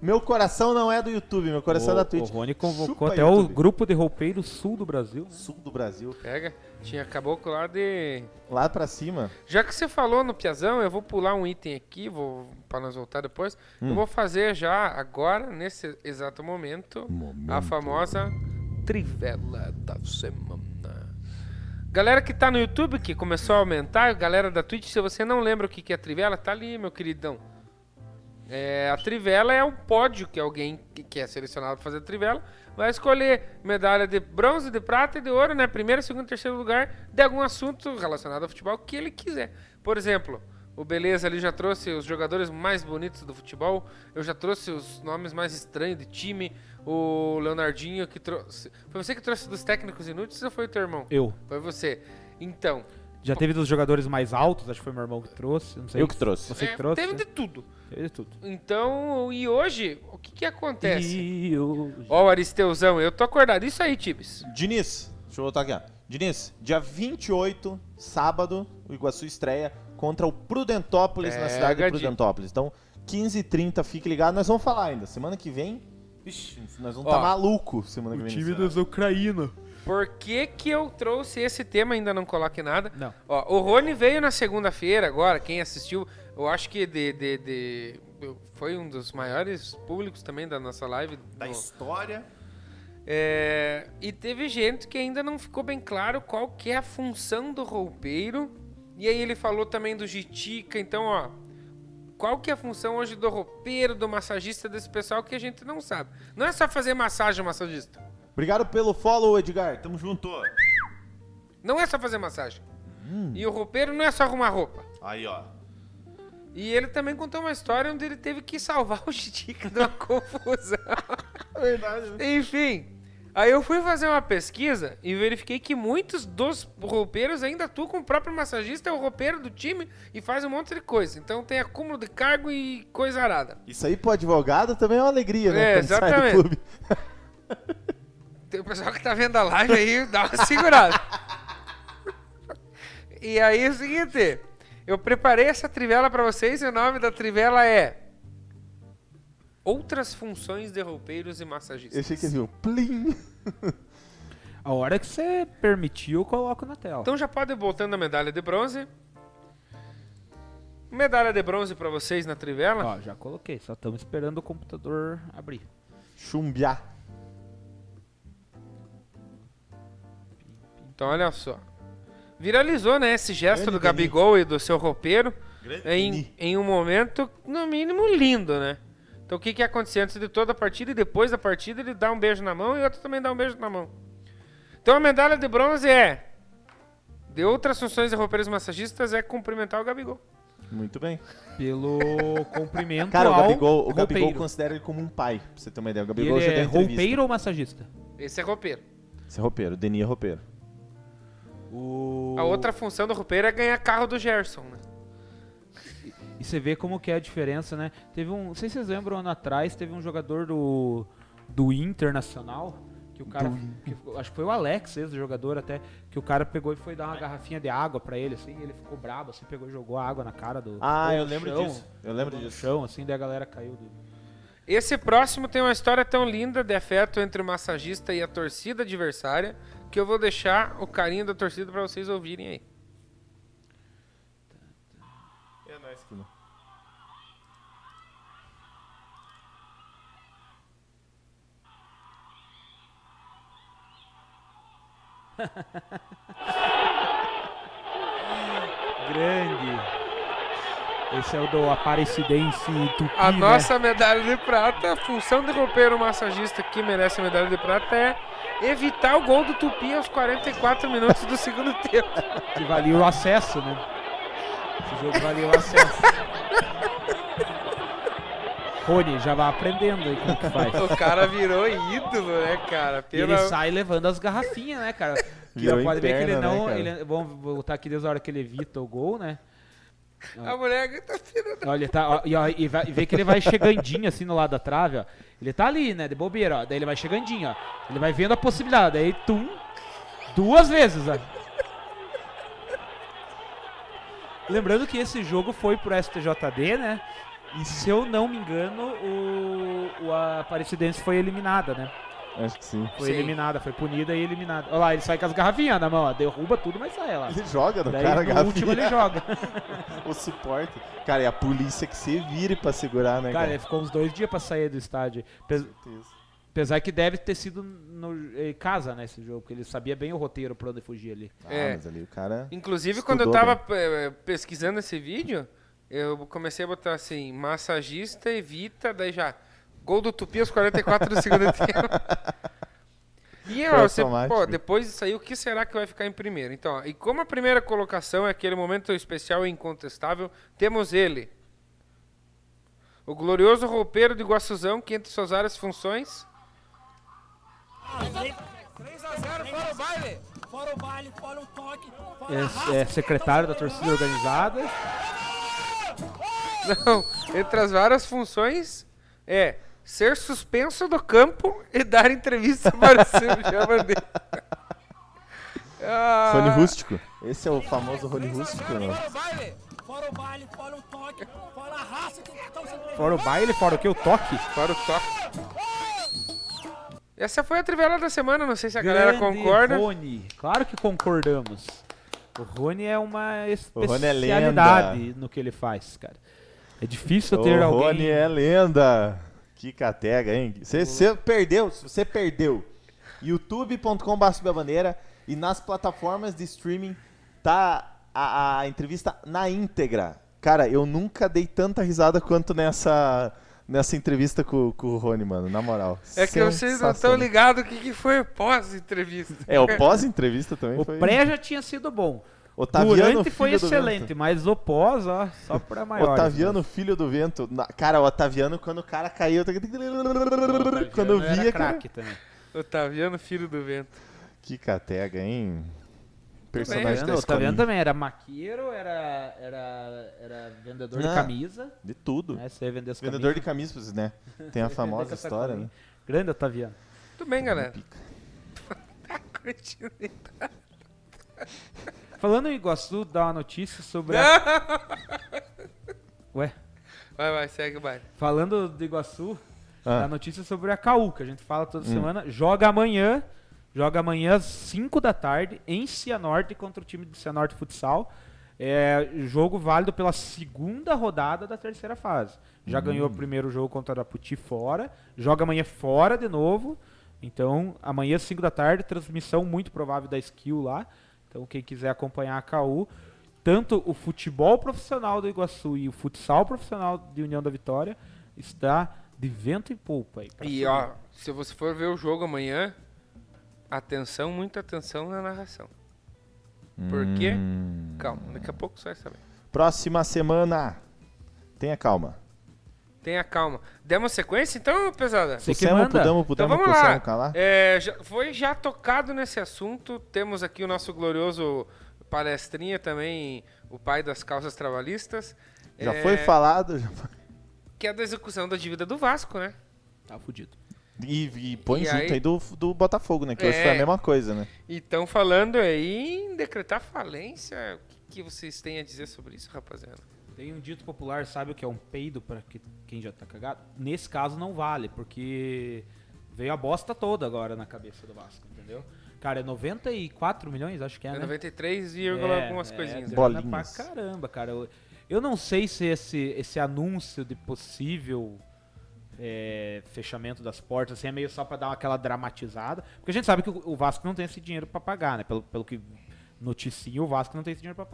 Meu coração não é do YouTube, meu coração é da o, o Twitch. Rony convocou Chupa, até o YouTube. grupo de roupeiros sul do Brasil. né? Sul do Brasil. Pega. Tinha caboclo lá de. Lá pra cima. Já que você falou no Piazão, eu vou pular um item aqui, vou para nós voltar depois. Hum. Eu vou fazer já agora, nesse exato momento, a famosa trivela da semana. Galera que tá no YouTube, que começou a aumentar, galera da Twitch, se você não lembra o que que é a trivela, tá ali, meu queridão. É, a trivela é um pódio que alguém que, é selecionado para fazer a trivela vai escolher medalha de bronze, de prata e de ouro, né? Primeiro, segundo, terceiro lugar de algum assunto relacionado ao futebol que ele quiser. Por exemplo, o Beleza ali já trouxe os jogadores mais bonitos do futebol. Eu já trouxe os nomes mais estranhos de time. O Leonardinho que trouxe. Foi você que trouxe dos técnicos inúteis ou foi o teu irmão? Eu. Foi você. Então. Já teve dos jogadores mais altos, acho que foi meu irmão que trouxe. Não sei. Eu que trouxe. Você é, que trouxe? Teve né? de tudo. Teve de tudo. Então, e hoje, o que que acontece? E o... Ó, o Aristeuzão, eu tô acordado. Isso aí, Tibes. Diniz, deixa eu voltar aqui, ó. Diniz, dia 28, sábado, o Iguaçu estreia contra o Prudentópolis na Pega cidade de de- Prudentópolis. Então, 15h30, fique ligado. Nós vamos falar ainda. Semana que vem, Ixi, nós vamos estar maluco semana que vem. nesse- Ucranias. Por que que eu trouxe esse tema? Ainda não coloque nada. Não. Ó, o Rony veio na segunda-feira agora, quem assistiu, eu acho que de, de- de- foi um dos maiores públicos também da nossa live. Da no- história. É, e teve gente que ainda não ficou bem claro qual que é a função do roupeiro. E aí ele falou também do Jitica, então ó, qual que é a função hoje do roupeiro, do massagista, desse pessoal que a gente não sabe. Não é só fazer massagem massagista. Obrigado pelo follow, Edgar. Tamo junto. Não é só fazer massagem. E o roupeiro não é só arrumar roupa. Aí, ó. E ele também contou uma história onde ele teve que salvar o Chitica de uma *laughs* confusão. Verdade. Enfim, aí eu fui fazer uma pesquisa e verifiquei que muitos dos roupeiros ainda atuam com o próprio massagista, é o roupeiro do time e faz um monte de coisa. Então tem acúmulo de cargo e coisa arada. Isso aí pro advogado também é uma alegria, né? É, quando exatamente. *laughs* Tem o pessoal que tá vendo a live aí, dá uma segurada. e aí é o seguinte, eu preparei essa trivela pra vocês e o nome da trivela é Outras funções de roupeiros e Eu massagistas. achei que viu. Plim. A hora que você permitiu, eu coloco na tela. Então já pode ir botando a medalha de bronze. Medalha de bronze pra vocês na trivela. Ó, já coloquei, só estamos esperando o computador abrir. Chumbiá. Então olha só. Viralizou, né, esse gesto Grande do Gabigol e do seu roupeiro em, em um momento, no mínimo, lindo, né? Então o que que acontecia antes de toda a partida e depois da partida ele dá um beijo na mão e o outro também dá um beijo na mão. Então a medalha de bronze é de outras funções de roupeiros massagistas é cumprimentar o Gabigol. Muito bem. Pelo cumprimento Cara, o Gabigol, o Gabigol considera ele como um pai, pra você ter uma ideia. O E Gabigol ele já é deu roupeiro ou massagista? Esse é roupeiro. Esse é roupeiro, o Denis é roupeiro. O... A outra função do roupeiro é ganhar carro do Gerson, né? E você vê como que é a diferença, né? Teve um, não sei se vocês lembram, ano atrás, teve um jogador do, do Internacional, que o cara, que acho que foi o Alex, esse jogador até, que o cara pegou e foi dar uma garrafinha de água pra ele, assim, e ele ficou brabo, assim, pegou e jogou a água na cara do Ah, eu lembro chão, disso. Eu lembro ficou no disso. chão, assim, daí a galera caiu. Do... Esse próximo tem uma história tão linda de afeto entre o massagista e a torcida adversária que eu vou deixar o carinho da torcida pra vocês ouvirem aí. É nóis, Kino. *laughs* Grande! Esse é o do Aparecidense Tupi, A né? nossa medalha de prata, a função de roupeiro massagista que merece a medalha de prata é evitar o gol do Tupi aos 44 minutos do segundo *laughs* tempo. Que valia o acesso, né? Esse jogo valia o acesso. Rony, já vai aprendendo aí como que faz. *laughs* O cara virou ídolo, né, cara? E ele Pela... sai levando as garrafinhas, né, cara? Que pode ver que ele né, não. cara? ele, vamos voltar aqui desde a hora que ele evita o gol, né? A mulher tá tirando. Olha, ele tá, ó, e, ó, e, vai, e vê que ele vai chegandinho assim no lado da trave, ó. Ele tá ali, né, de bobeira, ó. Daí ele vai chegandinho, ó. Ele vai vendo a possibilidade. Daí, tum, duas vezes, ó. Lembrando que esse jogo foi pro STJD, né? E se eu não me engano, o, o Aparecidense foi eliminada, né? Acho que sim. Foi Sim. eliminada, foi punida e eliminada. Olha lá, ele sai com as garrafinhas na mão, ó. Derruba tudo, mas sai lá. Ele joga no Daí cara, no último ele joga. *laughs* o suporte. Cara, e a polícia que se vire pra segurar, né, Cara, cara? ele ficou uns dois dias pra sair do estádio. Pe- Certeza. Apesar que deve ter sido no, em casa, né, esse jogo, porque ele sabia bem o roteiro pra onde fugir ali. Ah, É. mas ali o cara... Inclusive, quando eu tava eh, pesquisando esse vídeo, eu comecei a botar assim, massagista evita, daí já, gol do Tupi aos 44 do segundo *laughs* tempo. E ó, você, pô, depois disso aí, o que será que vai ficar em primeiro? Então, ó, e como a primeira colocação é aquele momento especial e incontestável, temos ele. O glorioso roupeiro de Guaçuzão, que entre suas várias funções... 3x0, fora o baile. Fora o baile, fora o toque, fora É, raça. é secretário da torcida organizada. Não, entre as várias funções é ser suspenso do campo e dar entrevista para o Silvio Bandeira. Ah, Rony Rústico. Esse é o famoso Rony Rústico, né? Fora o baile. Fora o baile, fora o toque, fora a raça que estão sendo Fora o baile, fora o que? O toque. Para o toque. Essa foi a trivela da semana, não sei se a galera Grande concorda. Rony. Claro que concordamos. O Rony é uma O Rony é especialidade no que ele faz, cara. É difícil ter o alguém... Rony é lenda. Que catega, hein? Você você perdeu, você perdeu youtube.com.br Bandeira e nas plataformas de streaming tá a, a entrevista na íntegra. Cara, eu nunca dei tanta risada quanto nessa nessa entrevista com, com o Rony, mano, na moral. É que vocês não estão ligados o que, que foi pós-entrevista. É, o pós-entrevista também O foi. pré já tinha sido bom. Otaviano, Durante foi filho do excelente, vento. mas o pós, ó, só pra maiores. Otaviano, filho do vento. Na- cara, o Otaviano, quando o cara caiu. eu- Quando eu via, era cara. craque também. Otaviano, filho do vento. Que catega, hein? Personagem Bem, da Otaviano, também era maqueiro, era, era, era vendedor Ah, de camisa. De tudo. Né? Você ia vender as Vendedor de camisas. camisas, né? Tem a famosa história, né? Grande Otaviano. Tudo bem, galera. *laughs* Tá Continue. Falando em Iguaçu, dá uma notícia sobre a... *laughs* Ué, Vai, vai, segue o baile. falando de Iguaçu, Ah. dá a notícia sobre a CAU, que a gente fala toda Hum. semana. Joga amanhã, joga amanhã às 5 da tarde em Cianorte contra o time do Cianorte Futsal. É jogo válido pela segunda rodada da terceira fase. Já ganhou o primeiro jogo contra a Araputi fora, joga amanhã fora de novo. Então, amanhã às 5 da tarde, transmissão muito provável da Skill lá. Então, quem quiser acompanhar a KU, tanto o futebol profissional do Iguaçu e o futsal profissional de União da Vitória está de vento em polpa aí. E subir. ó, se você for ver o jogo amanhã, atenção, muita atenção na narração. Por quê? Hum. Calma, daqui a pouco você vai saber. Próxima semana. Tenha calma. Tenha calma. Demos sequência então, pesada? Você que manda. Podemos, Então vamos lá. calar? É, já- foi já tocado nesse assunto. Temos aqui o nosso glorioso palestrinha também, o pai das causas trabalhistas. Já é, foi falado. já foi- Que é da execução da dívida do Vasco, né? Tá fudido. E, e põe E junto aí- aí, do, do Botafogo, né? Que hoje É. foi a mesma coisa, né? Então, falando aí em decretar falência, o que, que vocês têm a dizer sobre isso, rapaziada? Tem um dito popular, sabe o que é um peido pra que- quem já tá cagado? Nesse caso não vale, porque veio a bosta toda agora na cabeça do Vasco, entendeu? Cara, é 94 milhões, acho que é, É né? 93, e É, algumas é, coisinhas. Bolinhas. Pra caramba, cara. Eu, eu não sei se esse, esse anúncio de possível é, fechamento das portas assim, é meio só pra dar aquela dramatizada. Porque a gente sabe que o, o Vasco não tem esse dinheiro pra pagar, né? Pelo, pelo que noticia, o Vasco não tem esse dinheiro pra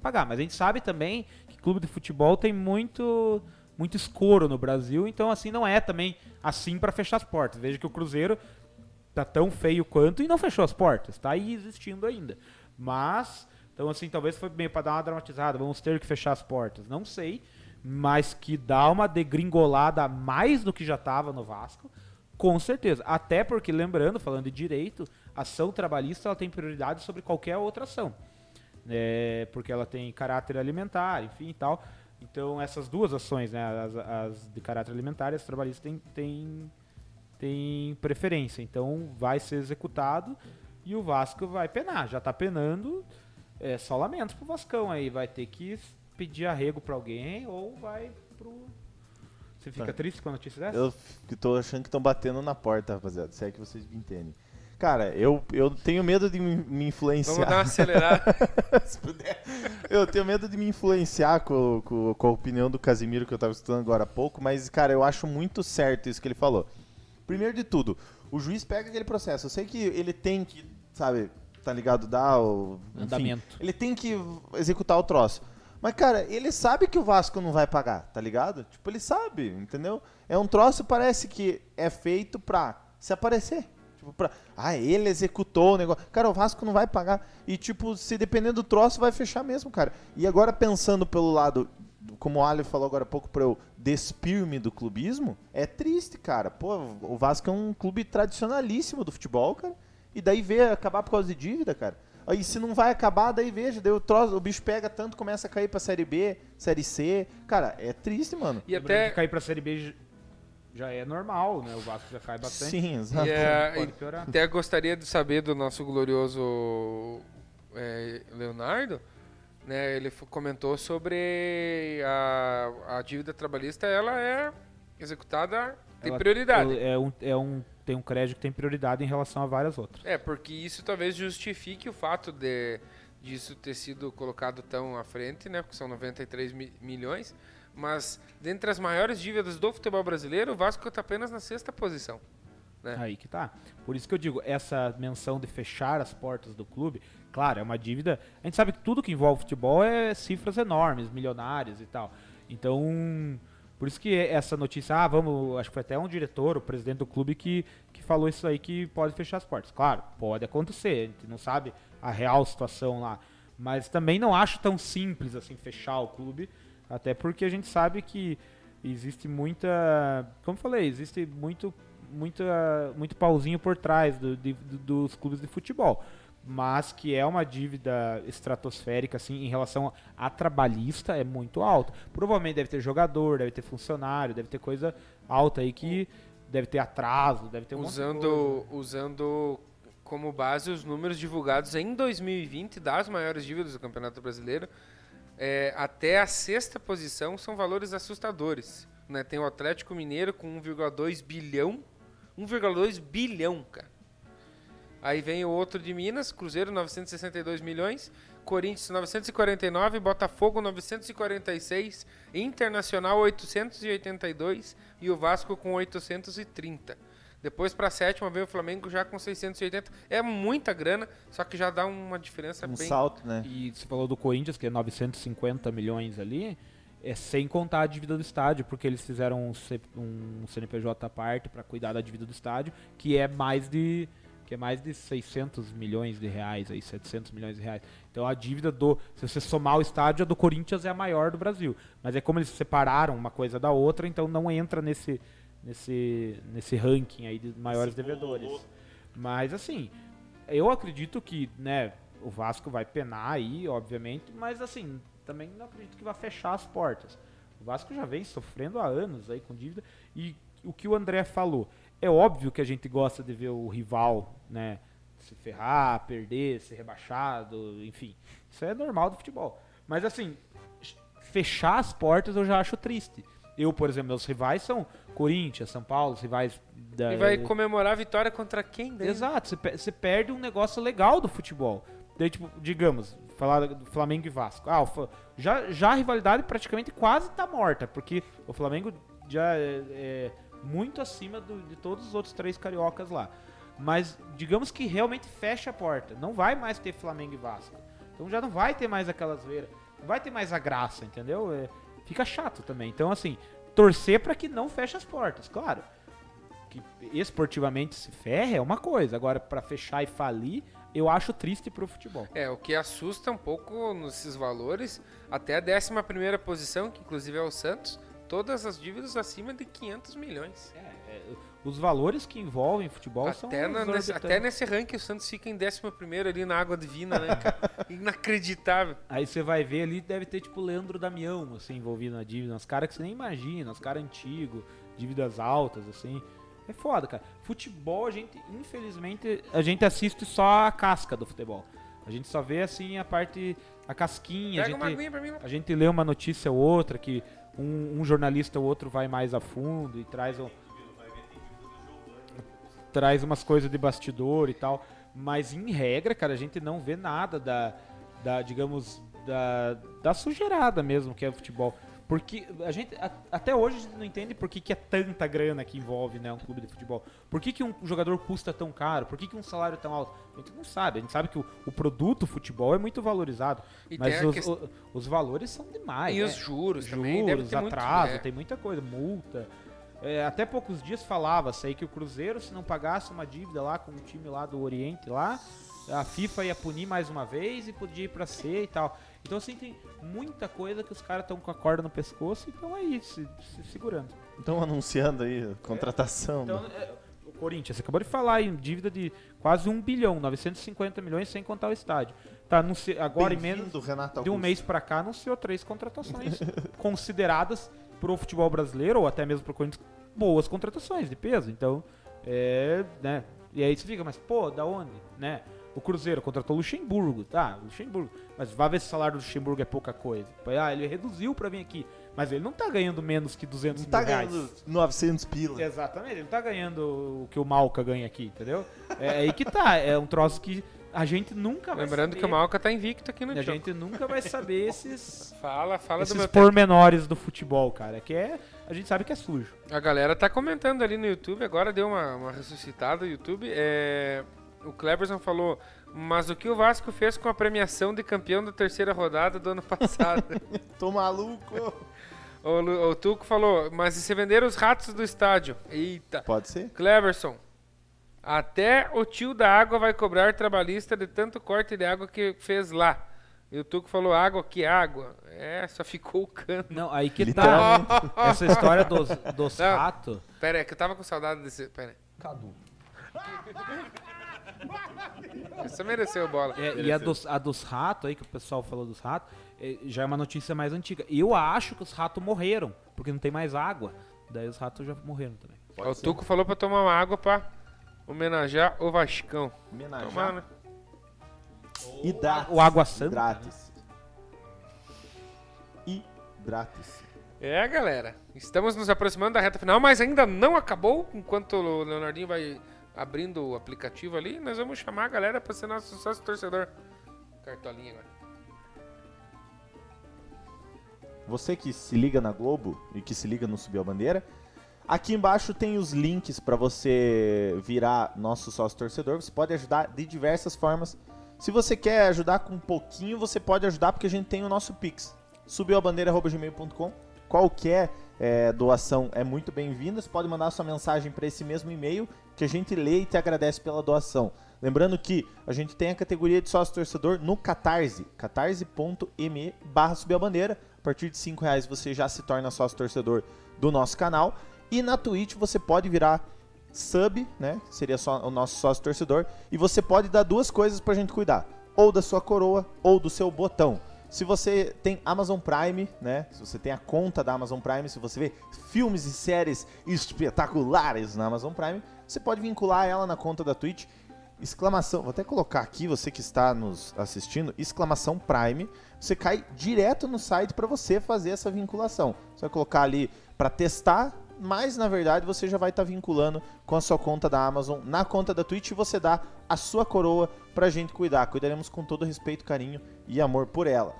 pagar. Mas a gente sabe também clube de futebol tem muito muito escoro no Brasil, então assim não é também assim pra fechar as portas. Veja que o Cruzeiro tá tão feio quanto e não fechou as portas, tá aí existindo ainda. Mas, então assim, talvez foi meio pra dar uma dramatizada, vamos ter que fechar as portas, não sei, mas que dá uma degringolada mais do que já tava no Vasco, com certeza. Até porque, lembrando, falando de direito, ação trabalhista ela tem prioridade sobre qualquer outra ação. É, porque ela tem caráter alimentar, enfim e tal. Então, essas duas ações, né, as, as de caráter alimentar e as trabalhistas, têm tem, tem preferência. Então, vai ser executado e o Vasco vai penar. Já está penando, é só lamentos pro Vascão aí. Vai ter que pedir arrego para alguém ou vai pro. Você fica Tá. triste com a notícia dessa? Eu tô achando que estão batendo na porta, rapaziada. Se é que vocês me entendem. Cara, eu, eu tenho medo de me, influenciar. Vamos dar uma acelerada. *laughs* Se puder. Eu tenho medo de me influenciar com, com, com a opinião do Casimiro que eu tava estudando agora há pouco, mas, cara, eu acho muito certo isso que ele falou. Primeiro de tudo, o juiz pega aquele processo. Eu sei que ele tem que, sabe, tá ligado, dar o. enfim, Andamento. ele tem que executar o troço. Mas, cara, ele sabe que o Vasco não vai pagar, tá ligado? Tipo, ele sabe, entendeu? É um troço, parece que é feito pra se aparecer. Tipo, pra. Ah, ele executou o negócio. Cara, o Vasco não vai pagar. E, tipo, se depender do troço, vai fechar mesmo, cara. E agora, pensando pelo lado, como o Ali falou agora há pouco, pra eu despir-me do clubismo, é triste, cara. Pô, o Vasco é um clube tradicionalíssimo do futebol, cara. E daí vê acabar por causa de dívida, cara. Aí se não vai acabar, daí veja, daí o, troço, o bicho pega tanto, começa a cair pra Série B, Série C. Cara, é triste, mano. E até. cair pra Série B já é normal, né? O Vasco já cai bastante. Sim, exato. É, Pode e piorar. até gostaria de saber do nosso glorioso é, Leonardo. Né, ele comentou sobre a, a dívida trabalhista, ela é executada, tem Ela- prioridade. É um, é um, tem um crédito que tem prioridade em relação a várias outras. É, porque isso talvez justifique o fato de disso ter sido colocado tão à frente, né? Porque são 93 mi- milhões. Mas, dentre as maiores dívidas do futebol brasileiro, o Vasco está apenas na sexta posição. né? Aí que tá. Por isso que eu digo, essa menção de fechar as portas do clube, claro, é uma dívida. A gente sabe que tudo que envolve futebol é cifras enormes, milionárias e tal. Então, por isso que essa notícia, ah, vamos, acho que foi até um diretor, o presidente do clube que, que falou isso aí que pode fechar as portas. Claro, pode acontecer, a gente não sabe a real situação lá. Mas também não acho tão simples assim fechar o clube, até porque a gente sabe que existe muita, como falei, existe muito muita, muito pauzinho por trás do, de, dos clubes de futebol. Mas que é uma dívida estratosférica, assim, em relação a trabalhista, é muito alta. Provavelmente deve ter jogador, deve ter funcionário, deve ter coisa alta aí que deve ter atraso, deve ter um usando, usando como base os números divulgados em 2020 das maiores dívidas do Campeonato Brasileiro, é, até a sexta posição são valores assustadores. Né? Tem o Atlético Mineiro com 1,2 bilhão 1,2 bilhão, cara. Aí vem o outro de Minas, Cruzeiro 962 milhões, Corinthians 949, Botafogo 946, Internacional 882 e o Vasco com 830. Depois para a sétima veio o Flamengo já com 680. É muita grana, só que já dá uma diferença Um bem. salto, né? E você falou do Corinthians, que é 950 milhões ali, é sem contar a dívida do estádio, porque eles fizeram um, C- um CNPJ à parte para cuidar da dívida do estádio, que é mais de que é mais de 600 milhões de reais, aí 700 milhões de reais. Então a dívida do, se você somar o estádio, a do Corinthians é a maior do Brasil. Mas é como eles separaram uma coisa da outra, então não entra nesse nesse nesse ranking aí de maiores devedores. Mas assim, eu acredito que, né, o Vasco vai penar aí, obviamente, mas assim, também não acredito que vai fechar as portas. O Vasco já vem sofrendo há anos aí com dívida e o que o André falou, é óbvio que a gente gosta de ver o rival, né, se ferrar, perder, ser rebaixado, enfim. Isso é normal do futebol. Mas assim, fechar as portas eu já acho triste. Eu, por exemplo, meus rivais são Corinthians, São Paulo, os rivais da E vai comemorar a vitória contra quem? daí? Exato, você, pe- você perde um negócio legal do futebol. Daí, tipo, digamos, falar do Flamengo e Vasco. Ah, já, já a rivalidade praticamente quase tá morta, porque o Flamengo já é, é muito acima do- de todos os outros três cariocas lá. Mas digamos que realmente fecha a porta. Não vai mais ter Flamengo e Vasco. Então já não vai ter mais aquelas veiras. Não vai ter mais a graça, entendeu? É, fica chato também. Então, assim, torcer para que não feche as portas, claro que esportivamente se ferra é uma coisa. Agora, pra fechar e falir, eu acho triste pro futebol. É, o que assusta um pouco nesses valores, até a 11 primeira posição, que inclusive é o Santos, todas as dívidas acima de 500 milhões. Os valores que envolvem futebol são Até, na- nesse, até nesse ranking o Santos fica em 11 primeiro ali na água divina, né? *laughs* Inacreditável. Aí você vai ver ali, deve ter tipo Leandro Damião, assim, envolvido na dívida. Uns caras que você nem imagina, uns caras antigos, dívidas altas, assim. É foda, cara. Futebol, a gente, infelizmente, a gente assiste só a casca do futebol. A gente só vê, assim, a parte, a casquinha. Pega a uma gente, mim. A gente lê uma notícia ou outra que um, um jornalista ou outro vai mais a fundo e traz um, traz umas coisas de bastidor e tal, mas em regra, cara, a gente não vê nada da, da digamos, da, da sujeirada mesmo que é o futebol. Porque a gente, a- até hoje, a gente não entende por que, que é tanta grana que envolve né, um clube de futebol. Por que, que um jogador custa tão caro? Por que, que um salário é tão alto? A gente não sabe. A gente sabe que o, o produto futebol é muito valorizado. E mas os, o- os valores são demais. E né? os juros, também. Deve Juros, ter muito, atraso, é. tem muita coisa, multa. É, até poucos dias falava-se aí que o Cruzeiro, se não pagasse uma dívida lá com o time lá do Oriente lá, a FIFA ia punir mais uma vez e podia ir pra C e tal. Então assim, tem muita coisa que os caras estão com a corda no pescoço e estão aí, se, se segurando. Estão anunciando aí contratação. Então, né? é, o Corinthians, você acabou de falar em dívida de quase 1 bilhão, 950 milhões sem contar o estádio. Tá, anunci- agora em menos de um mês pra cá anunciou três contratações *laughs* consideradas pro futebol brasileiro ou até mesmo pro Corinthians boas contratações de peso. Então, é, né? E aí você fica, mas pô, da onde, né? O Cruzeiro contratou o Luxemburgo, tá? Luxemburgo. Mas vai ver se o salário do Luxemburgo é pouca coisa. Ah, ele reduziu pra vir aqui. Mas ele não tá ganhando menos que 200 Não tá mil reais. ganhando 900 pila. Exatamente, ele não tá ganhando o que o Malca ganha aqui, entendeu? É aí que tá, é um troço que a gente nunca vai Lembrando saber. que o Malca tá invicto aqui no A jogo. gente nunca vai saber *laughs* esses, Fala, fala do esses meu tempo. pormenores do futebol, cara. Que é. A gente sabe que é sujo. A galera tá comentando ali no YouTube, agora deu uma, uma ressuscitada no YouTube. É, o Cleberson falou, mas o que o Vasco fez com a premiação de campeão da terceira rodada do ano *laughs* passado? *laughs* Tô maluco. o, o Tuco falou, mas e se vender os ratos do estádio? Eita. Pode ser? Cleverson, até o tio da água vai cobrar trabalhista de tanto corte de água que fez lá. E o Tuco falou, água, que água? É, só ficou o cano. Não, aí que tá. Essa história dos, dos Não. ratos. Pera aí, que eu tava com saudade desse... Pera aí. Cadu. Você mereceu bola. É, e a dos, a dos ratos aí, que o pessoal falou dos ratos, é, já é uma notícia mais antiga. Eu acho que os ratos morreram, porque não tem mais água. Daí os ratos já morreram também. o Tuco falou pra tomar uma água pra homenagear o Vascão. Homenagear. Tomar, né? O Água Santa, Hidrate-se. Hidrate-se. É, galera. Estamos nos aproximando da reta final, mas ainda não acabou. Enquanto o Leonardinho vai abrindo o aplicativo ali, nós vamos chamar a galera pra ser nosso sócio torcedor. Cartolinha agora. Você que se liga na Globo e que se liga no Subiu a Bandeira, aqui embaixo tem os links para você virar nosso sócio torcedor. Você pode ajudar de diversas formas. Se você quer ajudar com um pouquinho, você pode ajudar porque a gente tem o nosso Pix. Subiuabandeira.gmail.com Qualquer é, doação é muito bem-vinda. Você pode mandar sua mensagem para esse mesmo e-mail que a gente lê e te agradece pela doação. Lembrando que a gente tem a categoria de sócio torcedor no Catarse, catarse.me barra subiabandeira. A partir de 5 reais você já se torna sócio torcedor do nosso canal. E na Twitch você pode virar sub, né? Seria só o nosso sócio torcedor. E você pode dar duas coisas pra gente cuidar: ou da sua coroa ou do seu botão. Se você tem Amazon Prime, né? Se você tem a conta da Amazon Prime, se você vê filmes e séries espetaculares na Amazon Prime, você pode vincular ela na conta da Twitch. Exclamação, vou até colocar aqui, você que está nos assistindo, exclamação Prime. Você cai direto no site para você fazer essa vinculação. Você vai colocar ali para testar, mas na verdade você já vai estar vinculando com a sua conta da Amazon na conta da Twitch e você dá a sua coroa pra gente cuidar. Cuidaremos com todo respeito, carinho e amor por ela.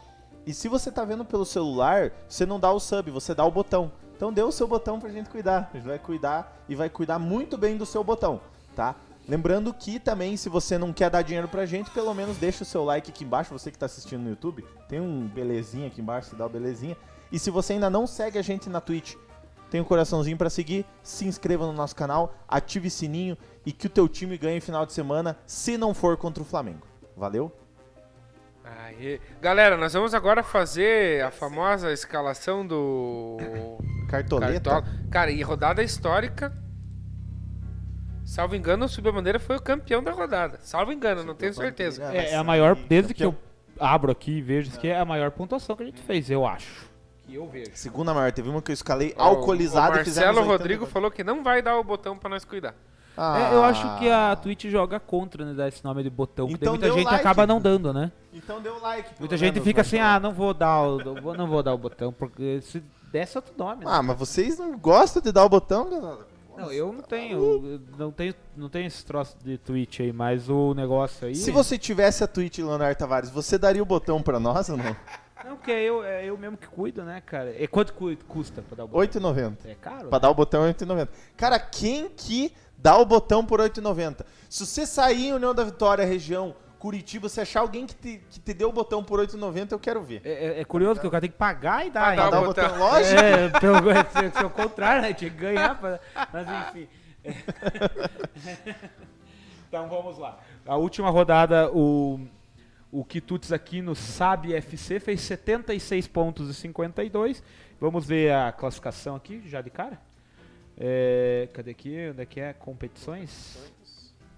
E se você tá vendo pelo celular, você não dá o sub, você dá o botão. Então dê o seu botão pra gente cuidar. A gente vai cuidar e vai cuidar muito bem do seu botão, tá? Lembrando que também, se você não quer dar dinheiro pra gente, pelo menos deixa o seu like aqui embaixo, você que tá assistindo no YouTube. Tem um belezinha aqui embaixo, você dá o belezinha. E se você ainda não segue a gente na Twitch, tem um coraçãozinho pra seguir, se inscreva no nosso canal, ative o sininho e que o teu time ganhe final de semana, se não for contra o Flamengo. Valeu? Aê. Galera, nós vamos agora fazer a famosa escalação do *coughs* Cartoleta. Cartola. Cara, e rodada histórica. Salvo engano, o Subbandeira foi o campeão da rodada. Salvo engano, não tenho certeza. É, é a maior, desde que eu abro aqui e vejo isso aqui, é a maior pontuação que a gente fez, eu acho. Que eu vejo. Segunda maior, teve uma que eu escalei o e fizemos Marcelo 80 Rodrigo falou que não vai dar o botão pra nós cuidar. Ah. É, eu acho que a Twitch joga contra, né, dar esse nome de botão, porque Então muita gente like. acaba não dando, né? Então deu like. Muita gente menos, fica assim, ah, não vou dar o, não vou- dar o botão, porque se desse outro nome, né? Ah, mas vocês não gostam de dar o botão, galera? Não, eu não tenho, eu não tenho, não tenho esse troço de Twitch aí, mas o negócio aí... Se você tivesse a Twitch, Leonardo Tavares, você daria o botão pra nós ou não? Não, porque é eu, é eu mesmo que cuido, né, cara? E quanto cu- custa pra dar o botão? 8,90. É caro? Pra dar o botão é 8,90. Cara, quem que dá o botão por 8,90? Se você sair em União da Vitória, região, Curitiba, se achar alguém que te, que te deu o botão por 8,90, eu quero ver. É, é- é curioso que o cara tem que pagar e dar Pra dar o botão, botão. lógico. É, pelo se, se o contrário, né? Tinha que ganhar. Pra, mas enfim. então vamos lá. A última rodada, o, o Quitutes aqui no SAB FC fez 76 pontos e 52. Vamos ver a classificação aqui, já de cara. É, cadê aqui? Onde é que é? Competições?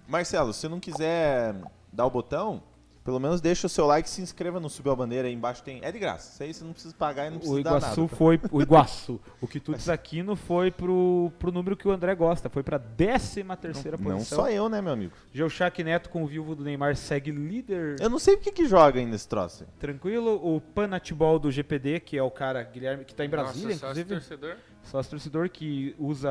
Marcelo, se não quiser dar o botão, pelo menos deixa o seu like e se inscreva no Subiu a Bandeira. Aí embaixo tem. É de graça. Isso aí você não precisa pagar e não precisa O dar Iguaçu nada. tá? foi. O Iguaçu. O Quitutes Aquino foi pro, pro número que o André gosta. Foi pra 13 terceira Não posição. só eu, né, meu amigo? Geuchac Neto com o viúvo do Neymar segue líder. Eu não sei porque que joga ainda esse troço. aí. Tranquilo. O Panatibol do GPD, que é o cara Guilherme, que tá em Brasília, Nossa, sócio inclusive. torcedor. Sócio torcedor que usa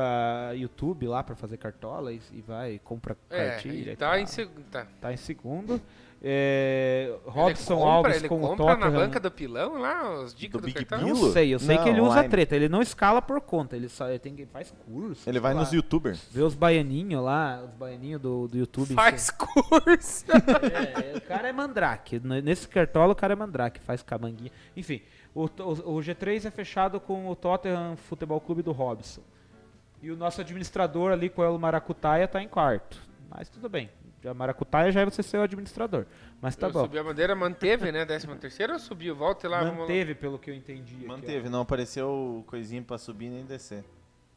YouTube lá pra fazer cartola e, e vai, compra É, cartilha. e e tá em segundo. Tá. Tá em segundo. É, Robson ele compra, Alves ele com o compra na Tottenham. banca do pilão lá, os dicas Do do, Big cartão? Não sei, eu sei Não, que ele usa treta. Ele não escala por conta, ele, só, ele tem, ele faz curso. Ele vai sei nos lá, youtubers. Vê os baianinhos lá, os baianinhos do, do YouTube. Faz curso. *laughs* É, o cara é mandrake. Nesse cartola o cara é mandrake, faz camanguinha. Enfim, o, o- o G3 é fechado com o Tottenham Futebol Clube do Robson. E o nosso administrador ali, com o El Maracutaia, tá em quarto. Mas tudo bem. Já Maracutaia já é você ser o administrador. Mas tá eu bom. subi a bandeira, manteve, né? 13 terceiro ou subiu? Volta lá. Manteve, pelo que eu entendi. aqui. Manteve, não apareceu coisinha pra subir nem descer.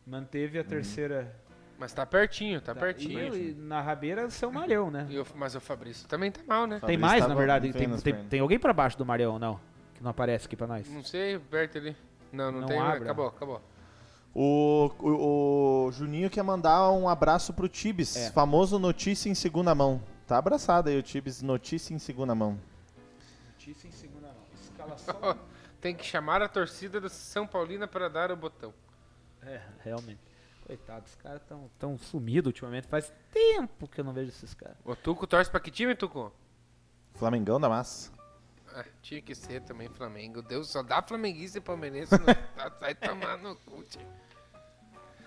Manteve a terceira. Mas tá pertinho, tá Tá, pertinho. E, e na rabeira, seu Malhão, né? E o- mas o Fabrício também tá mal, né? Tem mais, tava na verdade. Tem, tem, tem alguém pra baixo do Marião, não? Que não aparece aqui pra nós. Não sei, perto ali. Não, não, Não tem. né? abre, Acabou, acabou. O, o, o Juninho quer mandar um abraço pro Tibes, É. famoso notícia em segunda mão. Tá abraçado aí o Tibes, notícia em segunda mão. Notícia em segunda mão. Escalação. *laughs* Tem que chamar a torcida do São Paulina para dar o botão. É, realmente. Coitado, os caras tão, tão sumidos ultimamente. Faz tempo que eu não vejo esses caras. O Tuco torce pra que time, Tuco? Flamengão da massa. Ah, tinha que ser também Flamengo. Deus, só dá flamenguista e palmeirense. não *laughs* vai tomar no cu, tio.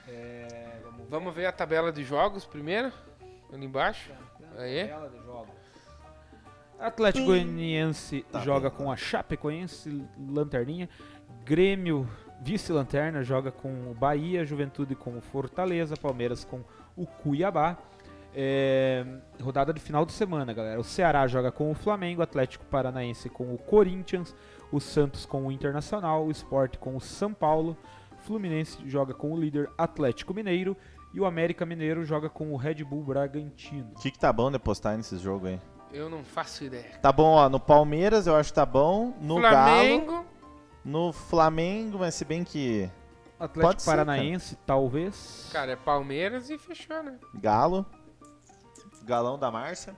É, vamos Vamos ver a tabela de jogos primeiro? Ali embaixo. Aí. Tabela de jogos. Atlético Goianiense joga com a Chapecoense, Lanterninha. Grêmio, vice-lanterna, joga com o Bahia. Juventude com o Fortaleza. Palmeiras com o Cuiabá. É, rodada de final de semana, galera. O Ceará joga com o Flamengo. Atlético Paranaense com o Corinthians. O Santos com o Internacional. O Sport com o São Paulo. Fluminense joga com o líder Atlético Mineiro. E o América Mineiro joga com o Red Bull Bragantino. O que, que tá bom de postar nesses jogos aí? Eu não faço ideia. Tá bom, ó, no Palmeiras eu acho que tá bom, no Galo, Flamengo. no Flamengo, mas se bem que Atlético Pode ser, Paranaense, talvez. Cara, é Palmeiras e fechou, né? Galo, Galão da Márcia.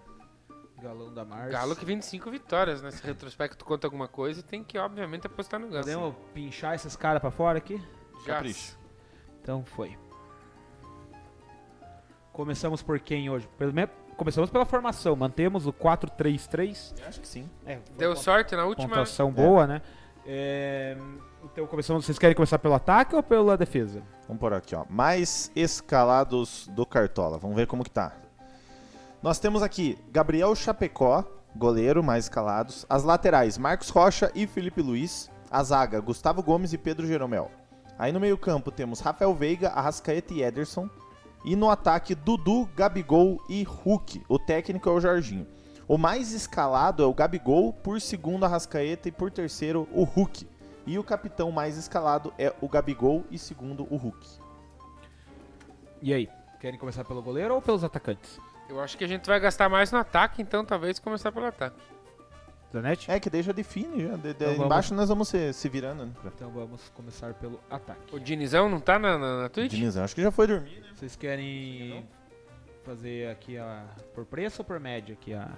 Galão da Márcia. Galo que 25 vitórias, né? Se retrospecto conta alguma coisa, tem que, obviamente, apostar no Galo. Podemos pinchar esses caras pra fora aqui? Já. Capricho. Então foi. Começamos por quem hoje? Pelo me- Começamos pela formação. Mantemos o 4-3-3. Acho que sim. É, Deu sorte na última. pontuação boa, né? É, Então começamos. Vocês querem começar pelo ataque ou pela defesa? Vamos por aqui, ó. Mais escalados do Cartola. Vamos ver como que tá. Nós temos aqui Gabriel Chapecó, goleiro, mais escalados. As laterais, Marcos Rocha e Felipe Luiz. A zaga, Gustavo Gomes e Pedro Jeromel. Aí no meio campo temos Rafael Veiga, Arrascaeta e Ederson. E no ataque, Dudu, Gabigol e Hulk. O técnico é o Jorginho. O mais escalado é o Gabigol, por segundo Arrascaeta e por terceiro o Hulk. E o capitão mais escalado é o Gabigol e segundo o Hulk. E aí? Querem começar pelo goleiro ou pelos atacantes? Eu acho que a gente vai gastar mais no ataque, então talvez começar pelo ataque. Zanetti? É que daí já define, já. De, de- Então vamos- embaixo nós vamos se, se virando, né? Então vamos começar pelo ataque. O Dinizão não tá na, na, na Twitch? Dinizão, acho que já foi dormir, né? Vocês querem fazer aqui a por preço ou por média aqui a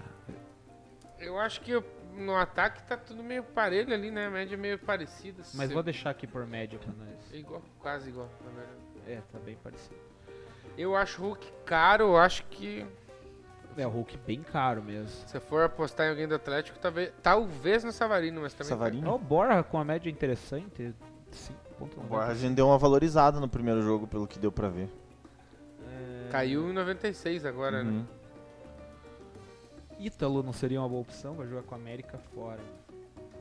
Eu acho que no ataque tá tudo meio parelho ali, né? A média é meio parecida. Mas Se- vou deixar aqui por média pra nós. É igual, quase igual, na verdade. É, tá bem parecido. Eu acho o Hulk caro, eu acho que É, o Hulk bem caro mesmo. se for apostar em alguém do Atlético, talvez, talvez no Savarino, mas também. Savarino. É o Borja com a média interessante. 5.9. O Borja a gente deu uma valorizada no primeiro jogo, pelo que deu pra ver. É, Caiu em 96 agora, né? Uhum. Ítalo não seria uma boa opção, vai jogar com a América fora.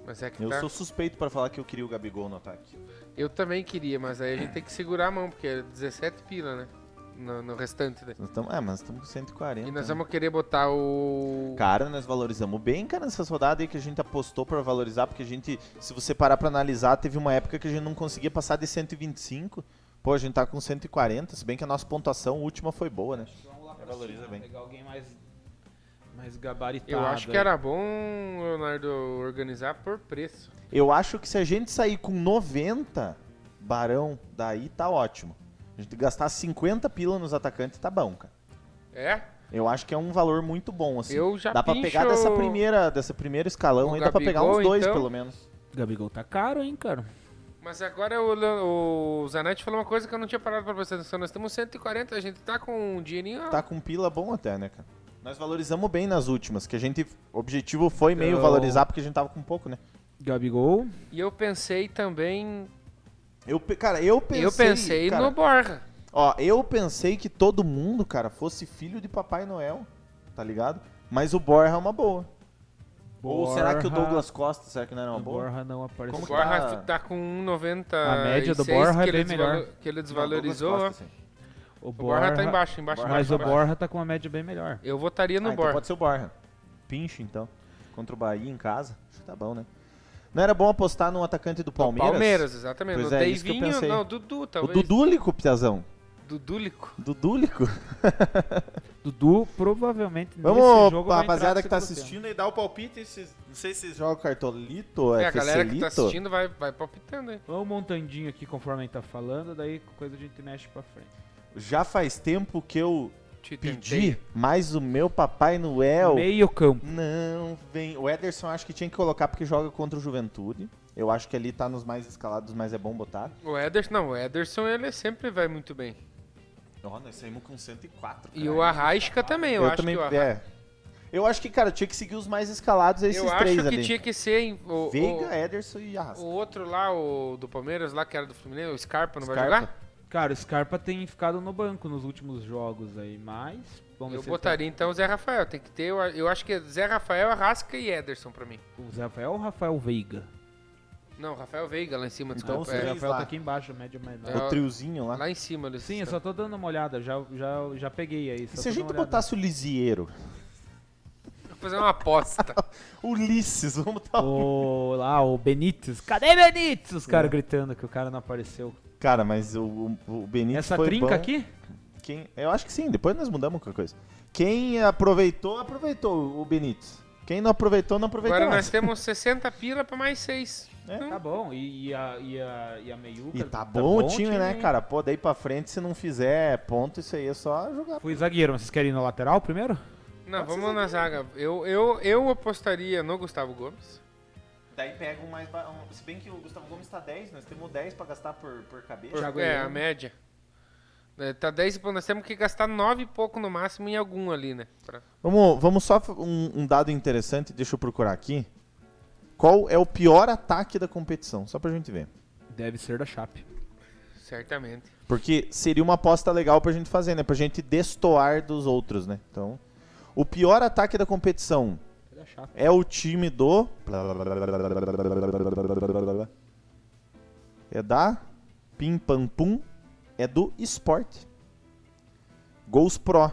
Mas é que Eu tá. sou suspeito pra falar que eu queria o Gabigol no ataque. Eu também queria, mas aí a gente tem que segurar a mão, porque é 17 pila, né? No, no restante. Né? Nós tamo, é, mas estamos com 140. E nós né? vamos querer botar o. Cara, nós valorizamos bem, cara, nessas rodadas aí que a gente apostou pra valorizar, porque a gente, se você parar pra analisar, teve uma época que a gente não conseguia passar de 125. Pô, a gente tá com 140, se bem que a nossa pontuação última foi boa, né? Vamos lá pra Valoriza cima, bem. Pegar alguém mais, mais gabaritado. Eu acho que era bom, Leonardo, organizar por preço. Eu acho que se a gente sair com 90 barão, daí tá ótimo. A gente gastar 50 pila nos atacantes tá bom, cara. É? Eu acho que é um valor muito bom, assim. Eu já Dá pra pegar dessa primeira, dessa primeira escalão aí, dá pra pegar uns dois, então. pelo menos. Gabigol tá caro, hein, cara. Mas agora o, o Zanetti falou uma coisa que eu não tinha parado pra prestar atenção. Nós temos 140, a gente tá com um dinheirinho. ó. Tá com pila bom até, né, cara? Nós valorizamos bem nas últimas, que a gente. O objetivo foi meio Então- valorizar porque a gente tava com pouco, né? Gabigol. E eu pensei também. Eu, cara, eu pensei. eu pensei cara, no Borja. Ó, eu pensei que todo mundo, cara, fosse filho de Papai Noel, tá ligado? Mas o Borja é uma boa. Ou será que o Douglas Costa, será que não era uma O boa? Borja não apareceu. Como O que Borja tá? tá com 1,90. A média do Borja é bem melhor. Que ele Não, desvalorizou. Costa, sim. O O Borja tá embaixo, embaixo, Borja- Mas embaixo. o embaixo. Borja tá com uma média bem melhor. Eu votaria no Ah, então Borja. pode ser o Borja. Pinche, então. Contra o Bahia em casa. Acho que tá bom, né? Não era bom apostar num atacante do Palmeiras? Palmeiras, exatamente. Pois no é, isso que eu Deivinho, pensei. não, Dudu, O talvez. Dudúlico, Piazão. Dudúlico. Dudúlico. *laughs* Dudu provavelmente nesse Vamos, jogo rapaziada que tá assistindo aí, dá o palpite. Vocês- Não sei se vocês jogam cartolito, É, a galera que FClito. tá assistindo vai, vai palpitando aí. tempo. Vamos montandinho aqui conforme a gente tá falando, daí coisa a gente mexe pra frente. Já faz tempo que eu Te pedi tentei. mais o meu Papai Noel. Meio campo. Não, vem. O Ederson acho que tinha que colocar porque joga contra o Juventude. Eu acho que ali tá nos mais escalados, mas é bom botar. O Ederson, não, o Ederson ele sempre vai muito bem. Ó, nós saímos com 104. E o Arrasca também, eu, acho também, que o Arrasca. é. Eu acho que, cara, tinha que seguir os mais escalados esses Eu três acho que ali. tinha que ser o, Veiga, Ederson e o, Arrasca. o outro lá, o do Palmeiras, lá que era do Fluminense, o Scarpa, não vai Scarpa. jogar? Cara, o Scarpa tem ficado no banco nos últimos jogos aí, mas. Vamos Eu ver se ele botaria então o Zé Rafael. Tem que ter, eu, acho que é Zé Rafael, Arrasca e Ederson pra mim. O Zé Rafael ou o Rafael Veiga? Não, Rafael Veiga lá em cima, Então, desculpa. O os é, Zé três Rafael lá. tá aqui embaixo, média menor. É, O triozinho lá. lá em cima. Eles Sim, eu só tô dando uma olhada, já, já, já peguei aí. E se a gente botasse o Lisieiro? Vou fazer uma aposta. *laughs* Ulisses, vamos botar o... O, lá, o Benítez. Cadê Benítez? Os É. caras gritando que o cara não apareceu. Cara, mas o, o, Benítez Essa foi trinca bom. aqui? Quem, eu acho que sim, depois nós mudamos qualquer coisa. Quem aproveitou, aproveitou o Benítez. Quem não aproveitou, não aproveitou Agora mais. nós temos 60 pila pra mais 6. Tá bom. E, e a, e, a, e a Meiuca. E tá, bom, o time, né, cara? Pô, daí pra frente, se não fizer ponto, isso aí é só jogar. Fui zagueiro, mas vocês querem ir no lateral primeiro? Não, vamos na zaga. Eu, eu, eu apostaria no Gustavo Gomes. Daí pega um mais. ba- um- se bem que o Gustavo Gomes tá 10, nós temos 10 pra gastar por, por cabeça. Por- Thiago é, Heleno. a média. É, tá 10 e pouco, nós temos que gastar 9 e pouco no máximo em algum ali, né? Pra- Vamos, vamos só f- um, um dado interessante, deixa eu procurar aqui. Qual é o pior ataque da competição? Só pra gente ver. Deve ser da Chape. Certamente. Porque seria uma aposta legal pra gente fazer, né? Pra gente destoar dos outros, né? Então, o pior ataque da competição É o time do. É da Pim Pam Pum. É do Sport. Gols Pro.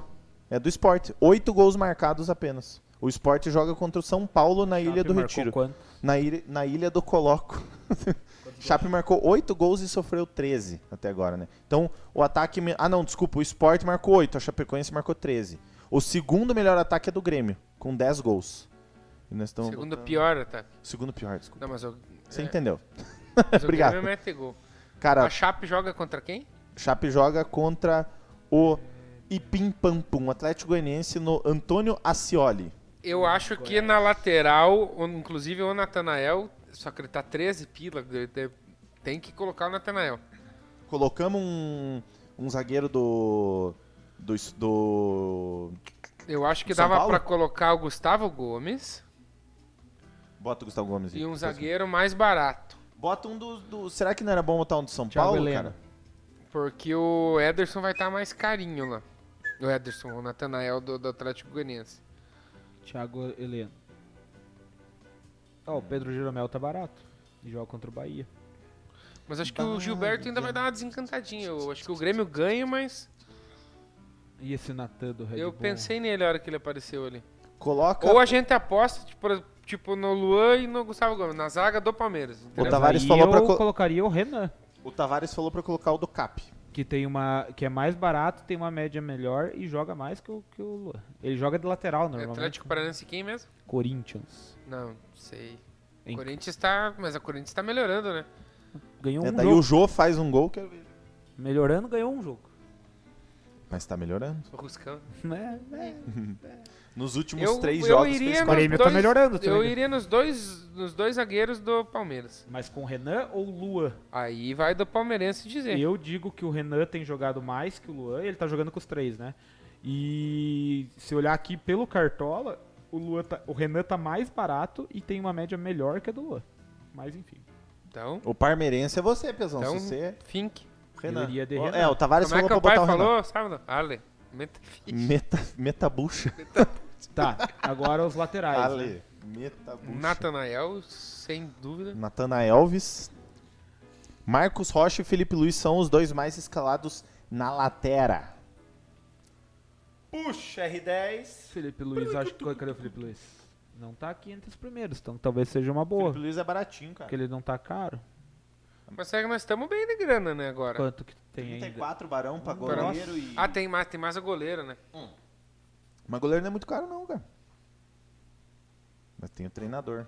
É do Sport. Oito gols marcados apenas. O Sport joga contra o São Paulo na Ilha Chape do marcou Retiro. quanto? Na ilha, na ilha do Coloco. *laughs* Chape marcou 8 gols e sofreu 13 até agora, né? Então, o ataque. Ah, não, desculpa. O Sport marcou 8, a Chapecoense marcou 13. O segundo melhor ataque é do Grêmio, com 10 gols. E nós estamos Segundo botando- pior, tá? Segundo pior, desculpa. Não, mas o. Você é, entendeu? mas o *laughs* Obrigado. Mete gol. Cara, A Chape joga contra quem? Chape joga contra o Ipim Pam Pum, Atlético Goianiense no Antônio Ascioli. Eu acho que na lateral, o- inclusive o Natanael, só que ele tá 13 pila, tem que colocar o Natanael. Colocamos um, um zagueiro do. Do. do Eu acho que São dava Paulo? pra colocar o Gustavo Gomes Bota o Gustavo Gomes aí. e um zagueiro mais barato. Bota um do, do- Será que não era bom botar um do São Thiago Paulo, Heleno. cara? Porque o Ederson vai estar mais carinho lá. O Ederson, o Natanael do, do Atlético Goianiense. Thiago Heleno. Ó, o Pedro Jeromel tá barato. E joga contra o Bahia. Mas acho que o Gilberto ainda vai dar uma desencantadinha. Eu acho que o Grêmio ganha, mas E esse Natan do Red eu Bull? pensei nele a hora que ele apareceu ali. Coloca. Ou a gente aposta, tipo, tipo no Luan e no Gustavo Gomes, na zaga do Palmeiras. O? Tavares Aí falou eu pra co- colocaria o Renan. O Tavares falou pra colocar o do Cap. Que tem uma. que é mais barato, tem uma média melhor e joga mais que o, que o Luan. Ele joga de lateral normalmente. Atlético Paranaense quem mesmo? Corinthians. Não, sei. Em- Corinthians tá. Mas a Corinthians tá melhorando, né? Ganhou É, um daí jogo. o Jô faz um gol, quero ver. Melhorando, ganhou um jogo. Mas tá melhorando. O Ruscão. *laughs* É, é. *laughs* Nos últimos Eu, três eu jogos iria fez O Grêmio tá dois, melhorando Eu iria nos dois, nos dois zagueiros do Palmeiras. Mas com o Renan ou o Luan? Aí vai do palmeirense dizer. Eu digo que o Renan tem jogado mais que o Luan e ele tá jogando com os três, né? E se olhar aqui pelo Cartola, o, Luan tá- o Renan tá mais barato e tem uma média melhor que a do Luan. Mas enfim. Então, O Parmeirense é você, Pezão. então Se você... Fink. Renan. Eu iria de Ó, Renan. É, o Tavares Como é falou que pra o pai botar o Renan. falou, sábado? Ale. Meta Meta, metabucha. Tá, agora os laterais. né? Ale. Metabucha. Natanael, sem dúvida. Natana Elvis. Marcos Rocha e Felipe Luiz são os dois mais escalados na latera. Puxa, R10. Felipe Luiz, acho que. Cadê o Felipe Luiz? Não tá aqui entre os primeiros, então talvez seja uma boa. Felipe Luiz é baratinho, cara. Porque ele não tá caro. Mas será que nós estamos bem de grana, né, agora? Quanto que tem ainda? 34 barão pra Barão. goleiro e... Ah, tem mais, tem mais a goleira, né? Mas goleiro não é muito caro não, cara. Mas tem o treinador.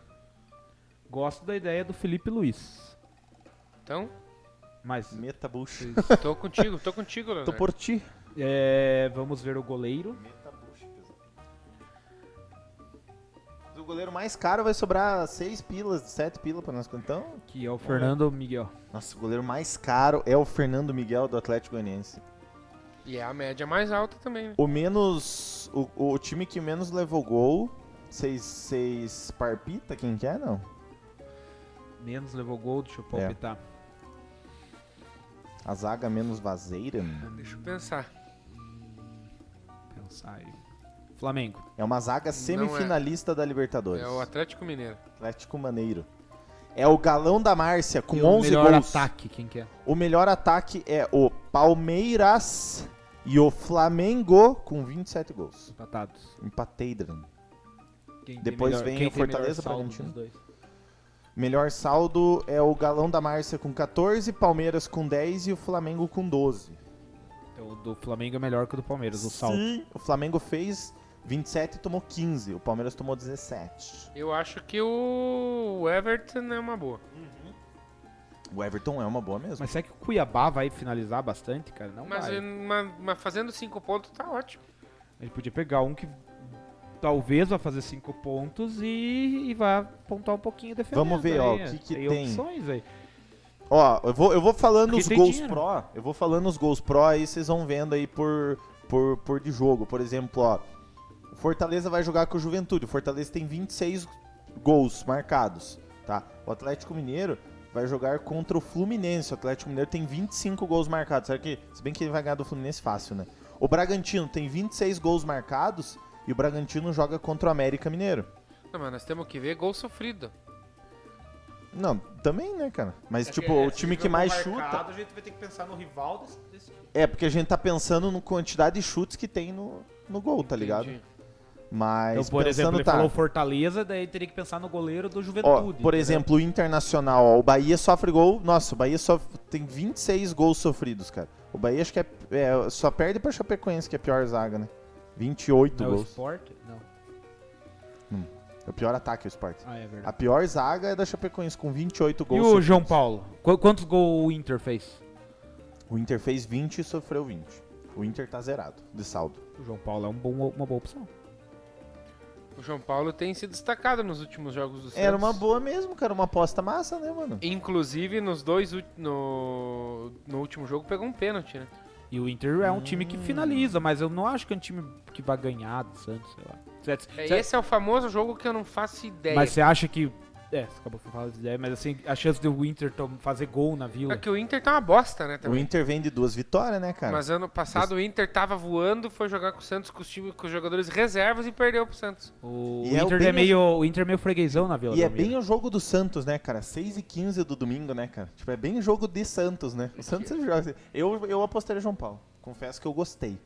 Gosto da ideia do Felipe Luiz. Então, Mas Metabucha. tô contigo, tô contigo, Tô Leonardo. por ti. é, vamos ver o goleiro. O goleiro mais caro vai sobrar 6 pilas, 7 pilas pra nós. Então, Que é o Fernando Miguel. nossa, o goleiro mais caro é o Fernando Miguel do Atlético Goianiense. E é a média mais alta também, né? O menos. O, o time que menos levou gol. Vocês- Vocês parpita quem que é, não? Menos levou gol, deixa eu palpitar. A zaga menos vazeira. Deixa eu pensar. Pensar aí. Flamengo. É uma zaga semifinalista da Libertadores. É o Atlético Mineiro. Atlético Maneiro. É o galão da Márcia com E o 11 melhor gols. ataque, quem que é? O melhor ataque é o Palmeiras e o Flamengo com 27 gols. Empatados. Quem tem Depois melhor- vem quem o Fortaleza, saldo Bragantino. Melhor saldo é o galão da Márcia com 14, Palmeiras com 10 e o Flamengo com 12. Então, o do Flamengo é melhor que o do Palmeiras, o saldo. Sim, o Flamengo fez 27 e tomou 15. O Palmeiras tomou 17. Eu acho que o Everton é uma boa. O Everton é uma boa mesmo. Mas será que o Cuiabá vai finalizar bastante, cara? Não Mas, vai. mas- mas fazendo cinco pontos tá ótimo. Ele podia pegar um que talvez vá fazer cinco pontos e, e vai pontuar um pouquinho defendendo. Vamos ver, ó, aí. o que que tem. tem. opções aí. Ó, eu vou, eu vou falando Porque os gols dinheiro. pro. Eu vou falando os gols pro aí vocês vão vendo aí por, por, por de jogo. Por exemplo, ó. O Fortaleza vai jogar com o Juventude. O Fortaleza tem 26 gols marcados, tá? O Atlético Mineiro vai jogar contra o Fluminense. O Atlético Mineiro tem 25 gols marcados. Será que, se bem que ele vai ganhar do Fluminense fácil, né? O Bragantino tem 26 gols marcados e o Bragantino joga contra o América Mineiro. Não, mas nós temos que ver gol sofrido. Não, também, né, cara? Mas, tipo, É, o time que mais chuta. A gente vai ter que pensar no rival desse, desse time. É, porque a gente tá pensando no quantidade de chutes que tem no, no gol, tá ligado? Mas Então, por pensando, exemplo, ele tá. falou Fortaleza, daí teria que pensar no goleiro do Ó, Juventude. por entendeu? exemplo, o Internacional, ó, o Bahia sofre gol. Nossa, o Bahia só tem 26 gols sofridos, cara. O Bahia acho que é, é, só perde pra Chapecoense, que é a pior zaga, né? 28 É o gols. Sport? Não. É o pior ataque, o Sport. Ah, é verdade. A pior zaga é da Chapecoense, com 28 E gols. o sofridos. João Paulo? Qu- quantos gols o Inter fez? O Inter fez 20 e sofreu 20. O Inter tá zerado de saldo. O João Paulo é um bom- uma boa opção. O João Paulo tem se destacado nos últimos jogos do Santos. Era uma boa mesmo, cara. Uma aposta massa, né, mano? Inclusive, nos dois no, no último jogo pegou um pênalti, né? E o Inter é um time Hum. que finaliza, mas eu não acho que é um time que vai ganhar do Santos, sei lá. Cê- É, cê- esse é o famoso jogo que eu não faço ideia. mas você acha que. É, você acabou de falar de ideia, mas assim, a chance do Inter fazer gol na vila. É que o Inter tá uma bosta, né? O Também. Inter vem de duas vitórias, né, cara? Mas ano passado o Inter tava voando, foi jogar com o Santos com os, time, com os jogadores reservas e perdeu pro Santos. O, E é o Inter bem é meio, o Inter é meio freguesão na vila. E é Belmiro. bem o jogo do Santos, né, cara? 6 e 15 do domingo, né, cara? Tipo, é bem o jogo de Santos, né? O Santos é joga. Eu, eu apostaria João Paulo. Confesso que eu gostei.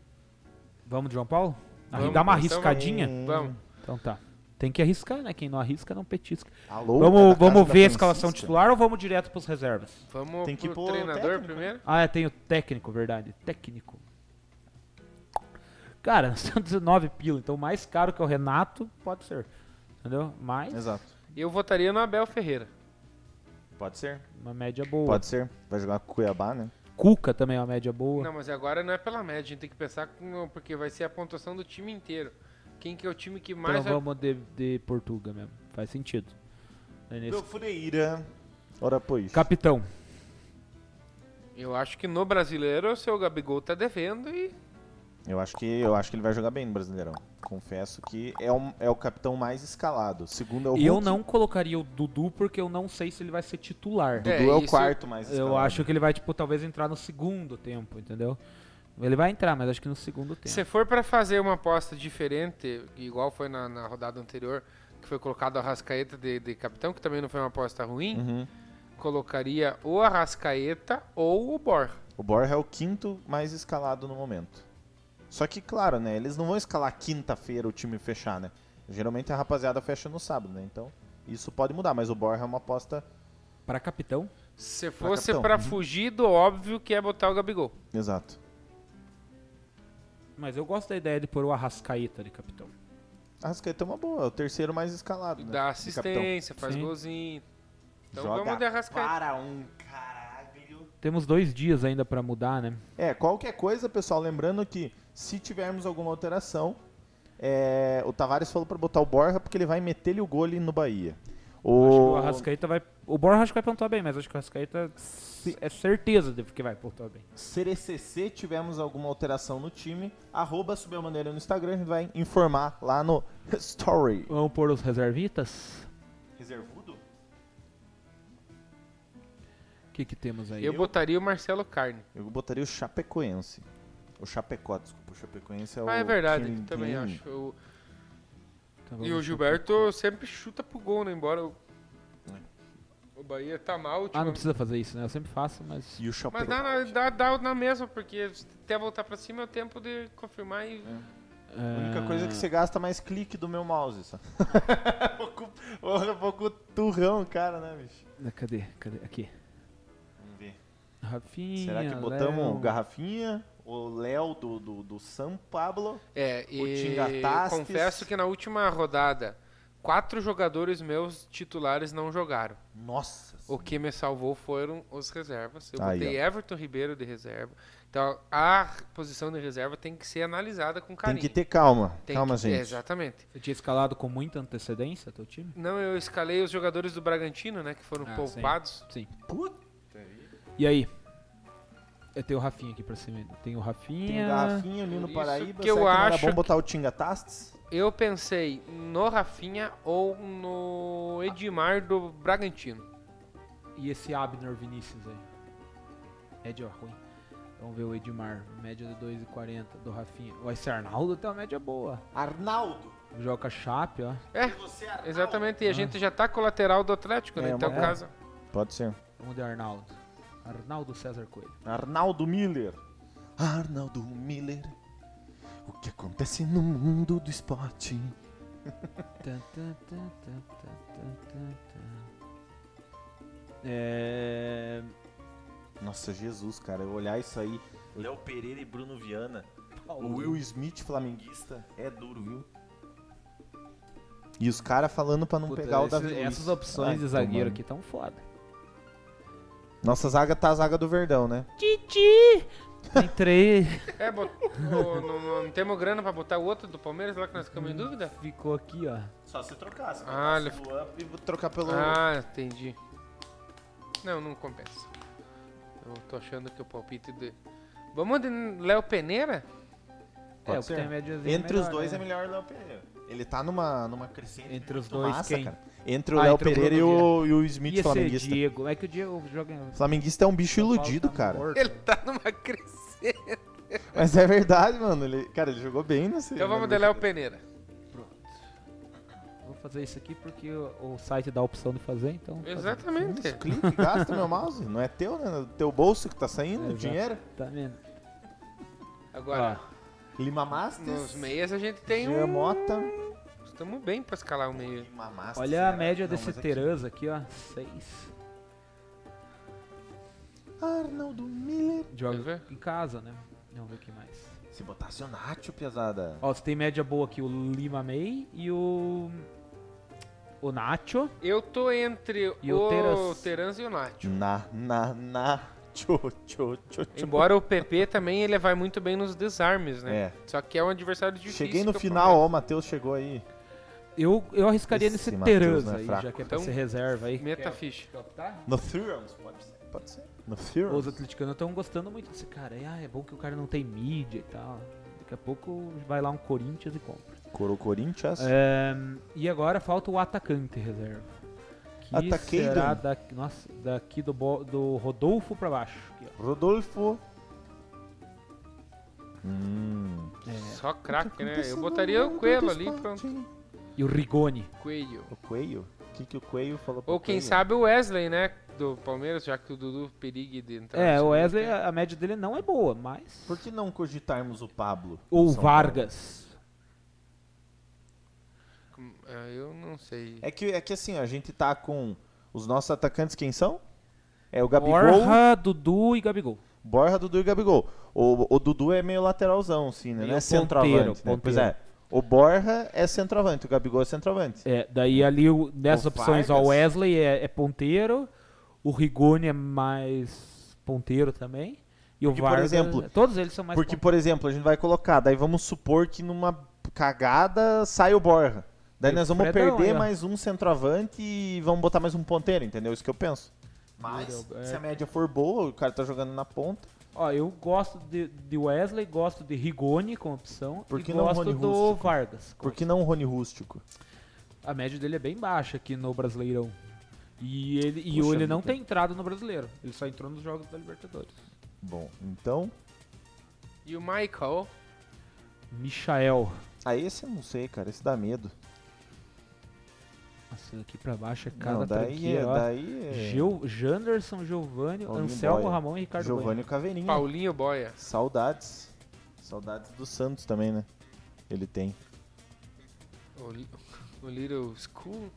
Vamos de João Paulo? Vamos, Dá uma arriscadinha? Vamos. Então tá. Tem que arriscar, né? Quem não arrisca não petisca. Alô, vamos da vamos da ver a escalação titular ou vamos direto pros reservas? Vamos Tem que pro treinador técnico. primeiro. Ah, é, tem o técnico, verdade. Técnico. Cara, *laughs* temos 19 pila, então o mais caro que é o Renato pode ser. Entendeu? Mas Exato. Eu votaria no Abel Ferreira. Pode ser. uma média boa. Pode ser. Vai jogar com o Cuiabá, né? Cuca também é uma média boa. Não, mas agora não é pela média, a gente tem que pensar com, porque vai ser a pontuação do time inteiro. Quem que é o time que mais então vai... vamos de, de Portuga mesmo. Faz sentido. É nesse- Meu Fureira. Ora, pois. Capitão. Eu acho que no brasileiro o seu Gabigol tá devendo e Eu acho que eu acho que ele vai jogar bem no Brasileirão. Confesso que é, um, é o capitão mais escalado. Segundo é o eu Hulk. não colocaria o Dudu porque eu não sei se ele vai ser titular. Dudu É, é, o quarto mais escalado. Eu acho que ele vai, tipo, talvez entrar no segundo tempo, entendeu? Ele vai entrar, mas acho que no segundo tempo. se for pra fazer uma aposta diferente, igual foi na, na rodada anterior, que foi colocado o Arrascaeta de, de capitão, que também não foi uma aposta ruim, Uhum. colocaria o Arrascaeta ou o Borja. O Borja é o quinto mais escalado no momento. Só que, claro, né? Eles não vão escalar quinta-feira o time fechar, né? Geralmente a rapaziada fecha no sábado, né? Então, isso pode mudar, mas o Borja é uma aposta. Para capitão, Se fosse pra Uhum. fugir do óbvio que é botar o Gabigol. Exato. Mas eu gosto da ideia de pôr o Arrascaeta de capitão. Arrascaeta é uma boa, é o terceiro mais escalado. né? Dá assistência, faz Sim. golzinho. Então Joga vamos de Arrascaeta. para um caralho. Temos dois dias ainda pra mudar, né? É, qualquer coisa, pessoal, lembrando que se tivermos alguma alteração, é, o Tavares falou pra botar o Borja porque ele vai meter-lhe o gol ali no Bahia. Acho que o Arrascaeta vai. O Borja acho que vai pontuar bem, mas acho que o Arrascaeta é certeza de que vai pontuar bem. CDCC tivemos alguma alteração no time, arroba subir a maneira no Instagram, a gente vai informar lá no *laughs* Story. Vamos pôr os reservitas? Reservudo? O que, que temos aí? Eu botaria o Marcelo Carne. Eu botaria o Chapecoense. O Chapecó, desculpa, o Chapecoense é o... Ah, é verdade, também acho. Então E o Gilberto sempre chuta pro gol, né? Embora o, o Bahia tá mal Ah, não precisa fazer isso, né? Eu sempre faço, mas. E o Mas Chapecoense. dá, na- dá, dá na mesma, porque até voltar pra cima é o tempo de confirmar e. A única coisa é que você gasta mais clique do meu mouse, só. *laughs* pouco, um pouco turrão, cara, né, bicho? ah, Cadê? Cadê? Aqui. Vamos ver. Rafinha. Será que botamos Léo. Garrafinha, o Léo do, do, do São Pablo? É, e Tingatastes. confesso que na última rodada, quatro jogadores meus titulares não jogaram. Nossa O que me salvou foram os reservas. Eu Aí, botei Everton Ribeiro de reserva. Então a posição de reserva tem que ser analisada com Tem carinho. que ter calma. Tem calma, que- gente. é, exatamente. Você tinha escalado com muita antecedência teu time? Não, eu escalei os jogadores do Bragantino, né? Que foram Ah, poupados. Sim. Puta. E aí? Eu tenho o Rafinha aqui pra cima. Tem o Rafinha. Tem o Garrafinha, o Por Nino isso Paraíba. que eu será não era acho bom que- botar o Tinga Tastes? Eu pensei no Rafinha ou no Edmar do Bragantino. E esse Abner Vinícius aí? Média ruim. Vamos ver o Edmar. Média de 2,40 do Rafinha. O esse Arnaldo tem uma média boa. Arnaldo. Joga Chape, ó. É, exatamente. E a gente já tá com o lateral do Atlético, né? É, então, uma- casa. Pode ser. Vamos de Arnaldo. Arnaldo César Coelho. Arnaldo Miller. Arnaldo Miller. O que acontece no mundo do esporte? *laughs* É... Nossa, Jesus, cara. Eu olhar isso aí. Léo Pereira e Bruno Viana. O Will Smith, flamenguista, é duro, viu? E os caras falando pra não Puta, pegar o esses- Davi Luiz. Essas opções Ai, de zagueiro tomando. aqui tão foda. Nossa zaga tá a zaga do Verdão, né? Titi! Tem três. É, bot... *laughs* o- não, não temos grana pra botar o outro do Palmeiras lá que nós ficamos em dúvida? Ficou aqui, ó. Só se trocar. Se Ah, ele- o Luan e vou trocar pelo... Ah, entendi. Não, não compensa. Eu tô achando que o palpite de. Vamos de Léo Peneira? Pode é, o que ser. tem a médiazinha Entre melhor, os dois né? é melhor o Léo Pereira. Ele tá numa, numa crescente Entre os dois, massa, quem? cara. Entre o Ah, Léo entre o Pereira e o, e o Smith esse flamenguista. Diego? É que o Diego joga em... Flamenguista é um bicho iludido, Tá cara. morto. Ele tá numa crescente. Mas é verdade, mano. Ele, cara, ele jogou bem nesse. Então vamos de Léo Peneira. Vou fazer isso aqui porque o, o site dá a opção de fazer, então... fazer. Exatamente. Isso, clique, gasta meu mouse. Não é teu, né? No teu bolso que tá saindo o Exato. dinheiro. Tá vendo? Agora, Lima Masters. nos meias a gente tem Jean um. Mota. Estamos bem pra escalar o meio. Masters, Olha a média Não, desse mas aqui- aqui, ó. 6. Arnaldo Miller. Joga em casa, né? Vamos ver o que mais. Se botasse o Nacho, pesada. Ó, você tem média boa aqui, o Lima May e o... O Nacho. Eu tô entre E o o Terans? Terans e o Nacho. Na, na, na. Tchô, tchô, tchô, tchô. Embora o PP também ele vai muito bem nos desarmes, né? É. Só que é um adversário difícil. Cheguei no final, ó, o Matheus chegou aí. Eu, eu arriscaria Esse nesse Matheus Terans não é aí, fraco. já que é pra Então, ser reserva aí. Meta ficha. No Thurons, pode ser. Pode ser. No Os atleticanos estão gostando muito desse cara. E, ah, é bom que o cara não tem mídia e tal. Daqui a pouco vai lá um Corinthians e compra. Coro Corinthians. É, e agora falta o atacante reserva. Que Ataqueiro. será daqui, nossa, daqui do, bo- do Rodolfo pra baixo. aqui, ó. Rodolfo. Hum. Só craque, né? Eu botaria o Coelho ali, pronto. E o Rigoni. Coelho. O Coelho? O que, que o Coelho falou pro Ou quem Coelho? sabe o Wesley, né? Do Palmeiras, já que o Dudu perigue de entrar. É, o Wesley, a a média dele não é boa, mas. Por que não cogitarmos o Pablo? Ou São Vargas. É, eu não sei. É que, é que assim, a gente tá com os nossos atacantes, quem são? É o Gabigol, Borja, Dudu e Gabigol. Borja, Dudu e Gabigol. O, o Dudu é meio lateralzão, assim, né? Meio Não é ponteiro, centroavante, né? Pois ponteiro. é. O Borja é centroavante, o Gabigol é centroavante. É, daí ali o- nessas O opções, ó, o Wesley é, é ponteiro, o Rigoni é mais ponteiro também. E o Porque, por Vargas, exemplo, todos eles são mais Porque, por exemplo, a gente vai colocar, daí vamos supor que numa cagada sai o Borja. Daí E o nós vamos Fredão perder mais um centroavante e vamos botar mais um ponteiro, entendeu? Isso que eu penso. Mas, É. se a média for boa, o cara tá jogando na ponta. Ó, eu gosto de, de Wesley, gosto de Rigoni como opção Por e que não gosto Rony do Rústico? Vargas. Por que não o Rony Rústico? A média dele é bem baixa aqui no Brasileirão. E ele, e Puxa ele não vida. tem entrado no Brasileiro. Ele só entrou nos jogos da Libertadores. Bom, então. E o Michael? Michael. Ah, esse eu não sei, cara. Esse dá medo. Nossa, aqui pra baixo é cada não, daí tranqueira, é. ó. Daí é. Gil, Janderson, Giovanni, Paulinho Anselmo Boia. Ramon e Ricardo Giovanni Caveirinha. Paulinho Boia. Saudades. Saudades do Santos também, né? Ele tem. O, Li- o Little School.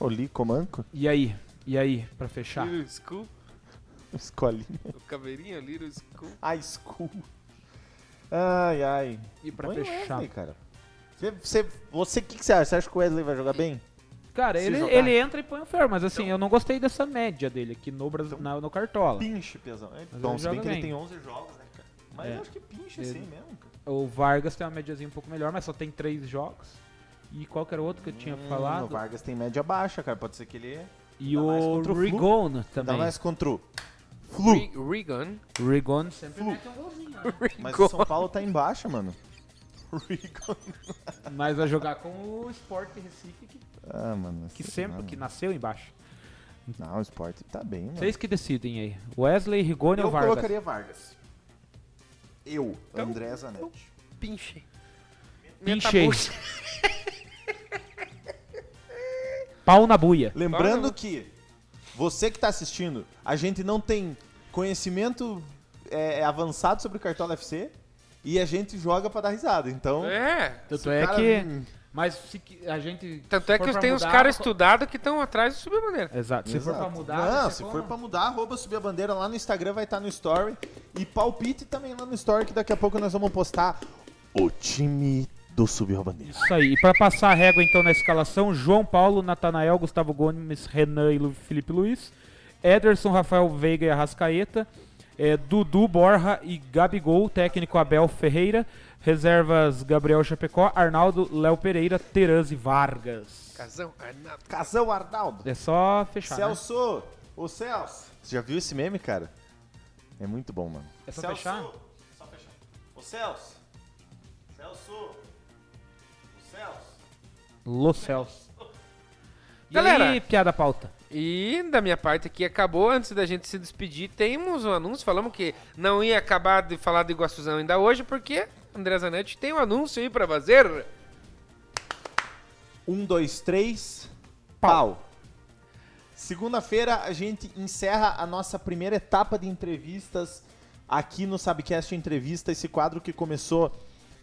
O Lico Manco. E aí? E aí, pra fechar? Little School. *laughs* Escolinha. O Caveirinha, Little School. A school. Ai, ai. E pra Põe o fechar? Wesley, cara. Você, você, você, o que, que você acha? Você acha que o Wesley vai jogar bem? Cara, Se ele, jogar. ele entra e põe o ferro, mas assim, eu não gostei dessa média dele aqui no, Brasil, na- no Cartola. Pinche, pesão. Bom, ele se bem que ele tem 11 jogos, né, cara? Mas É. eu acho que pinche Ele- assim mesmo, cara. O Vargas tem uma médiazinha um pouco melhor, mas só tem três jogos. E qual que era o outro que eu tinha Hum, falado? O Vargas tem média baixa, cara. Pode ser que ele E o. Rigon dá também. mais contra o Flu. O Rigon sempre Flu. mete um golzinho, né? Mas o São Paulo tá em baixa, mano. *laughs* Rico. Mas vai jogar com o Sport Recife, que, Ah, mano. que sempre, lá, que mano. nasceu embaixo. Não, o Sport tá bem, mano. Vocês que decidem aí. Wesley, Rigoni Eu ou Vargas? colocaria Vargas. Eu, Então, André Zanetti. Pinche. Pinchei. Metabush. Pau na buia. Lembrando Fala. que você que tá assistindo, a gente não tem conhecimento é, avançado sobre o Cartola FC e a gente joga pra dar risada. Então, É. Tanto é cara que. Mas se que a gente. Tanto é que tem uns mudar, caras co- estudados que estão atrás do submaneira. Exato. Se for pra Exato. mudar. Não, se for pra mudar, arroba subir a bandeira lá no Instagram, vai estar no story. E palpite também lá no story, que daqui a pouco nós vamos postar o time do Subir a Bandeira. Isso aí. E pra passar a régua então na escalação, João Paulo, Natanael, Gustavo Gomes, Renan e Felipe Luiz, Ederson, Rafael Veiga e Arrascaeta, é, Dudu, Borja e Gabigol, técnico Abel Ferreira, reservas Gabriel Chapecó, Arnaldo, Léo Pereira, Terans e Vargas. Casão, Arnaldo. Casão Arnaldo. É só fechar, né? Celso! Ô Celso! Você já viu esse meme, cara? É muito bom, mano. É só Celso! fechar? Só fechar. Ô Celso! Celso! Ô Celso! Los *laughs* Céus. E Galera. aí, piada pauta. E da minha parte aqui acabou. Antes da gente se despedir, temos um anúncio. Falamos que não ia acabar de falar do Iguaçuzão ainda hoje, porque André Zanetti tem um anúncio aí pra fazer. Um, dois, três. Pau. Segunda-feira a gente encerra a nossa primeira etapa de entrevistas aqui no Sabcast Entrevista, esse quadro que começou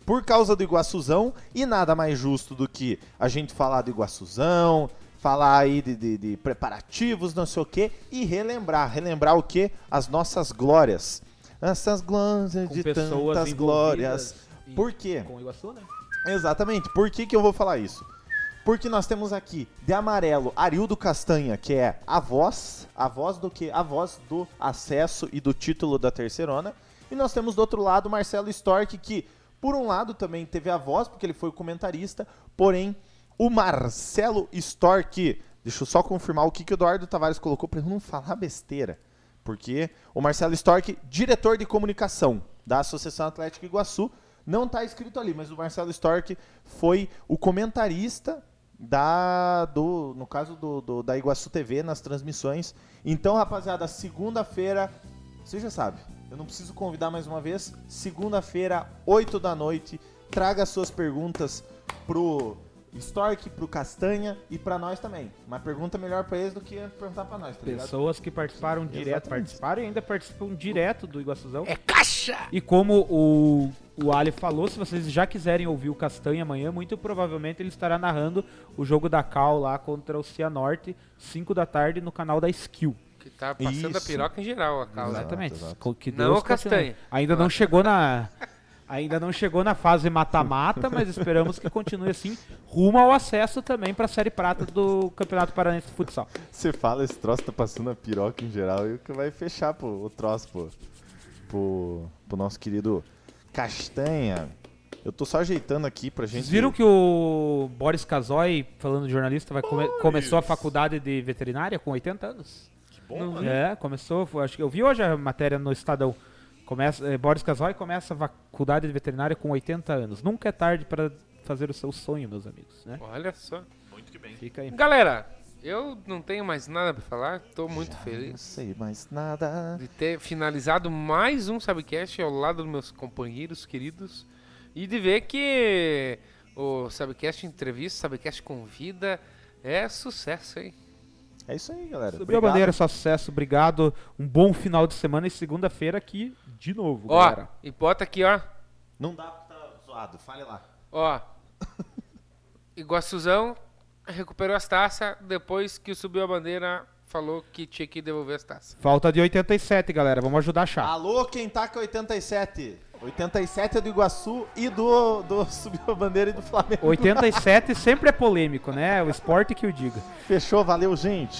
por causa do Iguaçuzão e nada mais justo do que a gente falar do Iguaçuzão, falar aí de, de- de preparativos, não sei o que, e relembrar. Relembrar o que? As nossas glórias. Essas glórias Com de tantas glórias. e- Por quê? Com Iguaçu, né? Exatamente. Por que, que eu vou falar isso? Porque nós temos aqui de amarelo Arildo Castanha, que é a voz, a voz do que? A voz do acesso e do título da terceirona. E nós temos do outro lado Marcelo Stork, que por um lado também teve a voz, porque ele foi comentarista, porém o Marcelo Stork, deixa eu só confirmar o que, que o Eduardo Tavares colocou para não falar besteira. Porque o Marcelo Stork, diretor de comunicação da Associação Atlética Iguaçu, não está escrito ali, mas o Marcelo Stork foi o comentarista da do no caso do, do, da Iguaçu TV nas transmissões. Então, rapaziada, segunda-feira, você já sabe, eu não preciso convidar mais uma vez. Segunda-feira, 8 da noite, traga suas perguntas pro Stork, pro Castanha e pra nós também. Uma pergunta melhor pra eles do que perguntar pra nós, tá ligado? Pessoas que participaram direto, Exatamente. participaram e ainda participam direto do Iguaçuzão. É caixa! E como o, o Ali falou, se vocês já quiserem ouvir o Castanha amanhã, muito provavelmente ele estará narrando o jogo da Cal lá contra o Cianorte, 5 da tarde, no canal da Skill. Que tá passando a Isso. piroca em geral, a causa. Exatamente. exato. Co- Que Não Deus o Castanha. continue. Ainda não chegou na. *laughs* Ainda não chegou na fase mata-mata, mas esperamos que continue assim, rumo ao acesso também para a Série Prata do Campeonato Paranense de Futsal. Você fala, esse troço tá passando a piroca em geral e o que vai fechar pô, o troço pô, pro, pro nosso querido Castanha. Eu tô só ajeitando aqui pra gente. Vocês viram que o Boris Casoy, falando de jornalista, vai come- começou a faculdade de veterinária com 80 anos? Que bom, É, começou, acho que eu vi hoje a matéria no Estadão. Começa, eh, Boris Casoy começa a faculdade de veterinária com 80 anos. Nunca é tarde para fazer o seu sonho, meus amigos, né? Olha só. Fica aí. Galera, eu não tenho mais nada pra falar. Tô muito Não feliz sei mais nada. de ter finalizado mais um Sabcast ao lado dos meus companheiros queridos. E de ver que o Sabcast entrevista, Sabcast convida, é sucesso, hein? É isso aí, galera. Subiu a bandeira, só sucesso, obrigado. Um bom final de semana e segunda-feira aqui de novo, Ó, galera. e bota aqui, ó. Não dá pra tá zoado, fale lá. Ó. Iguaçuzão recuperou as taças depois que subiu a bandeira, falou que tinha que devolver as taças. Falta de 87, galera. Vamos ajudar a achar. Alô, quem tá com 87? 87 é do Iguaçu e do, do *laughs* Subiu a Bandeira e do Flamengo. 87 sempre é polêmico, né? O esporte que o diga. Fechou, valeu, gente.